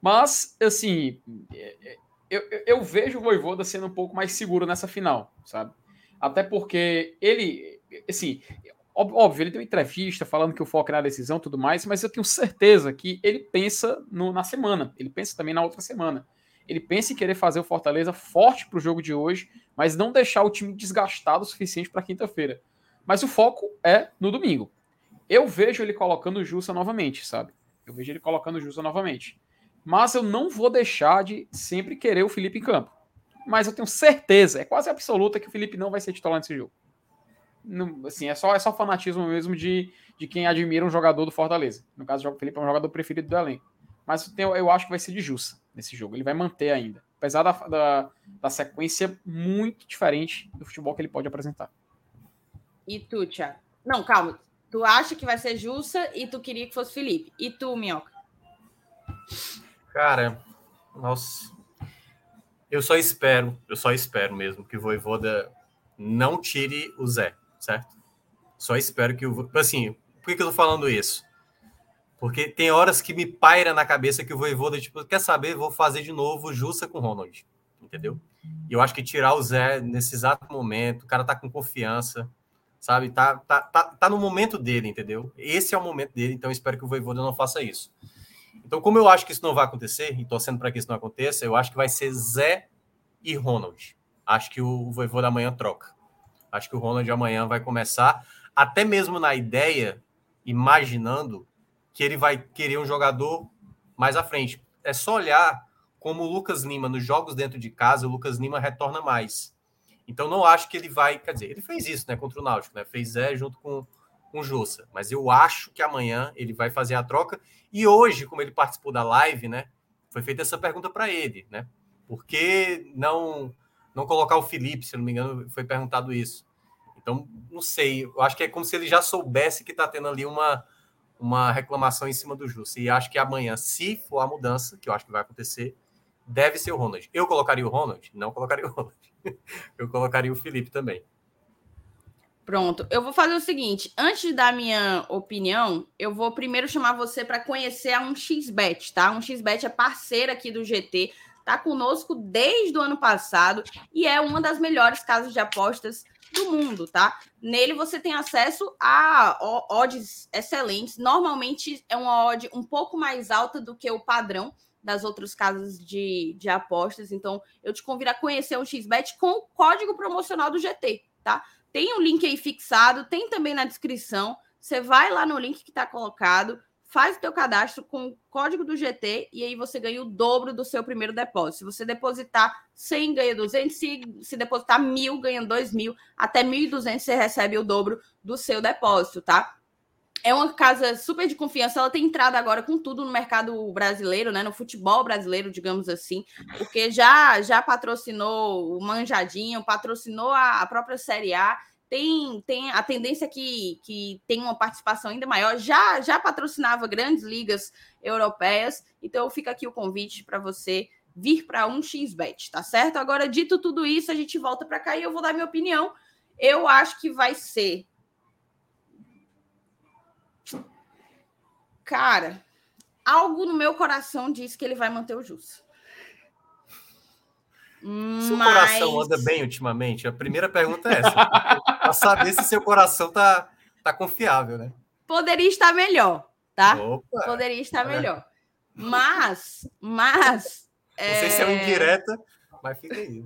Mas, assim, é, é, eu, eu, vejo o Voivoda sendo um pouco mais seguro nessa final, sabe? Até porque ele, assim, óbvio, ele deu entrevista falando que o foco é na decisão e tudo mais, mas eu tenho certeza que ele pensa no- na semana. Ele pensa também na outra semana. Ele pensa em querer fazer o Fortaleza forte para o jogo de hoje, mas não deixar o time desgastado o suficiente para quinta-feira. Mas o foco é no domingo. Eu vejo ele colocando o Jussa novamente, sabe? Eu vejo ele colocando o Jussa novamente. Mas eu não vou deixar de sempre querer o Felipe em campo. Mas eu tenho certeza, é quase absoluta, que o Felipe não vai ser titular nesse jogo. Não, assim, é só, é só fanatismo mesmo de, de quem admira um jogador do Fortaleza. No caso, o Felipe é um jogador preferido do elenco. Mas eu, tenho- eu acho que vai ser de Jussa nesse jogo. Ele vai manter ainda. Apesar da, da, da sequência muito diferente do futebol que ele pode apresentar.
E tu, Thiago? Não, calma. Tu acha que vai ser Jussa e tu queria que fosse Felipe. E tu, Minhoca?
Cara, nossa. Eu só espero, eu só espero mesmo que o Voivoda não tire o Zé, certo? Só espero que o. Assim, por que, que eu tô falando isso? Porque tem horas que me paira na cabeça que o Voivoda, tipo, quer saber, vou fazer de novo Jussa com Ronald, entendeu? E eu acho que tirar o Zé nesse exato momento, o cara tá com confiança, sabe? Tá, tá, tá, tá no momento dele, entendeu? Esse é o momento dele, então espero que o Voivoda não faça isso. Então, como eu acho que isso não vai acontecer, e torcendo para que isso não aconteça, eu acho que vai ser Zé e Ronald. Acho que o Voivô da manhã troca. Acho que o Ronald amanhã vai começar, até mesmo na ideia, imaginando que ele vai querer um jogador mais à frente. É só olhar como o Lucas Lima, nos jogos dentro de casa, o Lucas Lima retorna mais. Então, não acho que ele vai. Quer dizer, ele fez isso né, contra o Náutico, né? Fez Zé junto com, com o Jussa. Mas eu acho que amanhã ele vai fazer a troca. E hoje, como ele participou da live, né? Foi feita essa pergunta para ele, né? Por que não, não colocar o Felipe, se não me engano, foi perguntado isso. Então, não sei. Eu acho que é como se ele já soubesse que está tendo ali uma, uma reclamação em cima do Jussa. E acho que amanhã, se for a mudança, que eu acho que vai acontecer, deve ser o Ronald. Eu colocaria o Ronald? Não colocaria o Ronald. Eu colocaria o Felipe também.
Pronto, eu vou fazer o seguinte: antes dar minha opinião, eu vou primeiro chamar você para conhecer a 1xBet, tá? 1xBet é parceira aqui do GT, tá conosco desde o ano passado e é uma das melhores casas de apostas do mundo, tá? Nele você tem acesso a odds excelentes. Normalmente é uma odd um pouco mais alta do que o padrão das outras casas de, de apostas. Então, eu te convido a conhecer o XBet com o código promocional do GT, tá? Tem o link aí fixado, tem também na descrição. Você vai lá no link que está colocado, faz o teu cadastro com o código do GT e aí você ganha o dobro do seu primeiro depósito. Se você depositar 100, ganha 200. Se, se depositar mil, ganha 2 mil. Até 1.200 você recebe o dobro do seu depósito, tá? É uma casa super de confiança. Ela tem entrado agora com tudo no mercado brasileiro, né? No futebol brasileiro, digamos assim, porque já já patrocinou o Manjadinho, patrocinou a, a própria Série A. Tem, tem a tendência que, que tem uma participação ainda maior. Já já patrocinava grandes ligas europeias. Então fica aqui o convite para você vir para um xbet, tá certo? Agora dito tudo isso, a gente volta para cá e eu vou dar minha opinião. Eu acho que vai ser Cara, algo no meu coração diz que ele vai manter o Jus.
Seu
Mas-
coração anda bem ultimamente? A primeira pergunta é essa. para saber se seu coração tá, tá confiável, né?
Poderia estar melhor, tá?
Opa!
Poderia estar
Olha.
melhor. Mas, mas,
Não sei se é uma indireta, mas fica aí.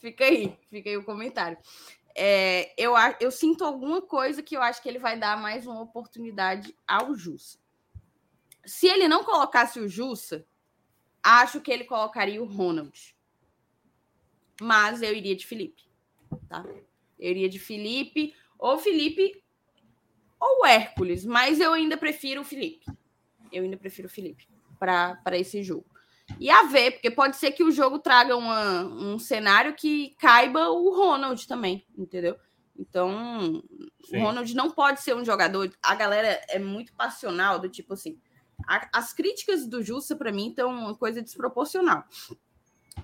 Fica aí, fica aí o comentário. É, eu, eu sinto alguma coisa que eu acho que ele vai dar mais uma oportunidade ao Jussa. Se ele não colocasse o Jussa, acho que ele colocaria o Ronald. Mas eu iria de Felipe. Tá? Eu iria de Felipe, ou Felipe ou Hércules, mas eu ainda prefiro o Felipe. Eu ainda prefiro o Felipe para esse jogo. E a ver, porque pode ser que o jogo traga uma, um cenário que caiba o Ronald também, entendeu? Então, Sim. o Ronald não pode ser um jogador. A galera é muito passional, do tipo assim. A, as críticas do Justa, para mim, estão uma coisa desproporcional.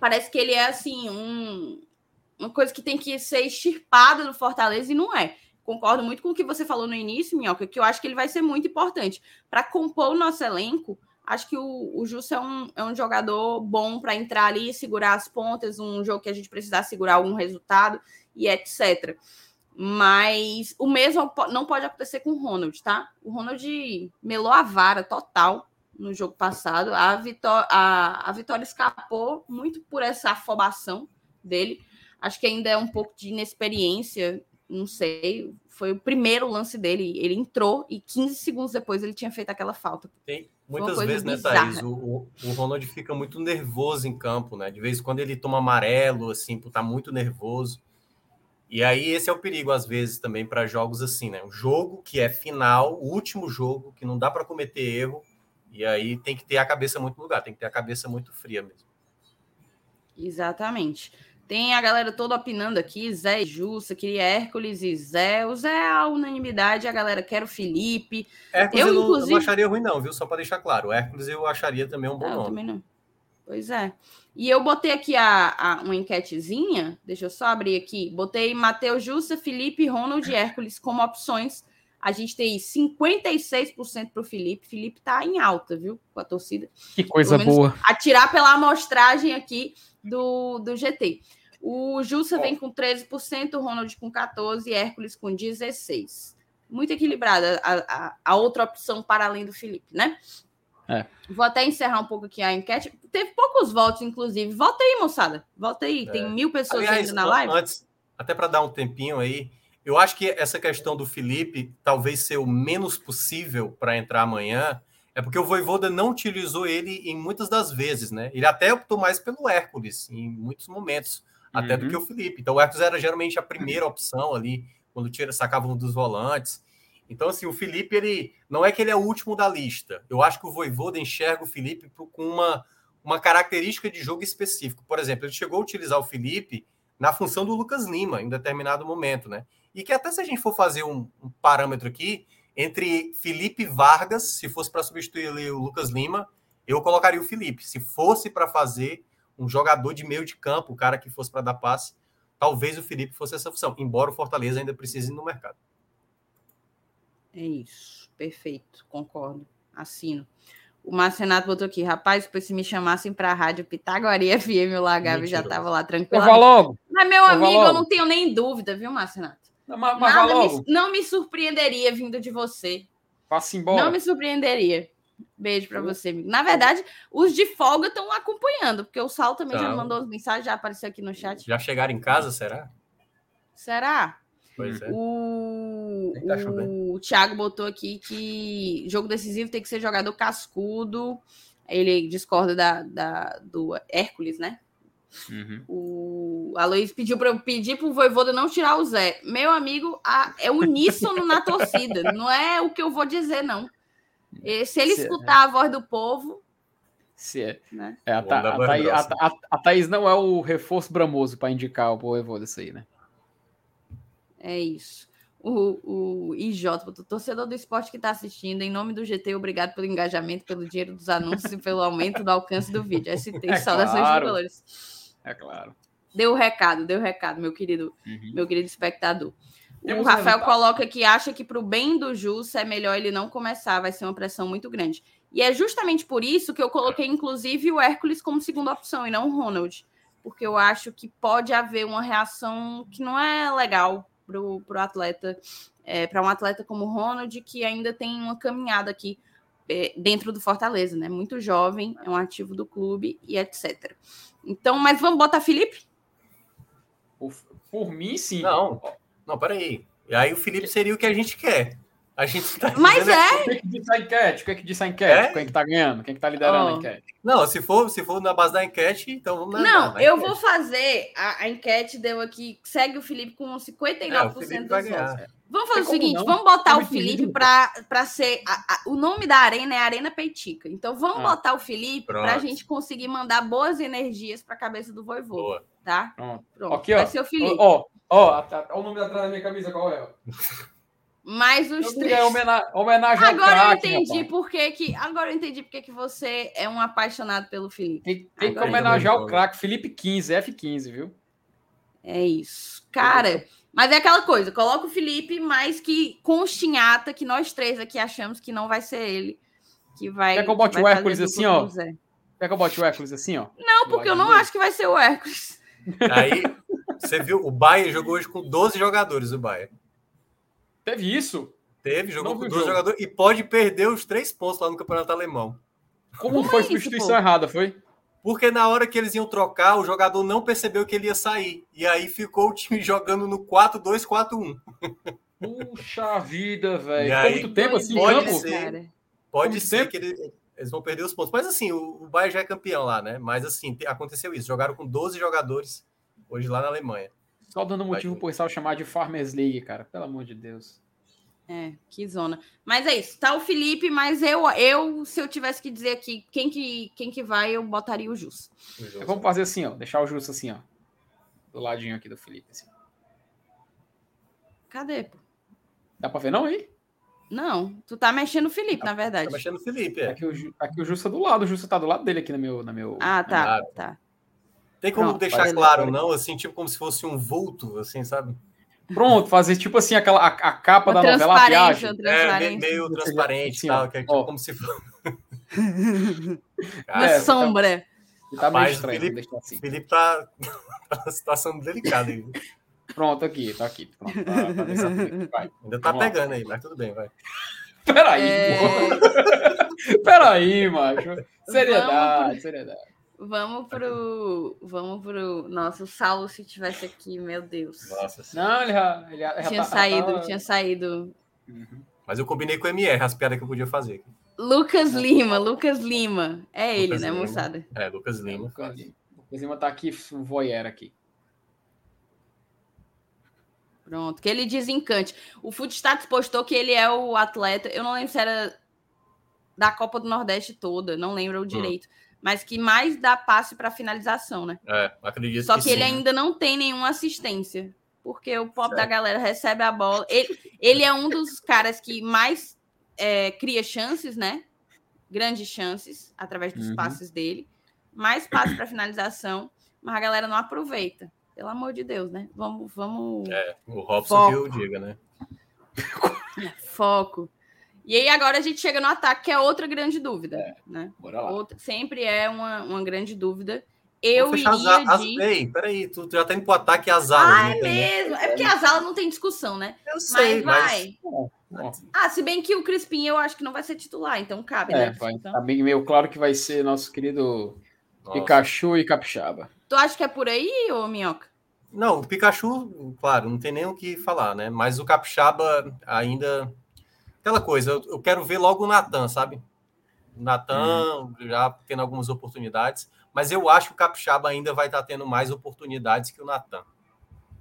Parece que ele é assim, um, uma coisa que tem que ser extirpada no Fortaleza e não é. Concordo muito com o que você falou no início, Minhoca, que eu acho que ele vai ser muito importante. Para compor o nosso elenco, acho que o, o Justo é um, é um jogador bom para entrar ali segurar as pontas, um jogo que a gente precisar segurar algum resultado e etc. Mas o mesmo não pode acontecer com o Ronald, tá? O Ronald melou a vara total no jogo passado. A, vitó a, a vitória escapou muito por essa afobação dele. Acho que ainda é um pouco de inexperiência, não sei. Foi o primeiro lance dele. Ele entrou e 15 segundos depois ele tinha feito aquela falta.
Tem, muitas vezes, né, Thaís, o, o Ronald fica muito nervoso em campo, né? De vez em quando ele toma amarelo, assim, por estar tá muito nervoso. E aí esse é o perigo, às vezes, também para jogos assim, né? Um jogo que é final, o último jogo, que não dá para cometer erro, e aí tem que ter a cabeça muito no lugar, tem que ter a cabeça muito fria mesmo.
Exatamente. Tem a galera toda opinando aqui, Zé e Jussa, queria Hércules e Zé. O Zé é a unanimidade, a galera quer o Felipe.
Hércules eu, eu, inclusive... não acharia ruim não, viu? Só para deixar claro. O Hércules eu acharia também um bom ah, nome. também não.
Pois é. E eu botei aqui a, a, uma enquetezinha, deixa eu só abrir aqui. Botei Matheus Jussa, Felipe, Ronald e Hércules como opções. A gente tem 56% para o Felipe. Felipe tá em alta, viu? Com a torcida.
Que coisa boa.
Atirar pela amostragem aqui do, do GT. O Jussa vem com 13%, o Ronald com 14% e Hércules com 16%. Muito equilibrada a, a, a, outra opção para além do Felipe, né? É. Vou até encerrar um pouco aqui a enquete. Teve poucos votos, inclusive. Volta aí, moçada. Volta aí. É. Tem mil pessoas Aliás, ainda na live.
Antes, até para dar um tempinho aí, eu acho que essa questão do Felipe talvez ser o menos possível para entrar amanhã é porque o Voivoda não utilizou ele em muitas das vezes, né? Ele até optou mais pelo Hércules em muitos momentos, uhum. até do que o uhum. Felipe. Então o Hércules era geralmente a primeira opção ali, quando tira, sacava um dos volantes. Então, assim, o Felipe, ele não é que ele é o último da lista. Eu acho que o Voivoda enxerga o Felipe com uma, uma característica de jogo específico. Por exemplo, ele chegou a utilizar o Felipe na função do Lucas Lima em determinado momento, né? E que até se a gente for fazer um, um parâmetro aqui, entre Felipe Vargas, se fosse para substituir ali o Lucas Lima, eu colocaria o Felipe. Se fosse para fazer um jogador de meio de campo, o cara que fosse para dar passe, talvez o Felipe fosse essa função, embora o Fortaleza ainda precise ir no mercado.
É isso, perfeito, concordo, assino. O Marcenato botou aqui, rapaz, se me chamassem para a rádio Pitagoria FM, o Lagave já estava lá tranquilo.
Eu vou logo.
Mas, meu eu amigo, eu não tenho nem dúvida, viu, Marcenato? Não, mas, mas Nada me, não me surpreenderia vindo de você.
Faça embora.
Não me surpreenderia. Beijo para você, amigo. Na verdade, os de folga estão acompanhando, porque o Sal também já mandou as mensagens, já apareceu aqui no chat.
Já chegaram em casa, será?
Será?
Pois é.
O, tá o Thiago botou aqui que jogo decisivo tem que ser jogador cascudo. Ele discorda da, da, do Hércules, né? Uhum. O Aloysio pediu para eu pedir para o Voivoda não tirar o Zé. Meu amigo, a, é uníssono na torcida. Não é o que eu vou dizer, não. E, se ele se escutar é. a voz do povo.
Se é. Né? é a, Tha, a, Thaís, a, a, Thaís não é o reforço bramoso para indicar o Voivoda isso aí, né?
É isso. O, o IJ, o torcedor do esporte que está assistindo, em nome do GT, obrigado pelo engajamento, pelo dinheiro dos anúncios e pelo aumento do alcance do vídeo. ST, é saudações claro. valores.
É claro.
Deu o recado, deu o recado, meu querido, uhum. meu querido espectador. O Rafael coloca que acha que para o bem do Jus é melhor ele não começar, vai ser uma pressão muito grande. E é justamente por isso que eu coloquei, inclusive, o Hércules como segunda opção e não o Ronald. Porque eu acho que pode haver uma reação que não é legal para o atleta, é, para um atleta como o Ronald, que ainda tem uma caminhada aqui é, dentro do Fortaleza, né? Muito jovem, é um ativo do clube e etc. Então, mas vamos botar Felipe?
Por, por mim, sim.
Não, não, peraí. E aí o Felipe seria o que a gente quer. A gente tá
Mas é.
O que, é que disse a enquete? O que, é que disse a enquete?
É?
Quem é que tá ganhando? Quem é que tá liderando
Oh.
a enquete?
Não, se for, se for na base da enquete, então vamos na
Não,
na
eu
enquete.
vou fazer. A, a enquete deu aqui. Segue o Felipe com 59%
É,
dos votos. Vamos fazer o seguinte:
não?
vamos botar
É
o Felipe para ser. a- a- o nome da arena é Arena Peitica. Então vamos
Ah.
botar o Felipe para a gente conseguir mandar boas energias para a cabeça do voivô,
Boa.
tá?
Pronto.
Pronto.
Aqui, ó.
Vai ser o Felipe.
Ó, ó, ó, tá- ó o nome atrás da minha camisa, qual é? ó?
Mais os
Eu
três.
Homena- homenagem ao
Agora eu entendi
rapaz.
por que que. Agora eu entendi por que que você é um apaixonado pelo Felipe.
Tem, tem que
Agora
homenagear o craque Felipe 15, F15, viu?
É isso. Cara, mas é aquela coisa, coloca o Felipe, mas que constinhata, que nós três aqui achamos que não vai ser ele. Que vai.
Quer que eu bote o Hércules assim,
com
ó?
o Zé.
Quer que eu bote o Hércules assim, ó?
Não, porque eu não acho que vai ser o Hércules.
Aí, você viu, o Bayern jogou hoje com 12 jogadores, o Bayern.
Teve isso?
Teve, jogou com
vi o
12
jogo.
jogadores e pode perder os três pontos lá no Campeonato Alemão.
Como,
Como
foi
é isso,
substituição errada, foi?
Porque na hora que eles iam trocar, o jogador não percebeu que ele ia sair. E aí ficou o time jogando no 4-2-4-1.
Puxa vida, velho. Ficou muito tempo assim
pode
campo?
ser. Pode
Como
ser
sempre.
que ele- eles vão perder os pontos. Mas assim, o, o Bayern já é campeão lá, né? Mas assim, te- aconteceu isso. Jogaram com 12 jogadores hoje lá na Alemanha.
Só dando motivo pro pessoal chamar de Farmers League, cara. Pelo amor de Deus.
É, que zona. Mas é isso, tá o Felipe, mas eu, eu se eu tivesse que dizer aqui quem que, quem que vai, eu botaria o Jus.
o jogo.
Vamos fazer assim, ó. Deixar o Justo assim, ó. Do ladinho aqui do Felipe. Assim.
Cadê, pô?
Dá pra ver não aí?
Não, tu tá mexendo o Felipe, na
Tá
verdade.
mexendo o Felipe, é.
Aqui o, aqui o Justo tá do lado. O Justo tá do lado dele aqui no meu. No meu
Ah, tá,
Claro.
tá.
Tem como
Pronto,
deixar claro, não? Assim, tipo como se fosse um vulto, assim, sabe?
Pronto, fazer tipo assim aquela, a, a capa
Uma
da novela A Viagem.
É, meio
Assim,
transparente e
ó.
tal, que é tipo
Ó.
como se fosse.
Uma
É,
sombra.
Tá meio
Rapaz,
estranho,
Felipe-
assim.
O Felipe tá tá numa situação delicada aí.
Pronto, aqui, tá aqui. Pronto, tá, tá. Vai.
Ainda tá
Vamos lá.
pegando aí, mas tudo bem, vai.
Peraí,
É,
pô. Peraí, macho. Seriedade, seriedade.
Vamos pro. Vamos pro. Nossa, o Saulo, se tivesse aqui, meu Deus.
Nossa.
Não, ele já, ele já
tinha
tá-
saído,
tá-
tinha saído.
Uhum.
Mas eu combinei com o MR, as piadas que eu podia fazer.
Lucas Lima, Lucas Lima. É ele,
Lucas
né,
Lima.
moçada?
É, Lucas Lima.
Lucas Lima. Lucas Lima tá aqui, um voyeur aqui.
Pronto, que ele desencante. O Footstats postou que ele é o atleta, eu não lembro se era da Copa do Nordeste toda, não lembro o direito, mas que mais dá passe para finalização, né?
É, acredito
Só
que,
que ele ainda não tem nenhuma assistência, porque o pop da
Certo.
galera recebe a bola. Ele, ele é um dos caras que mais é, cria chances, né? Grandes chances através dos
Uhum.
passes dele, mais passe para finalização, mas a galera não aproveita. Pelo amor de Deus, né? Vamos, vamos
É, o Robson
Foco.
que eu diga, né?
foco. E aí agora a gente chega no ataque, que é outra grande dúvida, né?
Bora lá.
Outra- sempre é uma, uma grande dúvida. Eu
fechar
iria
as, as,
de...
Ei, peraí, tu, tu já tá indo pro ataque e as alas.
Ah,
né,
é mesmo. É porque as alas não tem discussão, né?
Eu sei,
mas
mas.
vai.
Bom.
Ah, se bem que o Crispim eu acho que não vai ser titular, então cabe,
É,
né?
vai,
Então,
tá bem meio claro que vai ser nosso querido
Nossa.
Pikachu e Capixaba.
Tu acha que é por aí, ô Minhoca?
Não, o Pikachu, claro, não tem nem o que falar, né? Mas o Capixaba ainda. Aquela coisa, eu, eu quero ver logo o Natan, sabe? O Natan já tendo algumas oportunidades, mas eu acho que o Capixaba ainda vai estar tendo mais oportunidades que o Natan.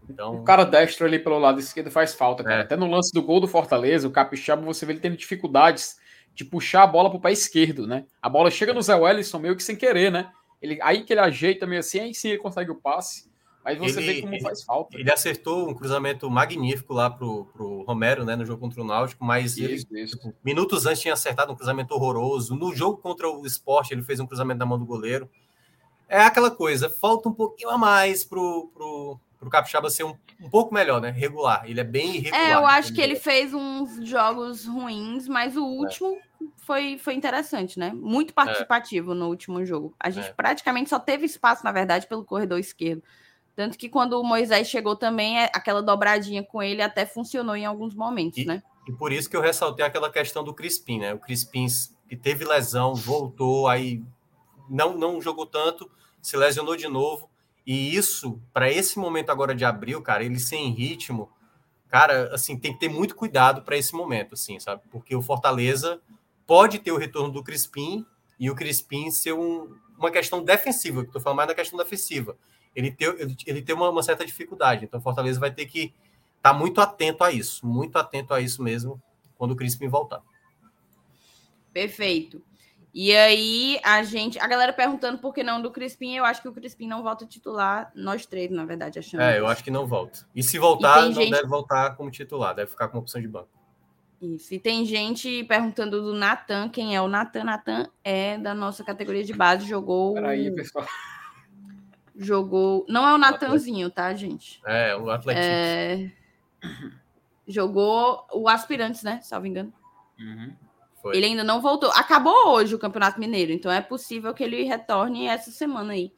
Então,
O cara destro ali pelo lado esquerdo faz falta, cara.
É.
Até no lance do gol do Fortaleza, o Capixaba, você vê ele tendo dificuldades de puxar a bola pro pé esquerdo, né? A bola chega no Zé Wellison meio que sem querer, né? Ele, aí que ele ajeita meio assim, aí sim ele consegue o passe. Mas você
Ele-
vê como
ele-
faz falta.
ele acertou um cruzamento magnífico lá pro, pro Romero, né, no jogo contra o Náutico, mas ele,
Isso, isso.
tipo, minutos antes tinha acertado um cruzamento horroroso. No jogo contra o Sport, ele fez um cruzamento na mão do goleiro. É aquela coisa, falta um pouquinho a mais pro, pro, pro Capixaba ser um, um pouco melhor, né? Regular. Ele é bem irregular.
É, eu acho que ele fez uns jogos ruins, mas o último foi, foi interessante, né? Muito participativo no último jogo. A gente
É.
praticamente só teve espaço, na verdade, pelo corredor esquerdo. Tanto que quando o Moisés chegou também, é- aquela dobradinha com ele até funcionou em alguns momentos,
E-
né?
E por isso que eu ressaltei aquela questão do Crispim, né? O Crispim, e teve lesão, voltou, aí não, não jogou tanto, se lesionou de novo. E isso, para esse momento agora de abril, cara, ele sem ritmo, cara, assim, tem que ter muito cuidado para esse momento, assim, sabe? Porque o Fortaleza pode ter o retorno do Crispim e o Crispim ser um, uma questão defensiva, que estou falando mais da questão defensiva. Ele tem, ele, ele tem uma, uma certa dificuldade, então o Fortaleza vai ter que estar tá muito atento a isso, muito atento a isso mesmo, quando o Crispim voltar.
Perfeito. E aí, a gente. A galera perguntando por que não do Crispim, eu acho que o Crispim não volta titular. Nós três, na verdade, achamos.
É, eu acho que não volta. E se voltar, e não gente... deve voltar como titular, deve ficar com opção de banco.
Isso. E tem gente perguntando do Natan, quem é o Natan? Natan é da nossa categoria de base, jogou.
Peraí, pessoal.
Jogou. Não é o Natanzinho, tá, gente?
É, o Atlético. É...
Jogou o Aspirantes, né? Salvo engano. Uhum. Ele ainda não voltou. Acabou hoje o Campeonato Mineiro, então é possível que ele retorne essa semana aí.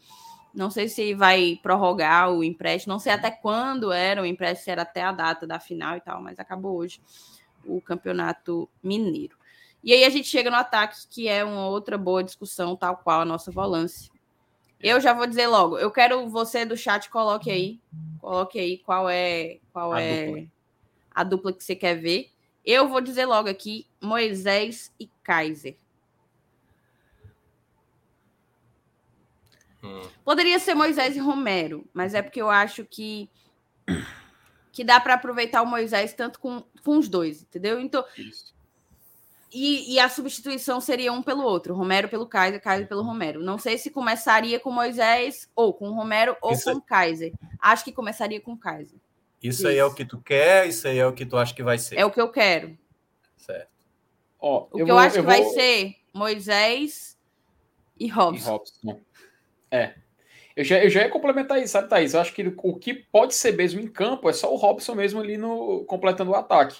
Não sei se vai prorrogar o empréstimo, não sei até quando era o empréstimo, se era até a data da final e tal, mas acabou hoje o Campeonato Mineiro. E aí a gente chega no ataque, que é uma outra boa discussão, tal qual a nossa volância. Eu já vou dizer logo, eu quero você do chat coloque aí, coloque aí qual é qual a é dupla. a dupla que você quer ver. Eu vou dizer logo aqui: Moisés e Kaiser. Hum. Poderia ser Moisés e Romero, mas é porque eu acho que que dá para aproveitar o Moisés tanto com, com os dois, entendeu? Então, e, e, a substituição seria um pelo outro, Romero pelo Kaiser, Kaiser pelo Romero. Não sei se começaria com Moisés ou com Romero ou Isso com é... Kaiser. Acho que começaria com Kaiser.
Isso, isso, aí é o que tu quer, isso aí é o que tu acha que vai ser.
É o que eu quero.
Certo.
Ó, o que eu, eu acho eu que vou... vai ser Moisés e Robson. E Robson.
É. Eu já, eu já ia complementar isso, sabe, Thaís? Eu acho que o que pode ser mesmo em campo é só o Robson mesmo ali no completando o ataque.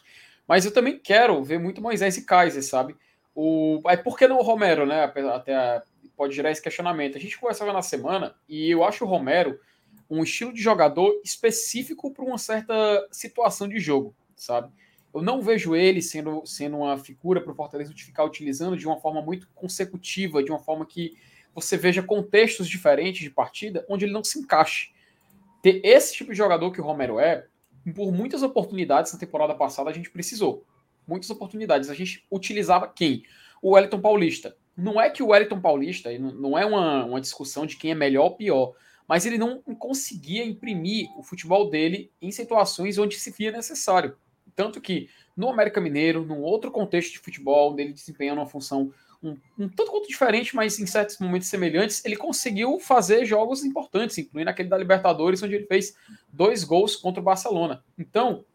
Mas eu também quero ver muito Moisés e Kaiser, sabe? O, aí por que não o Romero, né? Até pode gerar esse questionamento. A gente conversava na semana e eu acho o Romero um estilo de jogador específico para uma certa situação de jogo, sabe? Eu não vejo ele sendo, sendo uma figura para o Fortaleza ficar utilizando de uma forma muito consecutiva, de uma forma que você veja contextos diferentes de partida onde ele não se encaixe. Ter esse tipo de jogador que o Romero é, por muitas oportunidades na temporada passada a gente precisou. Muitas oportunidades. A gente utilizava quem? O Wellington Paulista. Não é que o Wellington Paulista, não é uma, uma discussão de quem é melhor ou pior mas ele não conseguia imprimir o futebol dele em situações onde se via necessário. Tanto que no América Mineiro, num outro contexto de futebol, onde ele desempenhando uma função um, um tanto quanto diferente, mas em certos momentos semelhantes, ele conseguiu fazer jogos importantes, incluindo aquele da Libertadores, onde ele fez dois gols contra o Barcelona. Então,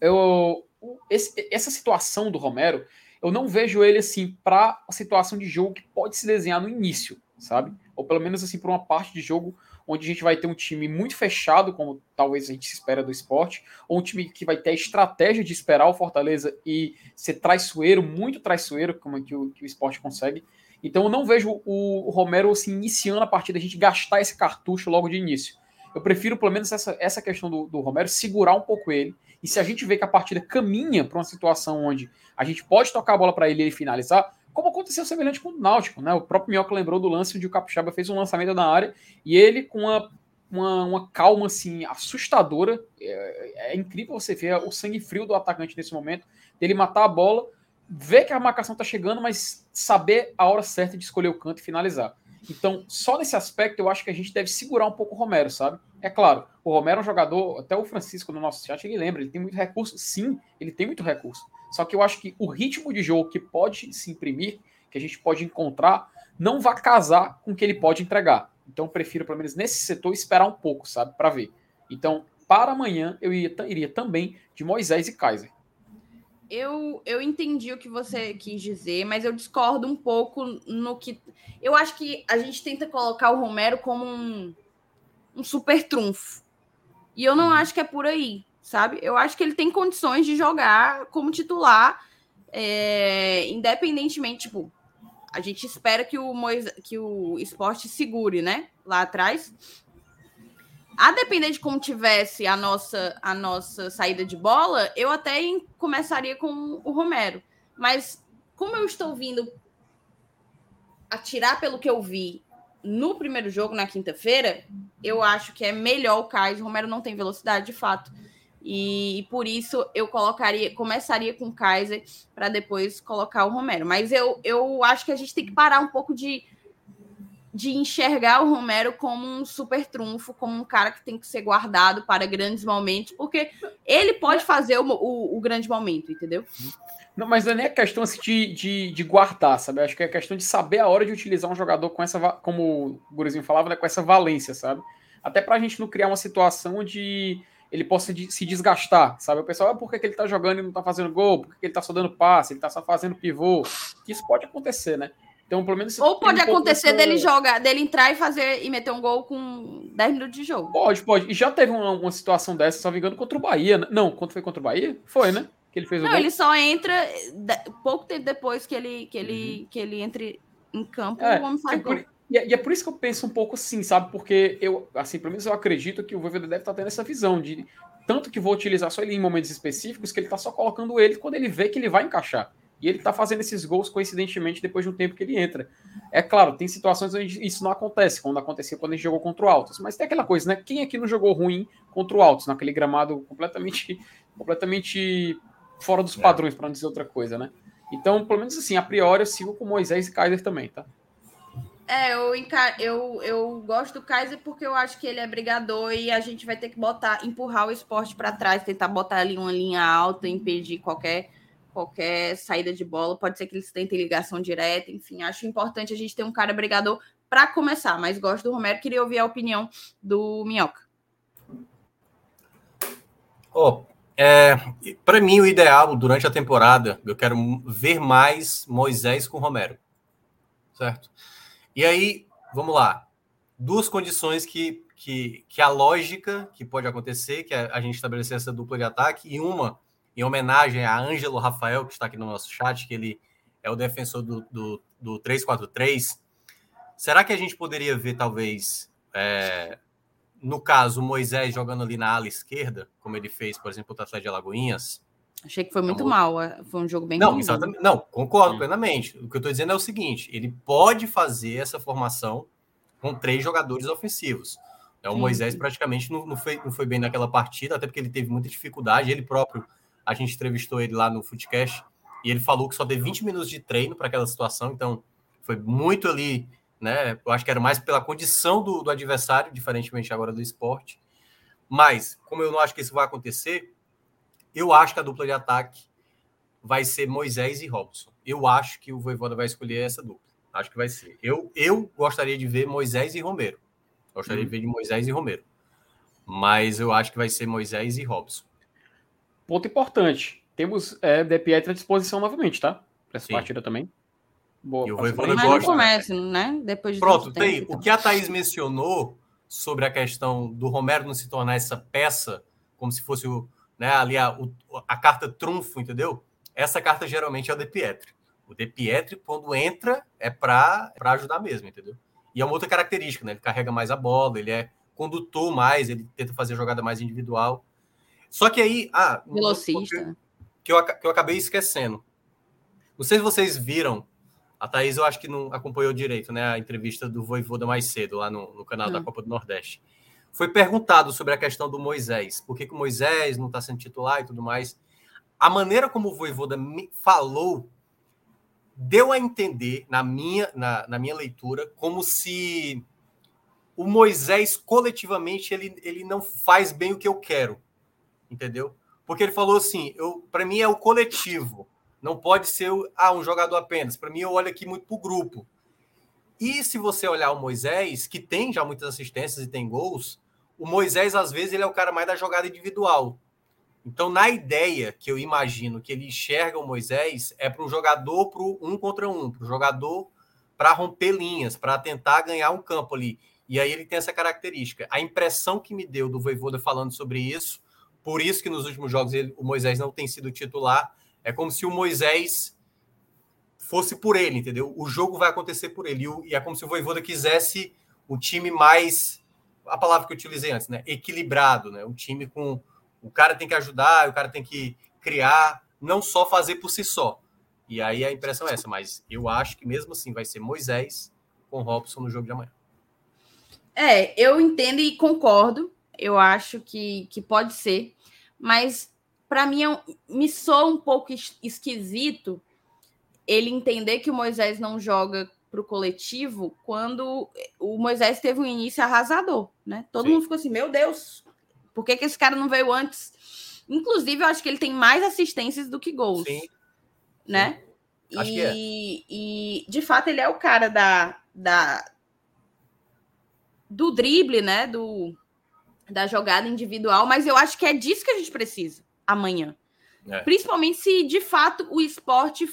eu, esse, essa situação do Romero, eu não vejo ele assim para a situação de jogo que pode se desenhar no início, sabe? Ou pelo menos assim para uma parte de jogo onde a gente vai ter um time muito fechado, como talvez a gente se espera do esporte, ou um time que vai ter a estratégia de esperar o Fortaleza e ser traiçoeiro, muito traiçoeiro, como é que o, que o esporte consegue. Então eu não vejo o, Romero assim, iniciando a partida, a gente gastar esse cartucho logo de início. Eu prefiro, pelo menos, essa, essa questão do, do Romero, segurar um pouco ele. E se a gente vê que a partida caminha para uma situação onde a gente pode tocar a bola para ele e ele finalizar, como aconteceu semelhante com o Náutico, né? O próprio Minhoca lembrou do lance onde o Capixaba fez um lançamento na área e ele, com uma, uma, uma calma assim assustadora, é, é, incrível você ver o sangue frio do atacante nesse momento, dele matar a bola, ver que a marcação tá chegando, mas saber a hora certa de escolher o canto e finalizar. Então, só nesse aspecto, eu acho que a gente deve segurar um pouco o Romero, sabe? É claro, o Romero é um jogador, até o Francisco no nosso chat, ele lembra, ele tem muito recurso. Sim, ele tem muito recurso. Só que eu acho que o ritmo de jogo que pode se imprimir, que a gente pode encontrar, não vai casar com o que ele pode entregar. Então, eu prefiro, pelo menos nesse setor, esperar um pouco, sabe, para ver. Então, para amanhã, eu iria, iria também de Moisés e Kaiser.
Eu, eu entendi o que você quis dizer, mas eu discordo um pouco no que. Eu acho que a gente tenta colocar o Romero como um, um super trunfo. E eu não uhum. acho que é por aí sabe? Eu acho que ele tem condições de jogar como titular, é, independentemente, tipo, a gente espera que o, Moise, que o esporte segure, né? Lá atrás. A depender de como tivesse a nossa, a nossa saída de bola, eu até começaria com o Romero. Mas como eu estou vindo atirar pelo que eu vi no primeiro jogo, na quinta-feira, eu acho que é melhor o Kaiser. O Romero não tem velocidade, de fato. E, por isso eu colocaria, começaria com o Kaiser para depois colocar o Romero. Mas eu, eu acho que a gente tem que parar um pouco de, de enxergar o Romero como um super trunfo, como um cara que tem que ser guardado para grandes momentos, porque ele pode fazer o, o, o grande momento, entendeu?
Não, mas não é nem a questão assim, de, de, de, guardar, sabe? Acho que é a questão de saber a hora de utilizar um jogador com essa, como o Gurizinho falava, né, com essa valência, sabe? Até para a gente não criar uma situação de ele possa se desgastar, sabe? O pessoal, ah, por que, que ele tá jogando e não tá fazendo gol? Por que, que ele tá só dando passe? Ele tá só fazendo pivô? Isso pode acontecer, né? Então, pelo menos.
Ou pode um acontecer dele jogar, dele entrar e fazer e meter um gol com 10 minutos de jogo.
Pode, pode. E já teve uma, uma situação dessa, só me engano, contra o Bahia. Né? Não, quando foi contra o Bahia? Foi, né? Que ele fez o
Não,
gol.
ele só entra pouco tempo depois que ele, que ele, uhum. que ele entre em campo, é, o homem faz gol.
E é, e é, por isso que eu penso um pouco assim, sabe? Porque eu, assim, pelo menos eu acredito que o Voivoda deve estar tendo essa visão de tanto que vou utilizar só ele em momentos específicos, que ele tá só colocando ele quando ele vê que ele vai encaixar. E ele tá fazendo esses gols coincidentemente depois de um tempo que ele entra. É claro, tem situações onde isso não acontece, quando acontecia quando a gente jogou contra o Altos. Mas tem aquela coisa, né? Quem aqui não jogou ruim contra o Altos, naquele gramado completamente, completamente fora dos é. padrões, para não dizer outra coisa, né? Então, pelo menos assim, a priori eu sigo com Moisés e Kaiser também, tá?
É, eu, eu, eu gosto do Kaiser porque eu acho que ele é brigador e a gente vai ter que botar, empurrar o esporte para trás, tentar botar ali uma linha alta, impedir qualquer, qualquer saída de bola. Pode ser que eles tentem ligação direta, enfim. Acho importante a gente ter um cara brigador para começar, mas gosto do Romero. Queria ouvir a opinião do Minhoca.
Oh, é, para mim, o ideal durante a temporada, eu quero ver mais Moisés com Romero. Certo? E aí, vamos lá. Duas condições que, que, que a lógica que pode acontecer, que é a gente estabelecer essa dupla de ataque, e uma em homenagem a Ângelo Rafael, que está aqui no nosso chat, que ele é o defensor do, do, do 3-4-3. Será que a gente poderia ver, talvez, é, no caso, Moisés jogando ali na ala esquerda, como ele fez, por exemplo, o Atlético de Alagoinhas,
Achei que foi muito então, mal. É, foi um jogo bem
Não, exatamente. Não, concordo plenamente. O que eu estou dizendo é o seguinte: ele pode fazer essa formação com três jogadores ofensivos. É, o Moisés praticamente não, não, foi, não foi bem naquela partida, até porque ele teve muita dificuldade. Ele próprio, a gente entrevistou ele lá no Footcast e ele falou que só teve 20 minutos de treino para aquela situação, então foi muito ali, né? Eu acho que era mais pela condição do, do adversário, diferentemente agora do esporte. Mas, como eu não acho que isso vai acontecer, eu acho que a dupla de ataque vai ser Moisés e Robson. Eu acho que o Voivoda vai escolher essa dupla. Acho que vai ser. Eu, eu gostaria de ver Moisés e Romero. Gostaria hum. de ver de Moisés e Romero. Mas eu acho que vai ser Moisés e Robson.
Ponto importante. Temos é, De Pietra à disposição novamente, tá? Para essa Sim. partida também.
Boa, e o Voivoda gosta. começa, né? Depois de
Pronto, tem. Tempo, então. O que a Thaís mencionou sobre a questão do Romero não se tornar essa peça, como se fosse o, né, ali a, o, a carta trunfo, entendeu? Essa carta geralmente é o De Pietri. O De Pietri, quando entra, é para ajudar mesmo, entendeu? E é uma outra característica, né? Ele carrega mais a bola, ele é condutor mais, ele tenta fazer jogada mais individual. Só que aí. Ah,
Velocista.
Que eu, que eu acabei esquecendo. Não sei se vocês viram. A Thaís, eu acho que não acompanhou direito, né? A entrevista do Voivoda mais cedo, lá no, no canal da hum. Copa do Nordeste foi perguntado sobre a questão do Moisés, por que, que o Moisés não está sendo titular e tudo mais. A maneira como o Voivoda me falou deu a entender, na minha, na, na minha leitura, como se o Moisés, coletivamente, ele, ele não faz bem o que eu quero, entendeu? Porque ele falou assim, para mim é o coletivo, não pode ser ah, um jogador apenas. Para mim, eu olho aqui muito para o grupo. E se você olhar o Moisés, que tem já muitas assistências e tem gols, o Moisés, às vezes, ele é o cara mais da jogada individual. Então, na ideia que eu imagino que ele enxerga o Moisés, é para o jogador para um contra um, para o jogador para romper linhas, para tentar ganhar um campo ali. E aí ele tem essa característica. A impressão que me deu do Voivoda falando sobre isso, por isso que nos últimos jogos ele, o Moisés não tem sido titular, é como se o Moisés fosse por ele, entendeu? O jogo vai acontecer por ele. E é como se o Voivoda quisesse um time mais a palavra que eu utilizei antes, né? Equilibrado, né? Um time com o cara tem que ajudar, o cara tem que criar, não só fazer por si só. E aí a impressão é essa, mas eu acho que mesmo assim vai ser Moisés com Robson no jogo de amanhã.
É, eu entendo e concordo. Eu acho que, que pode ser, mas para mim é me soa um pouco esquisito ele entender que o Moisés não joga para o coletivo quando o Moisés teve um início arrasador, né? Todo Sim. mundo ficou assim, meu Deus, por que, que esse cara não veio antes? Inclusive, eu acho que ele tem mais assistências do que gols, Sim. né? Sim. Acho e, é. e, de fato, ele é o cara da, da do drible, né? Do, da jogada individual, mas eu acho que é disso que a gente precisa amanhã. É. Principalmente se de fato o esporte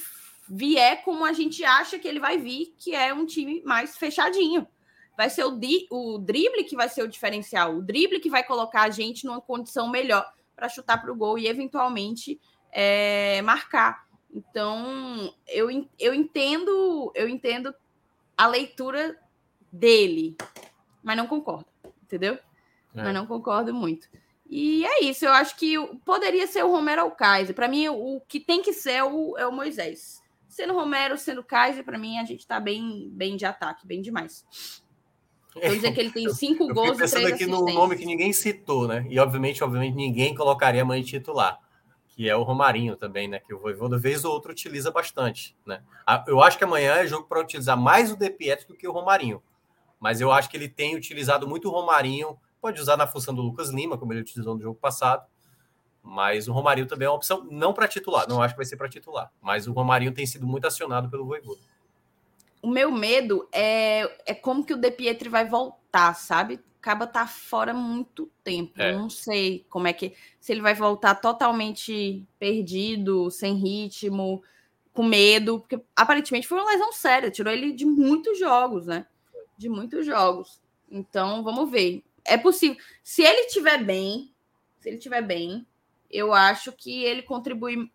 vier como a gente acha que ele vai vir, que é um time mais fechadinho. Vai ser o, di, o drible que vai ser o diferencial, o drible que vai colocar a gente numa condição melhor para chutar para o gol e eventualmente é, marcar. Então, eu, eu entendo, eu entendo a leitura dele, mas não concordo, entendeu? É. Mas não concordo muito. E é isso, eu acho que poderia ser o Romero ou o Kaiser. Para mim, o que tem que ser é o, é o Moisés. Sendo Romero, sendo Kaiser, para mim a gente tá bem, bem de ataque, bem demais. Vou dizer que ele tem cinco eu, gols eu
pensando aqui no nome que ninguém citou, né? E obviamente, obviamente, ninguém colocaria a mãe titular, que é o Romarinho também, né? Que o Voivoda vez ou outra utiliza bastante, né? Eu acho que amanhã é jogo para utilizar mais o De Pietro do que o Romarinho. Mas eu acho que ele tem utilizado muito o Romarinho, pode usar na função do Lucas Lima, como ele utilizou no jogo passado, mas o Romarinho também é uma opção, não para titular, não acho que vai ser para titular, mas o Romarinho tem sido muito acionado pelo Voivoda.
O meu medo é, é como que o De Pietri vai voltar, sabe? Acaba tá fora muito tempo. É. não sei como é que. Se ele vai voltar totalmente perdido, sem ritmo, com medo, porque aparentemente foi uma lesão séria, tirou ele de muitos jogos, né? De muitos jogos. Então, vamos ver. É possível. Se ele estiver bem, se ele estiver bem, eu acho que ele contribui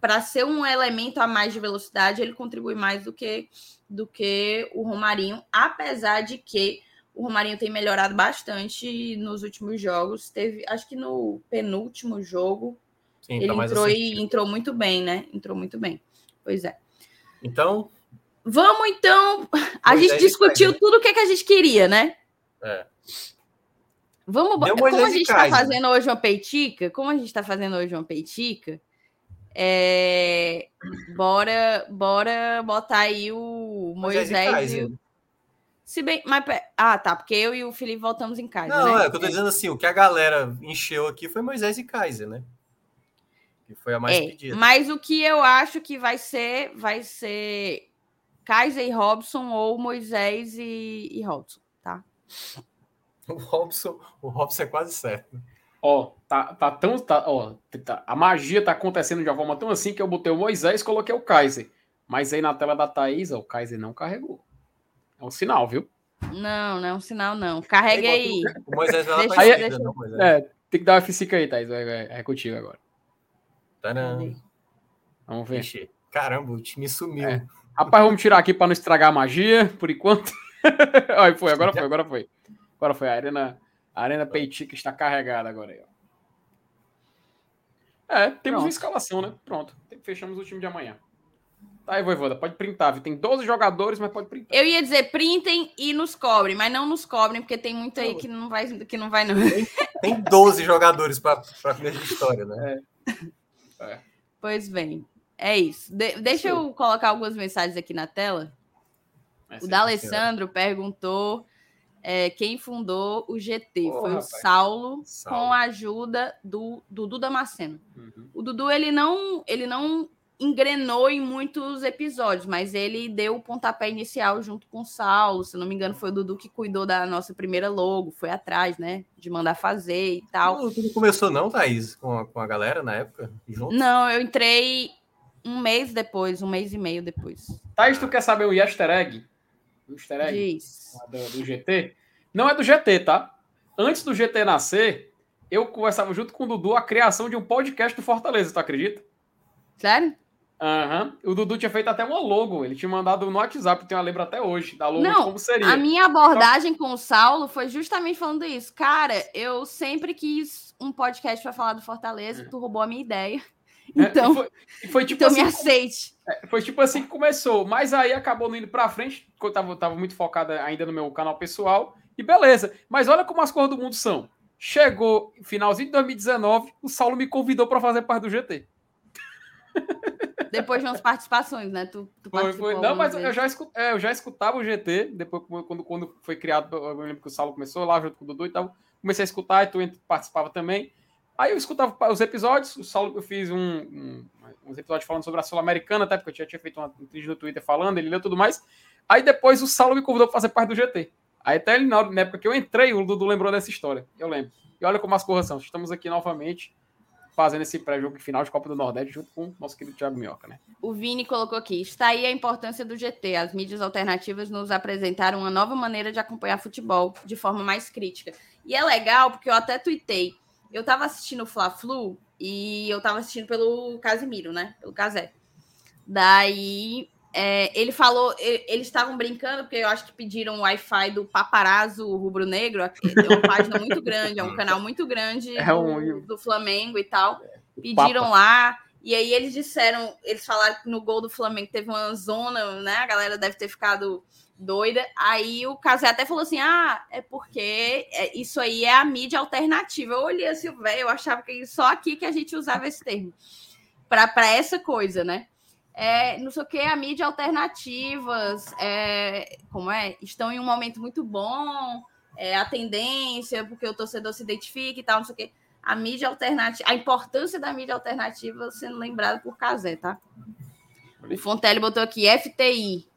para ser um elemento a mais de velocidade, ele contribui mais do que do que o Romarinho, apesar de que o Romarinho tem melhorado bastante nos últimos jogos. Teve, acho que no penúltimo jogo, Sim, ele tá entrou e entrou muito bem, né? Entrou muito bem. Pois é.
Então,
vamos então. A gente discutiu tudo o que, que a gente queria, né? É. Vamos, como a gente está fazendo hoje uma peitica, como a gente está fazendo hoje uma peitica, é, bora, bora botar aí o Moisés, e o... Se bem, mas ah, tá, porque eu e o Felipe voltamos em casa.
Não,
né?
é o que eu tô dizendo assim, o que a galera encheu aqui foi Moisés e Kaiser, né? Que foi a mais é, pedida.
Mas o que eu acho que vai ser, vai ser Kaiser e Robson ou Moisés e, e Robson, tá?
O Robson, o Robson é quase certo.
Ó, tá, tá tão. Tá, ó, tá, a magia tá acontecendo de uma forma tão assim que eu botei o Moisés e coloquei o Kaiser. Mas aí na tela da Thaís, ó, o Kaiser não carregou. É um sinal, viu?
Não, não é um sinal, não. Carrega aí.
O Moisés vai lá
aí, é, não, Moisés. é, tem que dar uma F5 aí, Thaís. É, é contigo agora.
Tadã.
Vamos ver. Ixi,
caramba, o time sumiu. É.
Rapaz, vamos tirar aqui para não estragar a magia, por enquanto. Aí foi, agora foi, agora foi. Agora foi a Arena, a Arena Peitica está carregada agora aí, ó. É, temos Pronto. uma escalação, né? Pronto. Fechamos o time de amanhã. Tá aí, Voivoda, pode printar, viu? Tem 12 jogadores, mas pode printar.
Eu ia dizer printem e nos cobrem, mas não nos cobrem, porque tem muito aí que não vai, que não, vai não. Tem,
tem 12 jogadores para a mesma história, né?
É. É. Pois bem, é isso. De, deixa eu colocar algumas mensagens aqui na tela. É o D'Alessandro perguntou é, quem fundou o GT. Oh, foi rapaz. o Saulo, Saulo, com a ajuda do, do Dudu Damasceno. Uhum. O Dudu, ele não, ele não engrenou em muitos episódios, mas ele deu o pontapé inicial junto com o Saulo. Se não me engano, foi o Dudu que cuidou da nossa primeira logo, foi atrás, né? De mandar fazer e tal.
Não, não começou, não, Thaís, com a, com a galera na época?
Junto? Não, eu entrei um mês depois, um mês e meio depois.
Thaís, tu quer saber o easter egg? O easter egg. Do, do GT. Não é do GT, tá? Antes do GT nascer, eu conversava junto com o Dudu a criação de um podcast do Fortaleza, tu acredita?
Sério?
Aham. Uhum. O Dudu tinha feito até uma logo. Ele tinha mandado no WhatsApp, tem uma lembra até hoje, da logo Não, como seria.
A minha abordagem com o Saulo foi justamente falando isso. Cara, eu sempre quis um podcast para falar do Fortaleza, é. tu roubou a minha ideia. Então,
é, foi, foi, tipo
então
assim,
me aceite.
É, foi tipo assim que começou, mas aí acabou não indo pra frente, porque eu tava, tava muito focada ainda no meu canal pessoal, e beleza. Mas olha como as cores do mundo são. Chegou finalzinho de 2019, o Saulo me convidou para fazer parte do GT.
Depois de umas participações, né? Tu, tu
foi, foi. Não, mas eu já, escutava, é, eu já escutava o GT, depois quando, quando foi criado, eu lembro que o Saulo começou lá junto com o Dudu e tal. Comecei a escutar e tu participava também. Aí eu escutava os episódios, o Saulo, eu fiz um, um, uns episódios falando sobre a Sul-Americana, até porque eu já tinha feito uma, um vídeo no Twitter falando, ele leu tudo mais. Aí depois o Saulo me convidou para fazer parte do GT. Aí até ele, na época que eu entrei, o Dudu lembrou dessa história. Eu lembro. E olha como as são. Estamos aqui novamente fazendo esse pré-jogo final de Copa do Nordeste junto com o nosso querido Thiago Minhoca, né?
O Vini colocou aqui: está aí a importância do GT. As mídias alternativas nos apresentaram uma nova maneira de acompanhar futebol de forma mais crítica. E é legal, porque eu até tuitei. Eu estava assistindo o Fla-Flu e eu estava assistindo pelo Casimiro, né? Pelo Casé. Daí é, ele falou, eles estavam brincando, porque eu acho que pediram o Wi-Fi do Paparazzo Rubro Negro, é uma página muito grande, é um canal muito grande é um... do, do, Flamengo e tal. Pediram Papa. lá, e aí eles disseram, eles falaram que no gol do Flamengo teve uma zona, né? A galera deve ter ficado doida. Aí o Casé até falou assim: ah, é porque isso aí é a mídia alternativa. Eu olhei assim, velho, eu achava que só aqui que a gente usava esse termo. Para essa coisa, né? é, não sei o que, a mídia alternativas, é, como é, estão em um momento muito bom, é, a tendência, porque o torcedor se identifica e tal, não sei o que. A mídia alternativa, a importância da mídia alternativa sendo lembrada por Casé, tá? O Fontelli botou aqui FTI.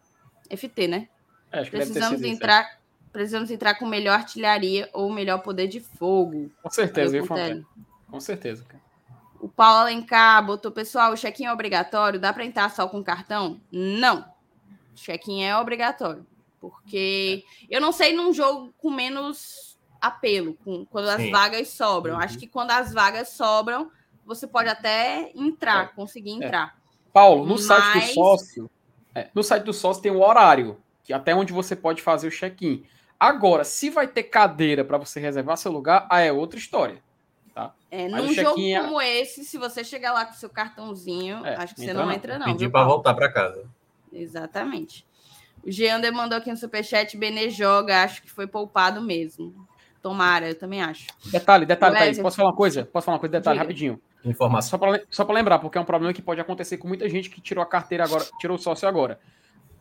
FT, né? É, precisamos entrar, isso, é. precisamos entrar com melhor artilharia ou melhor poder de fogo.
Com certeza, viu? Com certeza, cara.
O Paulo Alencar botou, pessoal, o check-in é obrigatório? Dá para entrar só com cartão? Não. Check-in é obrigatório. Porque eu não sei num jogo com menos apelo, com, quando Sim. as vagas sobram. Uhum. Acho que quando as vagas sobram, você pode até entrar, é. conseguir é. entrar.
É. Paulo, no Mas... site do sócio, é, no site do sócio tem o horário, que até onde você pode fazer o check-in. Agora, se vai ter cadeira para você reservar seu lugar, aí é outra história. Tá?
É, num jogo como esse, se você chegar lá com seu cartãozinho, é, acho que você não, não, entra, não.
Pedir para voltar para casa.
Exatamente. O Geander mandou aqui no Superchat: Benê joga, acho que foi poupado mesmo. Tomara, eu também acho.
Detalhe, detalhe, Thaís, posso falar uma coisa? Posso falar uma coisa? Detalhe, Diga. rapidinho. Informação. Só para lembrar, porque é um problema que pode acontecer com muita gente que tirou a carteira agora, tirou o sócio agora.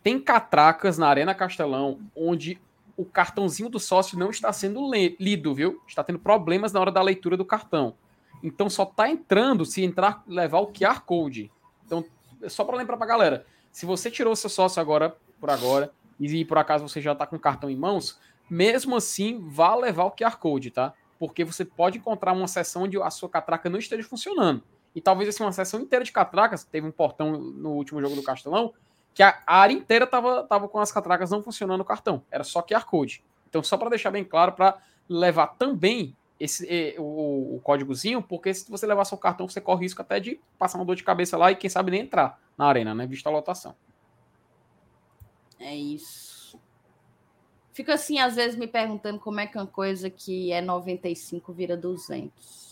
Tem catracas na Arena Castelão onde o cartãozinho do sócio não está sendo lido, viu? Está tendo problemas na hora da leitura do cartão. Então só está entrando se entrar levar o QR Code. Então, é só para lembrar para a galera, se você tirou seu sócio agora, por agora, e por acaso você já está com o cartão em mãos, mesmo assim, vá levar o QR Code, tá? Porque você pode encontrar uma sessão onde a sua catraca não esteja funcionando. E talvez assim, uma sessão inteira de catracas, teve um portão no último jogo do Castelão, que a, área inteira tava, tava com as catracas não funcionando o cartão. Era só QR Code. Então, só para deixar bem claro, para levar também esse o, o, códigozinho, porque se você levar seu cartão, você corre risco até de passar uma dor de cabeça lá e quem sabe nem entrar na arena, né? Vista a lotação.
É isso. Fico assim, às vezes, me perguntando como é que uma coisa que é 95 vira 200.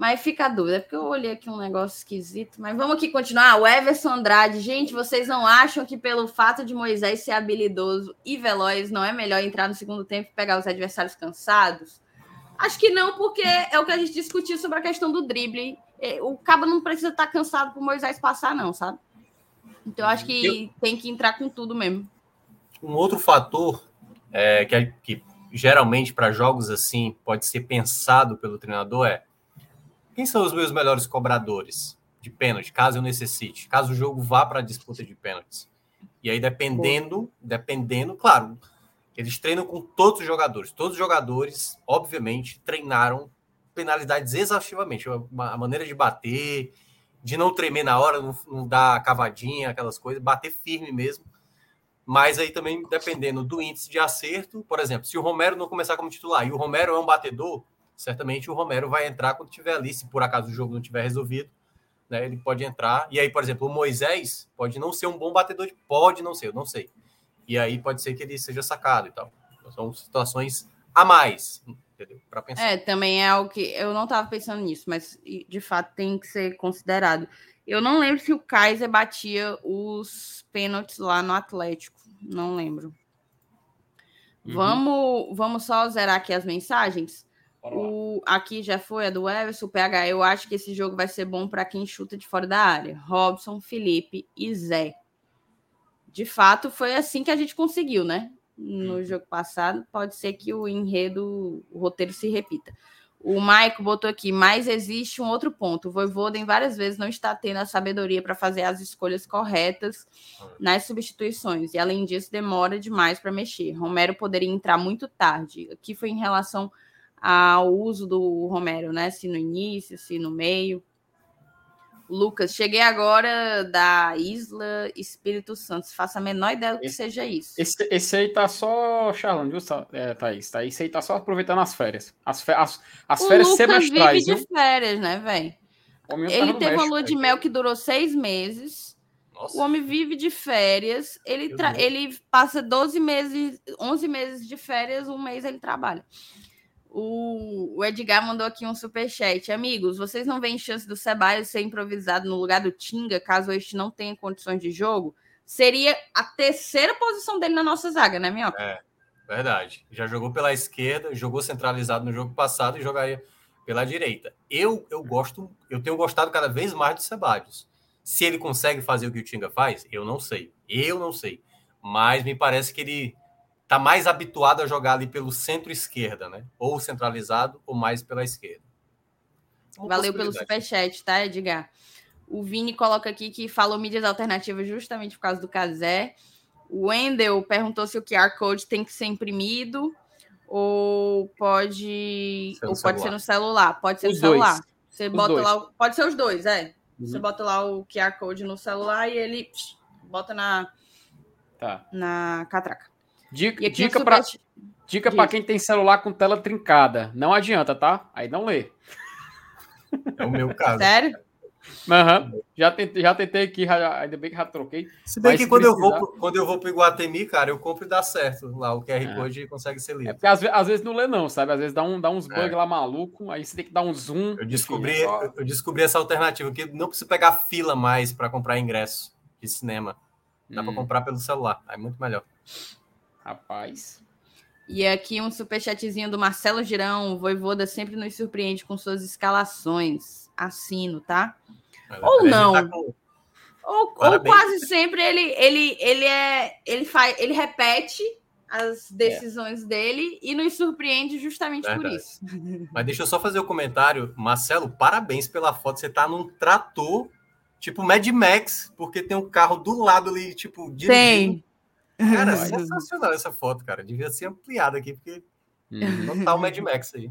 Mas fica a dúvida, é porque eu olhei aqui um negócio esquisito. Mas vamos aqui continuar. O Everson Andrade, gente, vocês não acham que pelo fato de Moisés ser habilidoso e veloz, não é melhor entrar no segundo tempo e pegar os adversários cansados? Acho que não, porque é o que a gente discutiu sobre a questão do drible. É, o cabo não precisa estar cansado para Moisés passar, não, sabe? Então acho que eu... tem que entrar com tudo mesmo.
Um outro fator é, que, que geralmente para jogos assim pode ser pensado pelo treinador é quem são os meus melhores cobradores de pênalti, caso eu necessite, caso o jogo vá para a disputa de pênaltis? E aí, dependendo, dependendo, claro, eles treinam com todos os jogadores. Todos os jogadores, obviamente, treinaram penalidades exaustivamente. A maneira de bater, de não tremer na hora, não, não dar cavadinha, aquelas coisas, bater firme mesmo. Mas aí também, dependendo do índice de acerto, por exemplo, se o Romero não começar como titular e o Romero é um batedor, certamente o Romero vai entrar quando tiver ali, se por acaso o jogo não tiver resolvido, né, ele pode entrar. E aí, por exemplo, o Moisés pode não ser um bom batedor de pode não ser, eu não sei. E aí pode ser que ele seja sacado e tal. São situações a mais. entendeu? Para pensar.
É, também é algo que eu não estava pensando nisso, mas de fato tem que ser considerado. Eu não lembro se o Kaiser batia os pênaltis lá no Atlético. Não lembro. Uhum. Vamos, vamos só zerar aqui as mensagens. O, aqui já foi a do Everson, o PH. Eu acho que esse jogo vai ser bom para quem chuta de fora da área. Robson, Felipe e Zé. De fato, foi assim que a gente conseguiu, né? No uhum. jogo passado. Pode ser que o enredo, o roteiro se repita. O Maico botou aqui, mas existe um outro ponto. O Voivoden várias vezes não está tendo a sabedoria para fazer as escolhas corretas nas substituições. E além disso, demora demais para mexer. Romero poderia entrar muito tarde. Aqui foi em relação ao uso do Romero, né? Se no início, se no meio. Lucas, cheguei agora da Isla Espírito Santo. Faça a menor ideia do que
esse,
seja isso.
Esse, esse aí tá só charlando, viu, é, Thaís? Tá, esse aí tá só aproveitando as férias. As, as, as férias
o
Lucas semestrais.
vive de férias, né, velho? Ele teve uma lua de mel que durou seis meses. Nossa. O homem vive de férias. Ele, ele passa 12 meses, 11 meses de férias, um mês ele trabalha. O, o, Edgar mandou aqui um superchat. Amigos, vocês não veem chance do Ceballos ser improvisado no lugar do Tinga, caso este não tenha condições de jogo? Seria a terceira posição dele na nossa zaga, né, Minhoca?
É, verdade. Já jogou pela esquerda, jogou centralizado no jogo passado e jogaria pela direita. Eu, eu gosto, eu tenho gostado cada vez mais do Ceballos. Se ele consegue fazer o que o Tinga faz, eu não sei. Eu não sei. Mas me parece que ele está mais habituado a jogar ali pelo centro-esquerda, né? Ou centralizado, ou mais pela esquerda.
Uma Valeu pelo superchat, tá, Edgar? O Vini coloca aqui que falou mídias alternativas justamente por causa do Casé. O Wendel perguntou se o QR Code tem que ser imprimido ou pode, ou pode ser no celular. Pode ser os no celular. Dois. Você os bota dois. lá. Pode ser os dois, é. Uhum. Você bota lá o QR Code no celular e ele psh, bota na,
tá.
na catraca.
Dica, dica para dica para quem tem celular com tela trincada. Não adianta, tá? Aí não lê.
É o meu caso.
Sério?
Uhum. Já, tentei, já tentei aqui, ainda bem que já troquei.
Se bem que se quando, precisar... eu vou, quando eu vou pro Iguatemi, cara, eu compro e dá certo. Lá o QR é. Code consegue ser lido. É
porque às, às, vezes não lê, não, sabe? Às vezes dá, um, dá uns bugs é. lá maluco, aí você tem que dar um zoom.
Eu descobri, enfim, eu descobri essa alternativa, que não precisa pegar fila mais para comprar ingresso de cinema. Dá hum. para comprar pelo celular. Aí é muito melhor.
Rapaz.
E aqui um superchatzinho do Marcelo Girão. O Voivoda sempre nos surpreende com suas escalações. Assino, tá? Mas ou não. Tá com... ou, ou, quase sempre ele, ele, ele é. Ele faz, ele repete as decisões é. dele e nos surpreende justamente Verdade. por isso.
Mas deixa eu só fazer o um comentário. Marcelo, parabéns pela foto. Você tá num trator, tipo Mad Max, porque tem um carro do lado ali, tipo,
dirigindo. Tem.
Cara, sensacional essa foto, cara. Devia ser ampliada aqui, porque não tá o Mad Max aí.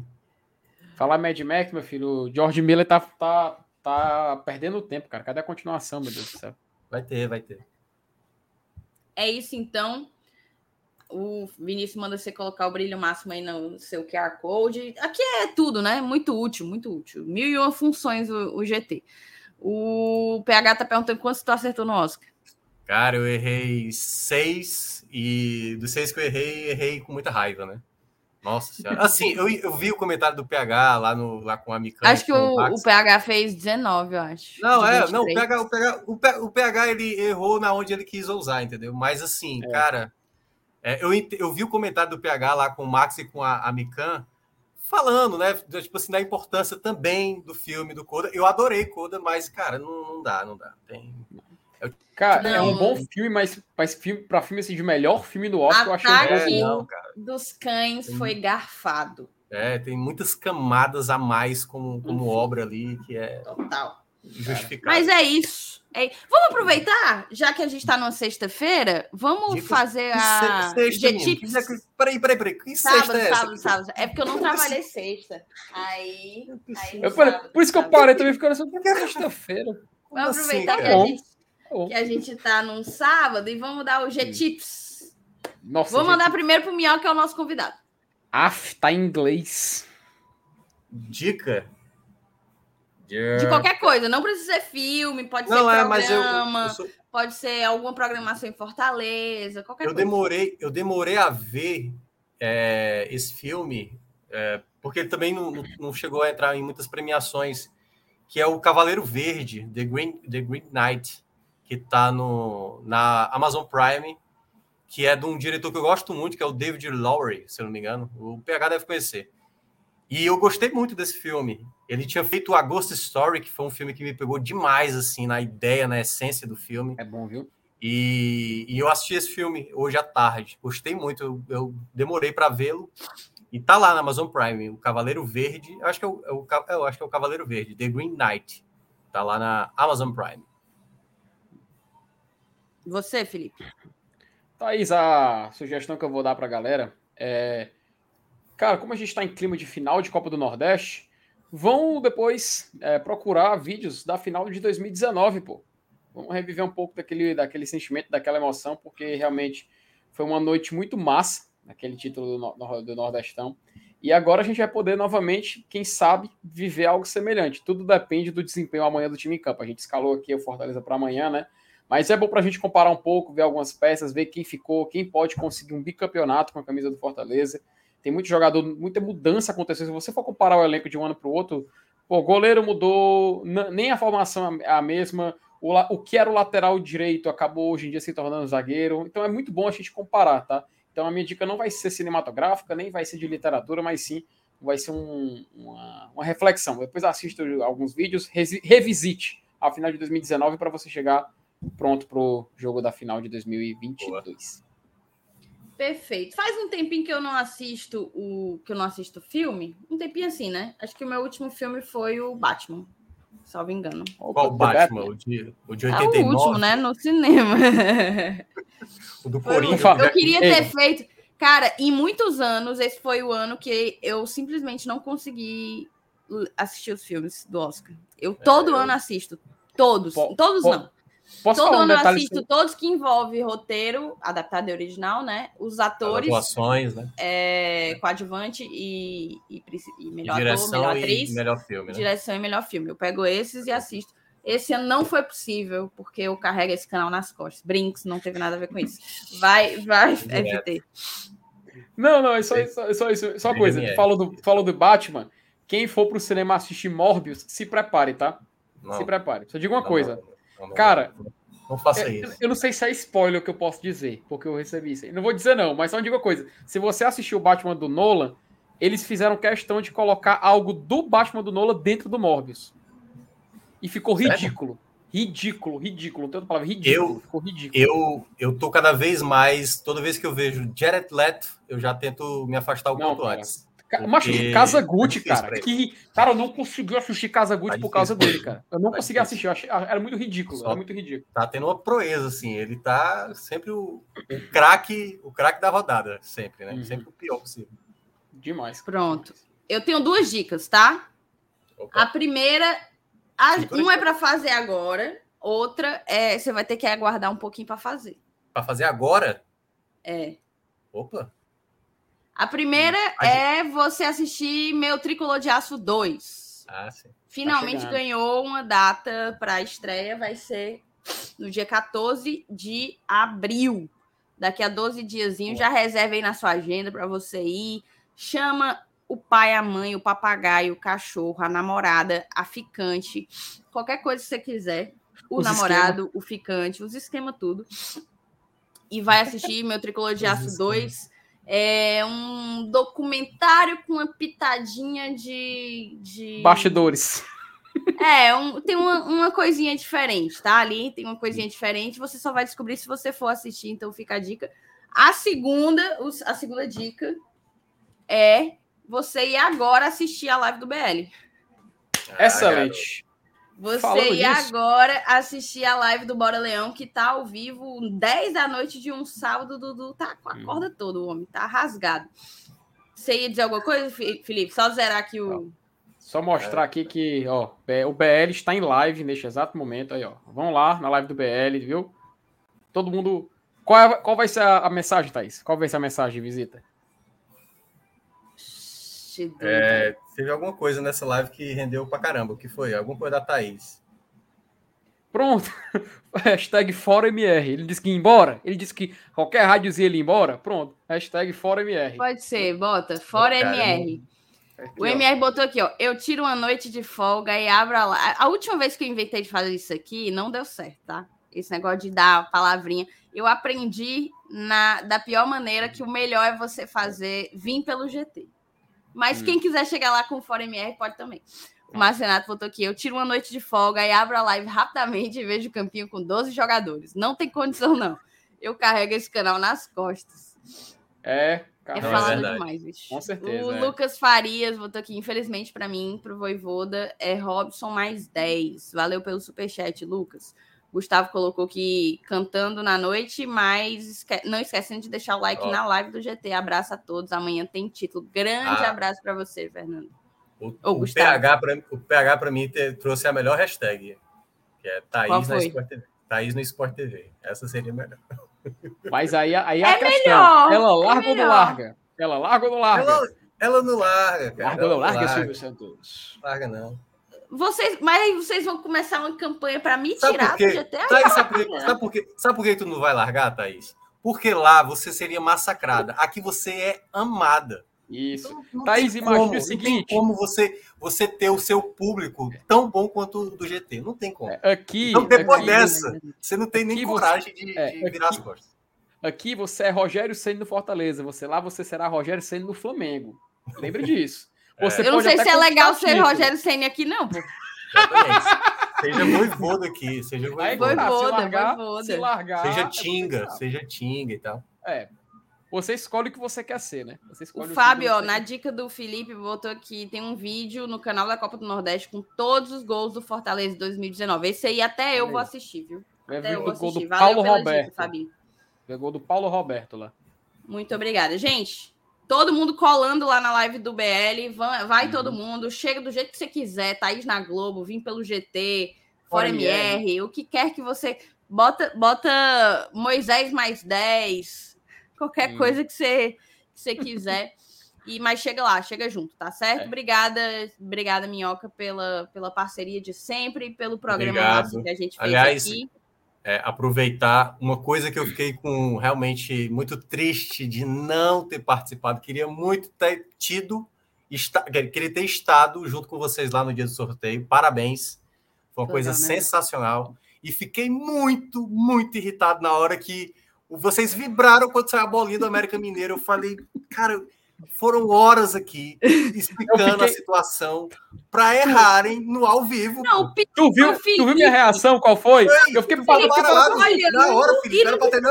Falar Mad Max, meu filho, o George Miller tá, tá, tá perdendo tempo, cara. Cadê a continuação, meu Deus do céu?
Vai ter, vai ter.
É isso, então. O Vinícius manda você colocar o brilho máximo aí no seu QR Code. Aqui é tudo, né? Muito útil, muito útil. Mil e uma funções o, o GT. O PH tá perguntando quanto tu acertou no Oscar.
Cara, eu errei seis e dos seis que eu errei, errei com muita raiva, né? Nossa senhora. Assim, eu, eu vi o comentário do PH lá, no, lá com a Mica.
Acho que o, o, PH fez 19, eu acho.
Não, é, não, o PH, o, PH, o, o PH ele errou na onde ele quis usar, entendeu? Mas assim, é. cara, é, eu, eu vi o comentário do PH lá com o Max e com a, a Mikan falando, né? Tipo assim, da importância também do filme do Coda. Eu adorei Coda, mas, cara, não, não dá, não dá. Tem,
Cara, não. é um bom filme, mas, mas filme, pra filme assim, de melhor filme do Oscar,
Ataque eu achei um bom. dos Cães tem, foi garfado.
É, tem muitas camadas a mais como, como obra ali, que é
Total.
justificado.
Mas é isso. É... Vamos aproveitar, já que a gente está numa sexta-feira, vamos Dica, fazer a
sexta, Peraí, peraí, peraí. Que
sábado,
sexta é
sábado, sábado. É porque eu não trabalhei sexta. Aí. aí
eu falei, por isso que eu parei também ficando assim, por que é sexta-feira?
Vamos aproveitar assim, que a gente que a gente tá num sábado e vamos dar o G-Tips. Nossa, Vou mandar primeiro pro Minhoca, que é o nosso convidado.
Af, tá em inglês.
Dica?
De qualquer coisa, não precisa ser filme, pode não, ser é, programa, eu, eu sou... pode ser alguma programação em Fortaleza, qualquer
eu
coisa.
Demorei, eu demorei a ver é, esse filme é, porque ele também não, não, chegou a entrar em muitas premiações, que é o Cavaleiro Verde, The Green, The Green Knight, que está na Amazon Prime, que é de um diretor que eu gosto muito, que é o David Lowery, se eu não me engano. O PH deve conhecer. E eu gostei muito desse filme. Ele tinha feito A Ghost Story, que foi um filme que me pegou demais, assim, na ideia, na essência do filme.
É bom, viu?
E, e eu assisti esse filme hoje à tarde. Gostei muito. Eu, eu demorei para vê-lo. E tá lá na Amazon Prime, o Cavaleiro Verde. Eu acho que é o, é o, eu acho que é o Cavaleiro Verde, The Green Knight. Tá lá na Amazon Prime.
Você, Felipe?
Thaís, a sugestão que eu vou dar pra galera é. Cara, como a gente está em clima de final de Copa do Nordeste, vão depois é, procurar vídeos da final de 2019, pô. Vamos reviver um pouco daquele, daquele sentimento, daquela emoção, porque realmente foi uma noite muito massa, aquele título do, do Nordestão. E agora a gente vai poder novamente, quem sabe, viver algo semelhante. Tudo depende do desempenho amanhã do time em campo. A gente escalou aqui o Fortaleza para amanhã, né? Mas é bom para a gente comparar um pouco, ver algumas peças, ver quem ficou, quem pode conseguir um bicampeonato com a camisa do Fortaleza. Tem muito jogador, muita mudança acontecendo. Se você for comparar o elenco de um ano para o outro, o goleiro mudou, nem a formação é a mesma, o, o que era o lateral direito acabou hoje em dia se tornando zagueiro. Então é muito bom a gente comparar, tá? Então a minha dica não vai ser cinematográfica, nem vai ser de literatura, mas sim vai ser um, uma, uma, reflexão. Depois assista alguns vídeos, revisite a final de 2019 para você chegar pronto para o jogo da final de 2022. Boa.
Perfeito. Faz um tempinho que eu não assisto o que eu não assisto filme, um tempinho assim, né? Acho que o meu último filme foi o Batman salvo engano.
Qual Batman? O de, o de 89?
É o último, né? No cinema.
o do Corinthians.
Eu queria ter feito... Cara, em muitos anos, esse foi o ano que eu simplesmente não consegui assistir os filmes do Oscar. Eu todo é, ano assisto. Todos. Po, todos po, não. Posso Todo ano um eu assisto todos que envolve roteiro, adaptado e original, né? Os atores.
atuações, né?
É, coadjuvante e, e, e melhor Direção ator, melhor atriz.
melhor filme, né?
Direção e melhor filme. Eu pego esses e assisto. Esse ano não foi possível, porque eu carrego esse canal nas costas. Brinks, não teve nada a ver com isso. Vai, vai, FT.
Não, não, é só, só, só isso. Só uma coisa. Falou do, falou do Batman. Quem for pro cinema assistir Morbius, se prepare, tá? Não. Se prepare. Só digo uma não, coisa. Não. Não, Cara,
não faça é, isso.
Eu não sei se é spoiler o que eu posso dizer, porque eu recebi isso. Não vou dizer não, mas só digo uma coisa. Se você assistiu o Batman do Nolan, eles fizeram questão de colocar algo do Batman do Nolan dentro do Morbius. E ficou Sério? ridículo. Ridículo, ridículo. Não tem outra palavra, ridículo.
Eu,
ficou ridículo.
Eu, eu tô cada vez mais, toda vez que eu vejo Jared Leto, eu já tento me afastar o quanto antes.
Macho, Casa Gucci, cara. Que, cara, eu não consegui assistir Casa Gucci por causa dele, cara. Eu não tá consegui assistir. Eu achei, era muito ridículo. Era muito ridículo.
Tá tendo uma proeza, assim. Ele tá sempre o, o craque, o craque da rodada, sempre, né? Uhum. Sempre o pior possível.
Demais.
Pronto. Eu tenho duas dicas, tá? Opa. A primeira, a, uma é para fazer agora, outra é você vai ter que aguardar um pouquinho para fazer.
Para fazer agora?
É.
Opa.
A primeira hum, é você assistir Meu Tricolor de Aço 2.
Ah, sim.
Finalmente tá ganhou uma data para a estreia, vai ser no dia 14 de abril. Daqui a 12 diazinhos, já reserve aí na sua agenda para você ir. Chama o pai, a mãe, o papagaio, o cachorro, a namorada, a ficante, qualquer coisa que você quiser. O os namorado, esquema. o ficante, os esquema tudo. E vai assistir Meu Tricolor de Aço 2 é um documentário com uma pitadinha de. de...
Bastidores.
É, um, tem uma, uma coisinha diferente, tá? Ali tem uma coisinha diferente. Você só vai descobrir se você for assistir, então fica a dica. A segunda, a segunda dica é você ir agora assistir a live do BL.
Excelente.
Você ir agora assistir a live do Bora Leão, que tá ao vivo 10 da noite de um sábado. Dudu tá com a hum. corda toda, o homem tá rasgado. Você ia dizer alguma coisa, Felipe? Só zerar aqui o.
Só mostrar aqui que ó, o BL está em live neste exato momento. Aí, ó. Vão lá na live do BL, viu? Todo mundo. Qual, é, qual vai ser a, a mensagem, Thaís? Qual vai ser a mensagem de visita?
É, teve alguma coisa nessa live que rendeu pra caramba. O que foi? Alguma coisa da Thaís.
Pronto. Hashtag ForaMR. Ele disse que ia embora. Ele disse que qualquer rádiozinha ele ia embora. Pronto. Hashtag ForaMR.
Pode ser, bota. ForaMR.
Aqui,
O
ó.
MR botou aqui, ó. Eu tiro uma noite de folga e abro a live. A última vez que eu inventei de fazer isso aqui, não deu certo, tá? Esse negócio de dar palavrinha. Eu aprendi na, da pior maneira que o melhor é você fazer vir pelo GT. Mas
Hum.
quem quiser chegar lá com o Fora MR pode também. O Márcio Renato botou aqui. Eu tiro uma noite de folga e abro a live rapidamente e vejo o campinho com 12 jogadores. Não tem condição, não. Eu carrego esse canal nas costas.
É,
É
cara.
Não, é
demais, bicho.
Com certeza,
O
é.
Lucas Farias botou aqui, infelizmente pra mim, pro Voivoda, é Robson mais 10. Valeu pelo superchat, Lucas. Gustavo colocou aqui cantando na noite, mas esque- não esquecendo de deixar o like
Ó.
na live do GT. Abraço a todos. Amanhã tem título. Grande
Ah.
abraço pra você, Fernando.
O, o. PH pra, o PH para mim te- trouxe a melhor hashtag, que é Thaís na
foi?
Sport TV. Thaís no Sport TV. Essa seria melhor.
Mas aí, aí
É
a questão.
melhor,
ela
é
larga ou não
melhor.
larga? Ela larga ou não larga?
Ela, ela não larga, cara.
Larga ou não larga,
larga,
Silvio Santos?
larga não.
Vocês, mas aí vocês vão começar uma campanha pra me
Sabe
tirar do GT? Aí
Thaís, sabe, por quê?
né?
sabe, por quê? sabe por que tu não vai largar, Thaís? Porque lá você seria massacrada. Aqui você é amada.
Isso.
Então, não
Thaís, imagina o
Não
seguinte.
tem como você, você ter o seu público tão bom quanto o do GT. Não tem como.
Aqui,
Então, depois
aqui,
dessa, você não tem nem
você-
coragem de,
é,
de virar as
aqui-
costas.
aqui você é Rogério Senna no Fortaleza. Você lá você será Rogério Senna no Flamengo. Lembre disso. Você
Eu não sei se é legal ser
título.
Rogério Senna aqui, não, pô.
Seja voivoda aqui, seja voivoda.
se
Voivoda,
largar,
voivoda.
se largar,
Seja
é
tinga,
você
seja tinga e tal.
É. Você escolhe o que você quer ser, né? Você
O
escolhe
Fábio, ó, na dica do Felipe, botou aqui, tem um vídeo no canal da Copa do Nordeste com todos os gols do Fortaleza em 2019. Esse aí até eu vou assistir, viu?
É
Até eu
o
vou
gol
assistir.
do
Valeu
Paulo
pela
Roberto.
dica, Fabinho.
É o gol do Paulo Roberto lá.
Muito obrigada. Gente, todo mundo colando lá na live do BL. Vai, vai
Uhum.
todo mundo. Chega do jeito que você quiser. Thaís na Globo, vim pelo GT, Fora
Fora
MR, o que quer que você. Bota, bota Moisés mais 10. Qualquer
Sim.
coisa que você, que você quiser. E, mas chega lá, chega junto, tá certo?
É.
Obrigada, obrigada, Minhoca, pela, pela parceria de sempre e pelo programa que a gente fez
Aliás,
aqui.
É, aproveitar uma coisa que eu fiquei com realmente muito triste de não ter participado. Queria muito ter tido, esta, queria ter estado junto com vocês lá no dia do sorteio. Parabéns. Foi uma
Legal,
coisa
né?
sensacional. E fiquei muito, muito irritado na hora que vocês vibraram quando saiu a bolinha do América Mineiro. Eu falei, cara, foram horas aqui explicando
fiquei-
a situação para errarem no ao vivo.
Não,
pô.
o Pi-
Tu viu,
Ô,
tu viu
Felipe.
minha reação? Qual foi? Eu fiquei parado.
Felipe,
parado.
olha,
na hora,
não-
Felipe, era
não
pra ter. Não,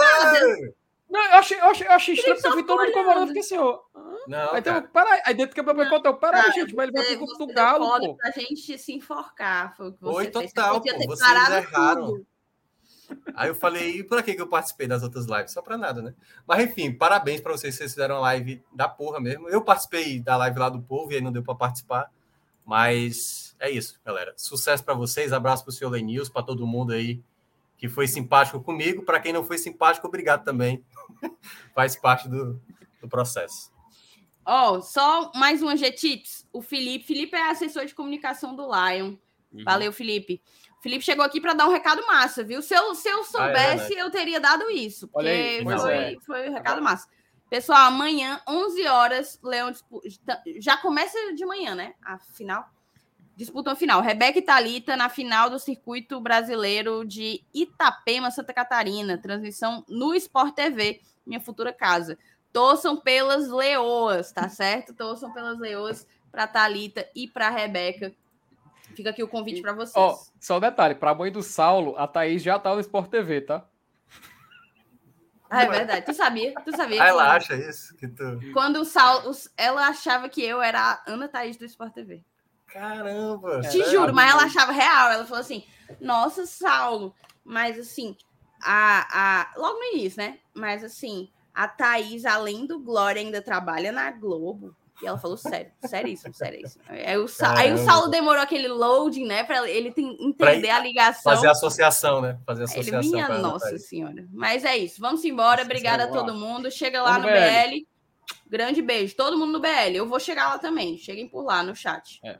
Não, eu achei, eu achei, eu achei estranho, porque eu vi
só
todo mundo comemorando. Fiquei assim, ó.
não,
Aí,
cara.
então, peraí. Aí dentro que eu me contou, peraí,
Cara,
gente, mas ele vai pro grupo do
deu
Galo, pô.
pra gente se enforcar. Foi o que você
Foi
fez.
total,
Você podia ter
vocês
parado
erraram.
tudo.
Aí eu falei, e pra que eu participei das outras lives? Só pra nada, né? Mas enfim, parabéns pra vocês, vocês fizeram uma live da porra mesmo. Eu participei da live lá do povo e aí não deu pra participar. Mas é isso, galera. Sucesso pra vocês, abraço pro senhor Lenils, pra todo mundo aí que foi simpático comigo. Pra quem não foi simpático, obrigado também. Faz parte do, do processo.
Ó, só mais uma G-Tips. O Felipe. Felipe é assessor de comunicação do Lion.
Uhum.
Valeu, Felipe. Felipe chegou aqui para dar um recado massa, viu? Se eu, se eu soubesse,
verdade.
eu teria dado isso. Porque
Olha aí,
foi,
é.
foi um recado massa. Pessoal, amanhã, 11 horas, Leão dispu- já começa de manhã, né? A final. Disputam a final. Rebeca e Thalita na final do circuito brasileiro de Itapema, Santa Catarina. Transmissão no Sport TV, minha futura casa. Torçam pelas leoas, tá certo? Torçam pelas leoas para Thalita e para Rebeca. Fica aqui o convite para vocês.
Ó, só um detalhe, pra mãe do Saulo, a Thaís já tá no Sport TV, tá?
Ah, é verdade. Tu sabia? Tu sabia?
Ah,
que
ela acha isso? Que tu...
Quando o Saulo. Ela achava que eu era a Ana Thaís do Sport TV.
Caramba!
Te
Era
juro,
a
mas ela achava real. Ela falou assim: Nossa, Saulo, mas assim, a, a... logo no início, né? Mas assim, a Thaís, além do Glória, ainda trabalha na Globo. E ela falou, sério, seríssimo, seríssimo. Aí o, Sa... Aí o. Saulo demorou aquele loading, né? Pra ele tem- entender a ligação.
Fazer associação, né? Fazer
Aí Ele,
associação.
minha nossa senhora. Mas é isso. Vamos embora. Obrigada a todo mundo. Chega lá
Vamos
no
BL.
BL. Grande beijo. Todo mundo no BL. Eu vou chegar lá também. Cheguem por lá no chat.
É.